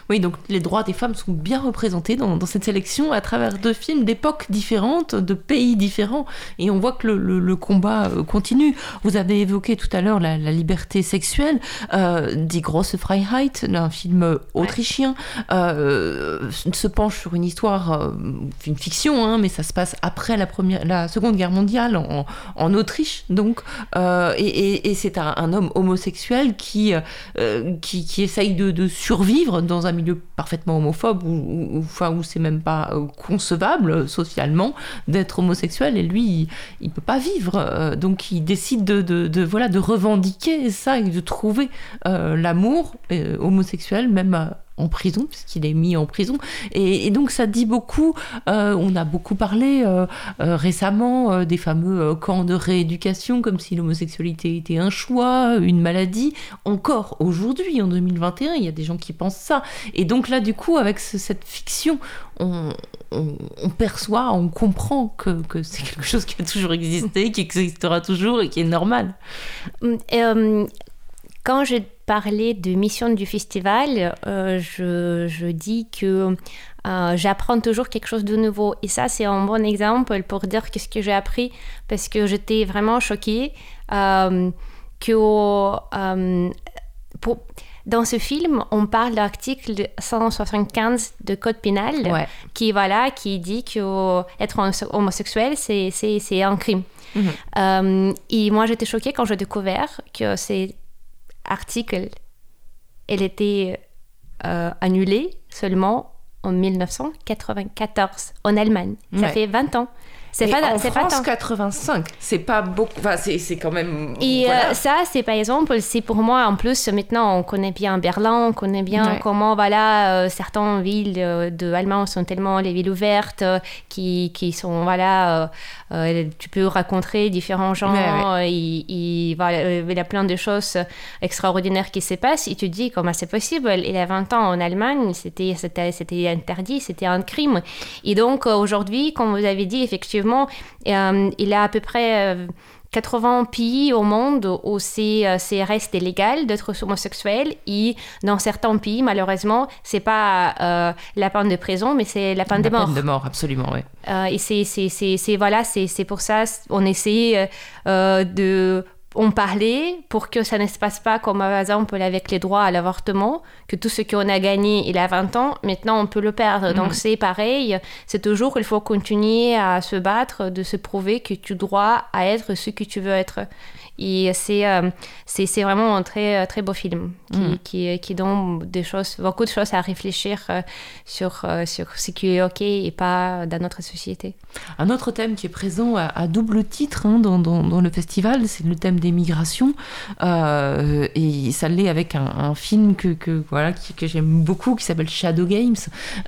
[SPEAKER 1] Oui, donc les droits des femmes sont bien représentés dans, dans cette sélection à travers deux films d'époques différentes, de pays différents, et on voit que le, le- le combat euh, continue. Vous avez évoqué tout à l'heure la, la liberté sexuelle, euh, Die Grosse Freiheit, un film autrichien, euh, se penche sur une histoire, une fiction, hein, mais ça se passe après la, première, la Seconde Guerre mondiale en, en Autriche, donc, euh, et, et- et c'est un, un homme homosexuel qui, qui, qui essaye de, de survivre dans un milieu parfaitement homophobe, où, enfin, où c'est même pas euh, concevable euh, socialement d'être homosexuel, et lui, il, il peut pas vivre, euh, donc il décide de, de, voilà, de revendiquer ça et de trouver l'amour homosexuel, même en prison, puisqu'il est mis en prison. Et, donc ça dit beaucoup, euh, on a beaucoup parlé euh, euh, récemment des fameux camps de rééducation, comme si l'homosexualité était un choix, une maladie. Encore aujourd'hui, en 2021, il y a des gens qui pensent ça. Et donc là, du coup, avec ce- cette fiction, on, perçoit, on comprend que, c'est quelque chose qui a toujours existé, qui existera toujours et qui est normal.
[SPEAKER 2] Quand je parlais de mission du festival, euh, je, je dis que euh, j'apprends toujours quelque chose de nouveau. Et ça, c'est un bon exemple pour dire qu'est-ce que j'ai appris, parce que j'étais vraiment choquée euh, que pour- dans ce film, on parle de l'article 175 de Code pénal,
[SPEAKER 1] Ouais.
[SPEAKER 2] qui, voilà, qui dit que être homosexuel, c'est c'est- c'est un crime.
[SPEAKER 1] Mhm.
[SPEAKER 2] Euh, et moi, j'étais choquée quand j'ai découvert que cet article, elle était euh, annulé seulement en 1994 en Allemagne. Ça
[SPEAKER 1] Ouais.
[SPEAKER 2] fait 20 ans. C'est pas,
[SPEAKER 1] en
[SPEAKER 2] c'est pas
[SPEAKER 1] France,
[SPEAKER 2] tant.
[SPEAKER 1] 85, c'est pas beaucoup. Enfin, c'est quand même.
[SPEAKER 2] Et
[SPEAKER 1] voilà.
[SPEAKER 2] euh, ça, c'est par exemple, c'est pour moi, en plus, maintenant, on connaît bien Berlin, on connaît bien
[SPEAKER 1] Ouais.
[SPEAKER 2] comment, voilà, euh, certaines villes euh, de Allemagne sont tellement les villes ouvertes, euh, qui, qui sont, voilà, tu peux rencontrer différents gens,
[SPEAKER 1] Ouais, ouais.
[SPEAKER 2] et, et voilà, il y a plein de choses extraordinaires qui se passent, et tu te dis comment c'est possible? Il y a 20 ans en Allemagne, c'était c'était- c'était interdit, c'était un crime. Et donc, aujourd'hui, comme vous avez dit, effectivement, euh, il y a à peu près... euh, 80 pays au monde où c'est euh, c'est reste illégal d'être homosexuel et dans certains pays malheureusement c'est pas euh, la peine de prison mais c'est la peine
[SPEAKER 1] La
[SPEAKER 2] de mort.
[SPEAKER 1] peine de mort, absolument, oui.
[SPEAKER 2] Euh, et c'est voilà c'est pour ça on essaie euh, euh, de en parler pour que ça ne se passe pas comme par exemple avec les droits à l'avortement, que tout ce qu'on a gagné il y a 20 ans, maintenant on peut le perdre. Donc
[SPEAKER 1] Mhm.
[SPEAKER 2] c'est pareil, c'est toujours, il faut continuer à se battre, de se prouver que tu dois à être ce que tu veux être. Et c'est euh, c'est c'est vraiment un très, très beau film qui,
[SPEAKER 1] Mhm.
[SPEAKER 2] qui, qui donne des choses, beaucoup de choses à réfléchir euh, sur, euh, sur ce qui est OK et pas dans notre société.
[SPEAKER 1] Un autre thème qui est présent à, à double titre hein, dans, dans- dans le festival, c'est le thème des migrations. Euh, et ça l'est avec un, un film que, que, voilà, qui- que j'aime beaucoup, qui s'appelle Shadow Games,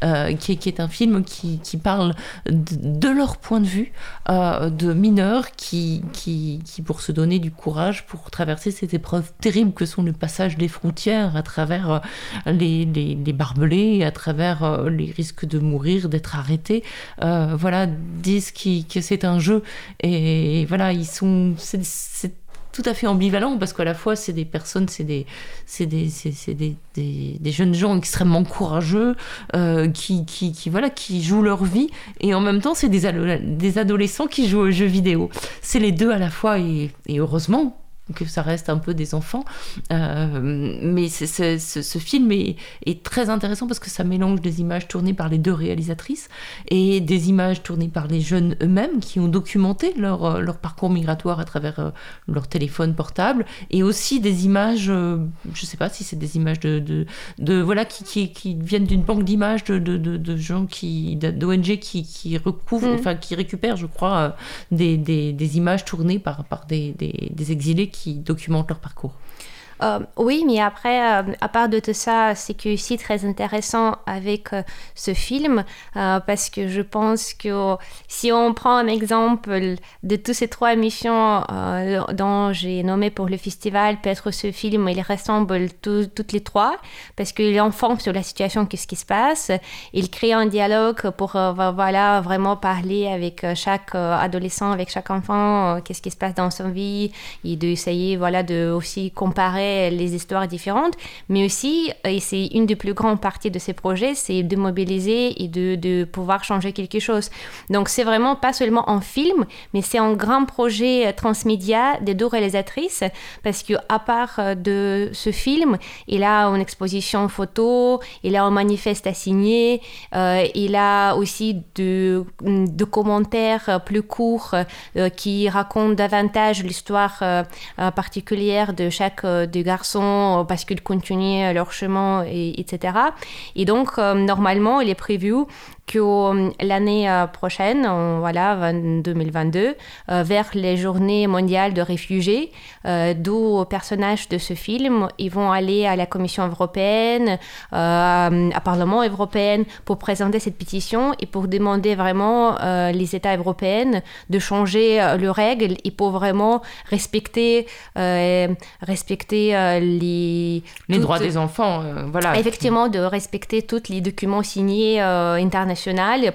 [SPEAKER 1] euh, qui, est, qui est un film qui, qui parle de, de leur point de vue euh, de mineurs qui, qui, qui, pour se donner du courage, pour traverser cette épreuve terrible que sont le passage des frontières à travers euh, les, barbelés, à travers euh, les risques de mourir, d'être arrêtés, euh, voilà, disent qui- que c'est un jeu. Et voilà, ils sont. Tout à fait ambivalent parce qu'à la fois c'est des personnes, c'est des, c'est des, jeunes gens extrêmement courageux euh, qui, qui, qui, jouent leur vie et en même temps c'est des, ado- des adolescents qui jouent aux jeux vidéo. C'est les deux à la fois et heureusement que ça reste un peu des enfants. Euh, mais ce, ce film est, est très intéressant parce que ça mélange des images tournées par les deux réalisatrices et des images tournées par les jeunes eux-mêmes qui ont documenté leur, euh, leur parcours migratoire à travers euh, leur téléphone portable et aussi des images, je sais pas si c'est des images de, de, de- voilà qui, qui, qui viennent d'une banque d'images de, gens qui d'ONG qui, qui recouvrent,
[SPEAKER 2] Mm.
[SPEAKER 1] enfin qui récupèrent, je crois, des, des, des images tournées par, des, des exilés qui documentent leur parcours.
[SPEAKER 2] Euh, oui, mais après, euh, à part de tout ça, c'est que aussi très intéressant avec euh, ce film, parce que je pense que si on prend un exemple de toutes ces trois missions dont j'ai nommé pour le festival, peut-être ce film, il ressemble tout- toutes les trois, parce qu'il informe sur la situation, qu'est-ce qui se passe, il crée un dialogue pour voilà, vraiment parler avec chaque adolescent, avec chaque enfant, qu'est-ce qui se passe dans sa vie, et d'essayer voilà, de aussi comparer les histoires différentes, mais aussi, et c'est une des plus grandes parties de ces projets, c'est de mobiliser et de, de pouvoir changer quelque chose. Donc c'est vraiment pas seulement en film, mais c'est un grand projet euh, transmédia des deux réalisatrices, parce que à part euh, de ce film, il a une exposition photo, il a un manifeste à signer, euh, il a aussi de, de commentaires plus courts euh, qui racontent davantage l'histoire euh, euh, particulière de chaque euh, euh, parce qu'ils continuent leur chemin, et, etc. Et donc, euh, normalement, il est prévu que euh, l'année euh, prochaine, en, voilà, 20- 2022, euh, vers les journées mondiales de réfugiés, euh, d'où personnages de ce film, ils vont aller à la Commission européenne, euh, à Parlement européen pour présenter cette pétition et pour demander vraiment les États européens de changer leurs règles et pour vraiment respecter, respecter les,
[SPEAKER 1] Les
[SPEAKER 2] toutes-
[SPEAKER 1] droits des enfants, voilà.
[SPEAKER 2] Effectivement, de respecter tous les documents signés euh,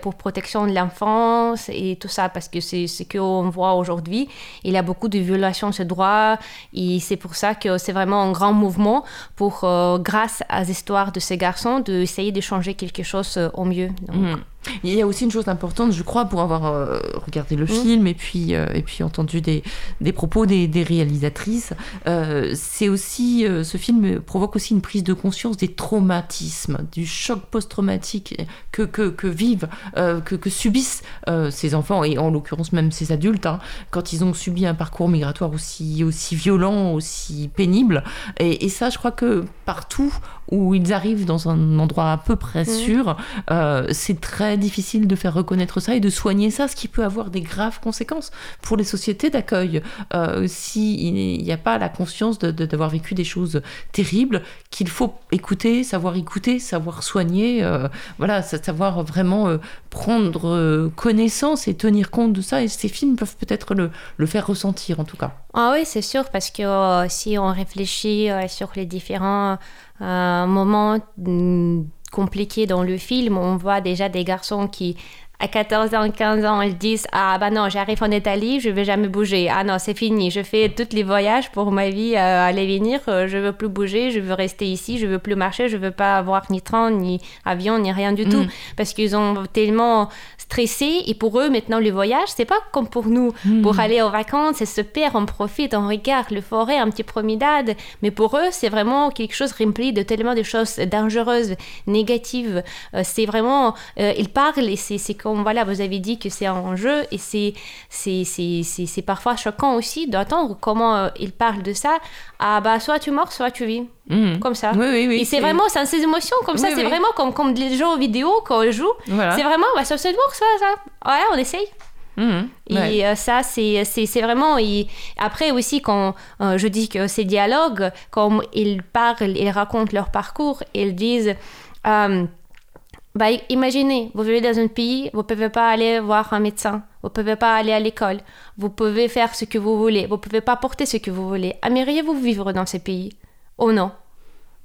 [SPEAKER 2] pour protection de l'enfance et tout ça, parce que c'est ce qu'on voit aujourd'hui. Il y a beaucoup de violations de ce droit et c'est pour ça que c'est vraiment un grand mouvement pour, euh, grâce à l'histoire de ces garçons, d'essayer de changer quelque chose euh, au mieux.
[SPEAKER 1] Mhm. Il y a aussi une chose importante, je crois, pour avoir euh, regardé le film et puis, euh, et puis entendu des, des propos des, des réalisatrices, euh, c'est aussi, ce film provoque aussi une prise de conscience des traumatismes, du choc post-traumatique que, que, que vivent, que, que subissent ces enfants, et en l'occurrence même ces adultes, hein, quand ils ont subi un parcours migratoire aussi, aussi violent, aussi pénible. Et, et ça, je crois que partout où ils arrivent dans un endroit à peu près
[SPEAKER 2] Mhm.
[SPEAKER 1] sûr, euh, c'est très difficile de faire reconnaître ça et de soigner ça, ce qui peut avoir des graves conséquences pour les sociétés d'accueil. Euh, S'il n'y a pas la conscience de- de- d'avoir vécu des choses terribles, qu'il faut écouter, savoir écouter, savoir soigner, euh, voilà, sa- savoir vraiment euh, prendre connaissance et tenir compte de ça. Et ces films peuvent peut-être le, le faire ressentir en tout cas.
[SPEAKER 2] Ah oui, c'est sûr, parce que euh, si on réfléchit euh, sur les différents euh, moments mm, compliqués dans le film, on voit déjà des garçons qui, à 14 ans, 15 ans, ils disent Ah bah non, j'arrive en Italie, je vais jamais bouger. Ah non, c'est fini, je fais tous les voyages pour ma vie euh, aller venir, euh, je veux plus bouger, je veux rester ici, je veux plus marcher, je veux pas avoir ni train, ni avion, ni rien du tout.
[SPEAKER 1] Mm.
[SPEAKER 2] Parce qu'ils ont tellement stressé et pour eux maintenant le voyage c'est pas comme pour nous. Pour aller aux vacances c'est super on profite on regarde le forêt un petit promenade. Mais pour eux c'est vraiment quelque chose rempli de tellement de choses dangereuses négatives. Euh, c'est vraiment euh, ils parlent et c'est c'est comme voilà vous avez dit que c'est un jeu et c'est c'est c'est c'est c'est parfois choquant aussi d'entendre comment euh, ils parlent de ça. Ah bah soit tu mords soit tu vis
[SPEAKER 1] Mhm.
[SPEAKER 2] comme ça
[SPEAKER 1] Oui, oui, oui,
[SPEAKER 2] et c'est vraiment c'est ces émotions comme ça c'est vraiment comme comme les jeux vidéo quand on joue
[SPEAKER 1] Voilà.
[SPEAKER 2] c'est vraiment bah, ça se mord ça ça ouais on essaye
[SPEAKER 1] Mhm.
[SPEAKER 2] et euh, ça, c'est c'est- vraiment... et après aussi, quand euh, je dis que ces dialogues, quand ils parlent, ils racontent leur parcours, ils disent... euh, bah, imaginez, vous vivez dans un pays, vous ne pouvez pas aller voir un médecin, vous ne pouvez pas aller à l'école, vous pouvez faire ce que vous voulez, vous ne pouvez pas porter ce que vous voulez. Aimeriez-vous vivre dans ces pays? Oh non.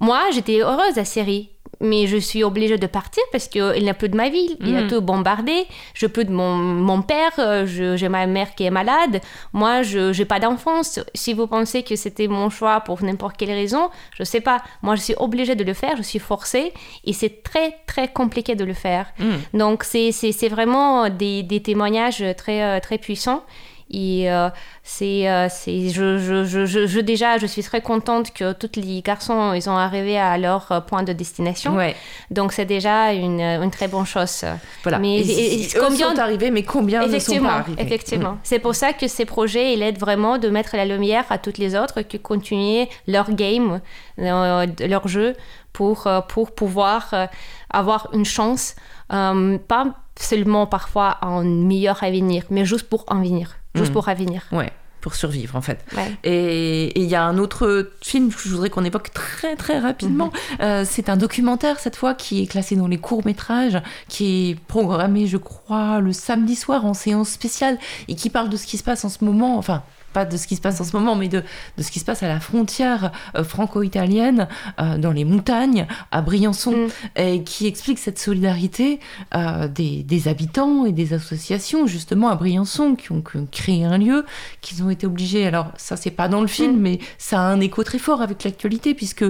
[SPEAKER 2] Moi, j'étais heureuse à Syrie, mais je suis obligée de partir parce qu'il n'y a plus de ma ville, il a
[SPEAKER 1] Mhm.
[SPEAKER 2] tout bombardé, je plus de mon, mon père, euh, j'ai ma mère qui est malade, moi, je n'ai pas d'enfance. Si vous pensez que c'était mon choix pour n'importe quelle raison, je sais pas. Moi, je suis obligée de le faire, je suis forcée, et c'est très, très compliqué de le faire.
[SPEAKER 1] Mhm.
[SPEAKER 2] Donc, c'est c'est- c'est vraiment des, des témoignages très, euh, très puissants. Et euh, c'est, euh, c'est, je, je, je, déjà, je suis très contente que tous les garçons, ils ont arrivé à leur euh, point de destination.
[SPEAKER 1] Ouais.
[SPEAKER 2] Donc c'est déjà une, une très bonne chose.
[SPEAKER 1] Voilà.
[SPEAKER 2] Mais
[SPEAKER 1] Et
[SPEAKER 2] et-
[SPEAKER 1] si- eux sont arrivés, mais combien ne sont pas arrivés
[SPEAKER 2] Effectivement.
[SPEAKER 1] Mm.
[SPEAKER 2] C'est pour ça que ces projets, ils aident vraiment de mettre la lumière à toutes les autres qui continuent leur game, euh, leur jeu, pour, pour pouvoir euh, avoir une chance, euh, pas seulement parfois à un meilleur avenir, mais juste pour en venir, juste
[SPEAKER 1] Mm.
[SPEAKER 2] pour avenir.
[SPEAKER 1] Ouais, pour survivre en fait.
[SPEAKER 2] Ouais.
[SPEAKER 1] Et et il y a un autre film que je voudrais qu'on évoque très très rapidement.
[SPEAKER 2] Mhm.
[SPEAKER 1] Euh, c'est un documentaire cette fois qui est classé dans les courts métrages, qui est programmé je crois le samedi soir en séance spéciale et qui parle de ce qui se passe en ce moment, enfin pas de ce qui se passe en ce moment, mais de, de ce qui se passe à la frontière euh, franco-italienne, euh, dans les montagnes, à Briançon, et qui explique cette solidarité euh, des, des habitants et des associations, justement, à Briançon, qui ont, qui ont créé un lieu, qu'ils ont été obligés, alors ça c'est pas dans le film, mais ça a un écho très fort avec l'actualité, puisque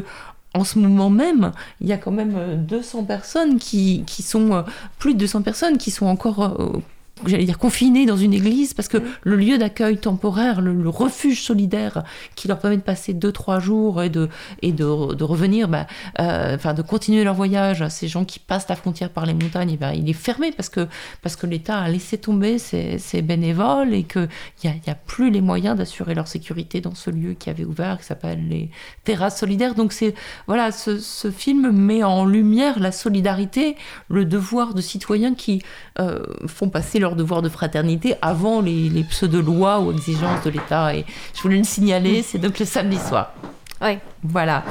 [SPEAKER 1] en ce moment même, il y a quand même euh, 200 personnes qui, qui sont, plus de 200 personnes qui sont encore, j'allais dire, confinées dans une église parce que le lieu d'accueil temporaire, le, le refuge solidaire qui leur permet de passer 2-3 jours et de, et de, de revenir, bah, euh, enfin de continuer leur voyage, ces gens qui passent la frontière par les montagnes, eh ben, il est fermé parce que, parce que l'État a laissé tomber ses, ses bénévoles et qu'il n'y a, il y a plus les moyens d'assurer leur sécurité dans ce lieu qui avait ouvert, qui s'appelle les terrasses solidaires. Donc c'est voilà, ce, ce film met en lumière la solidarité, le devoir de citoyens qui euh, font passer leur devoir de fraternité avant les, pseudo-lois ou exigences de l'État. Et je voulais le signaler, c'est donc le samedi soir. Voilà.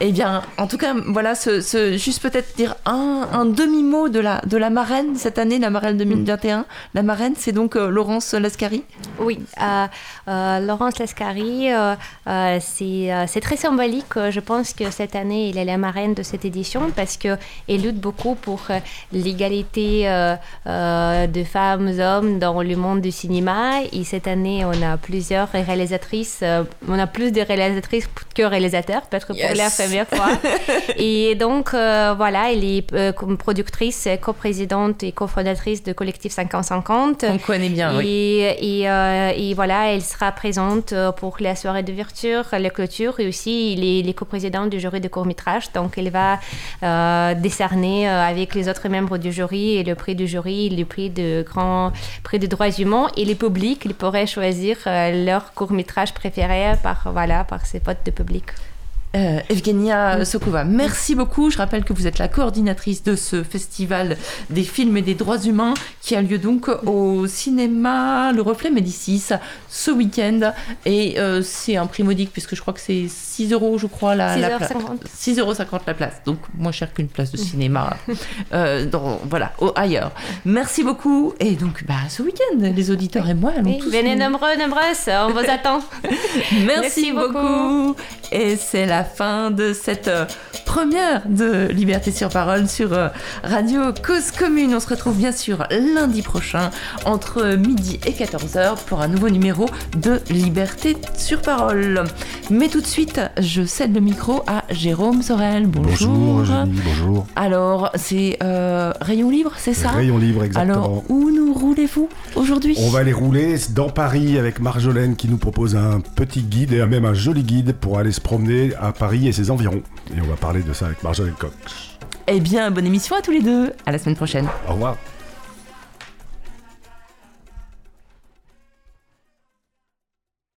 [SPEAKER 1] Eh bien, en tout cas, voilà, ce, juste peut-être dire un, demi-mot de la, de la marraine cette année, la marraine 2021. La marraine, c'est donc euh, Laurence Lascari.
[SPEAKER 2] Oui, euh, euh, Laurence Lascari, c'est très symbolique. Je pense que cette année, elle est la marraine de cette édition parce qu'elle lutte beaucoup pour l'égalité de femmes hommes dans le monde du cinéma. Et cette année, on a plusieurs réalisatrices, on a plus de réalisatrices que réalisateurs, peut-être pour
[SPEAKER 1] Yes.
[SPEAKER 2] la première fois. et donc, euh, voilà, elle est euh, comme productrice, coprésidente et cofondatrice de Collectif 50-50.
[SPEAKER 1] On connaît bien,
[SPEAKER 2] et,
[SPEAKER 1] oui.
[SPEAKER 2] et, euh, et voilà, elle sera présente pour la soirée d'ouverture, la clôture et aussi les, les coprésidents du jury de court-métrage. Donc, elle va décerner avec les autres membres du jury et le prix du jury, le prix de grand prix des droits humains et le public, ils pourraient choisir leur court-métrage préféré par, voilà, par ses potes de public.
[SPEAKER 1] Euh, Evgenia Sokova, merci beaucoup. Je rappelle que vous êtes la coordinatrice de ce festival des films et des droits humains qui a lieu donc au cinéma Le Reflet Médicis ce week-end. Et euh, c'est un prix modique puisque je crois que c'est 6 euros, je crois, la, la place.
[SPEAKER 2] 6,50.
[SPEAKER 1] 6,50 euros la place. Donc moins cher qu'une place de cinéma euh, voilà, au- ailleurs. Merci beaucoup. Et donc, bah, ce week-end, les auditeurs et moi allons
[SPEAKER 2] Oui,
[SPEAKER 1] tous
[SPEAKER 2] venez
[SPEAKER 1] nous-
[SPEAKER 2] nombreux, nombreuses, on vous attend.
[SPEAKER 1] Merci, beaucoup. Et c'est la fin de cette euh, première de Liberté sur parole sur euh, Radio Cause Commune. On se retrouve bien sûr lundi prochain entre midi et 14h pour un nouveau numéro de Liberté sur parole. Mais tout de suite, je cède le micro à Jérôme Sorel. Bonjour.
[SPEAKER 24] Bonjour, Eugénie, bonjour.
[SPEAKER 1] Alors, c'est euh, Rayon Libre, c'est ça?
[SPEAKER 24] Rayon Libre, exactement.
[SPEAKER 1] Alors, où nous roulez-vous aujourd'hui?
[SPEAKER 24] On va aller rouler dans Paris avec Marjolaine qui nous propose un petit guide et même un joli guide pour aller se promener à Paris et ses environs. Et on va parler de ça avec Marjolaine Cox.
[SPEAKER 1] Eh bien, bonne émission à tous les deux. À la semaine prochaine.
[SPEAKER 24] Au revoir.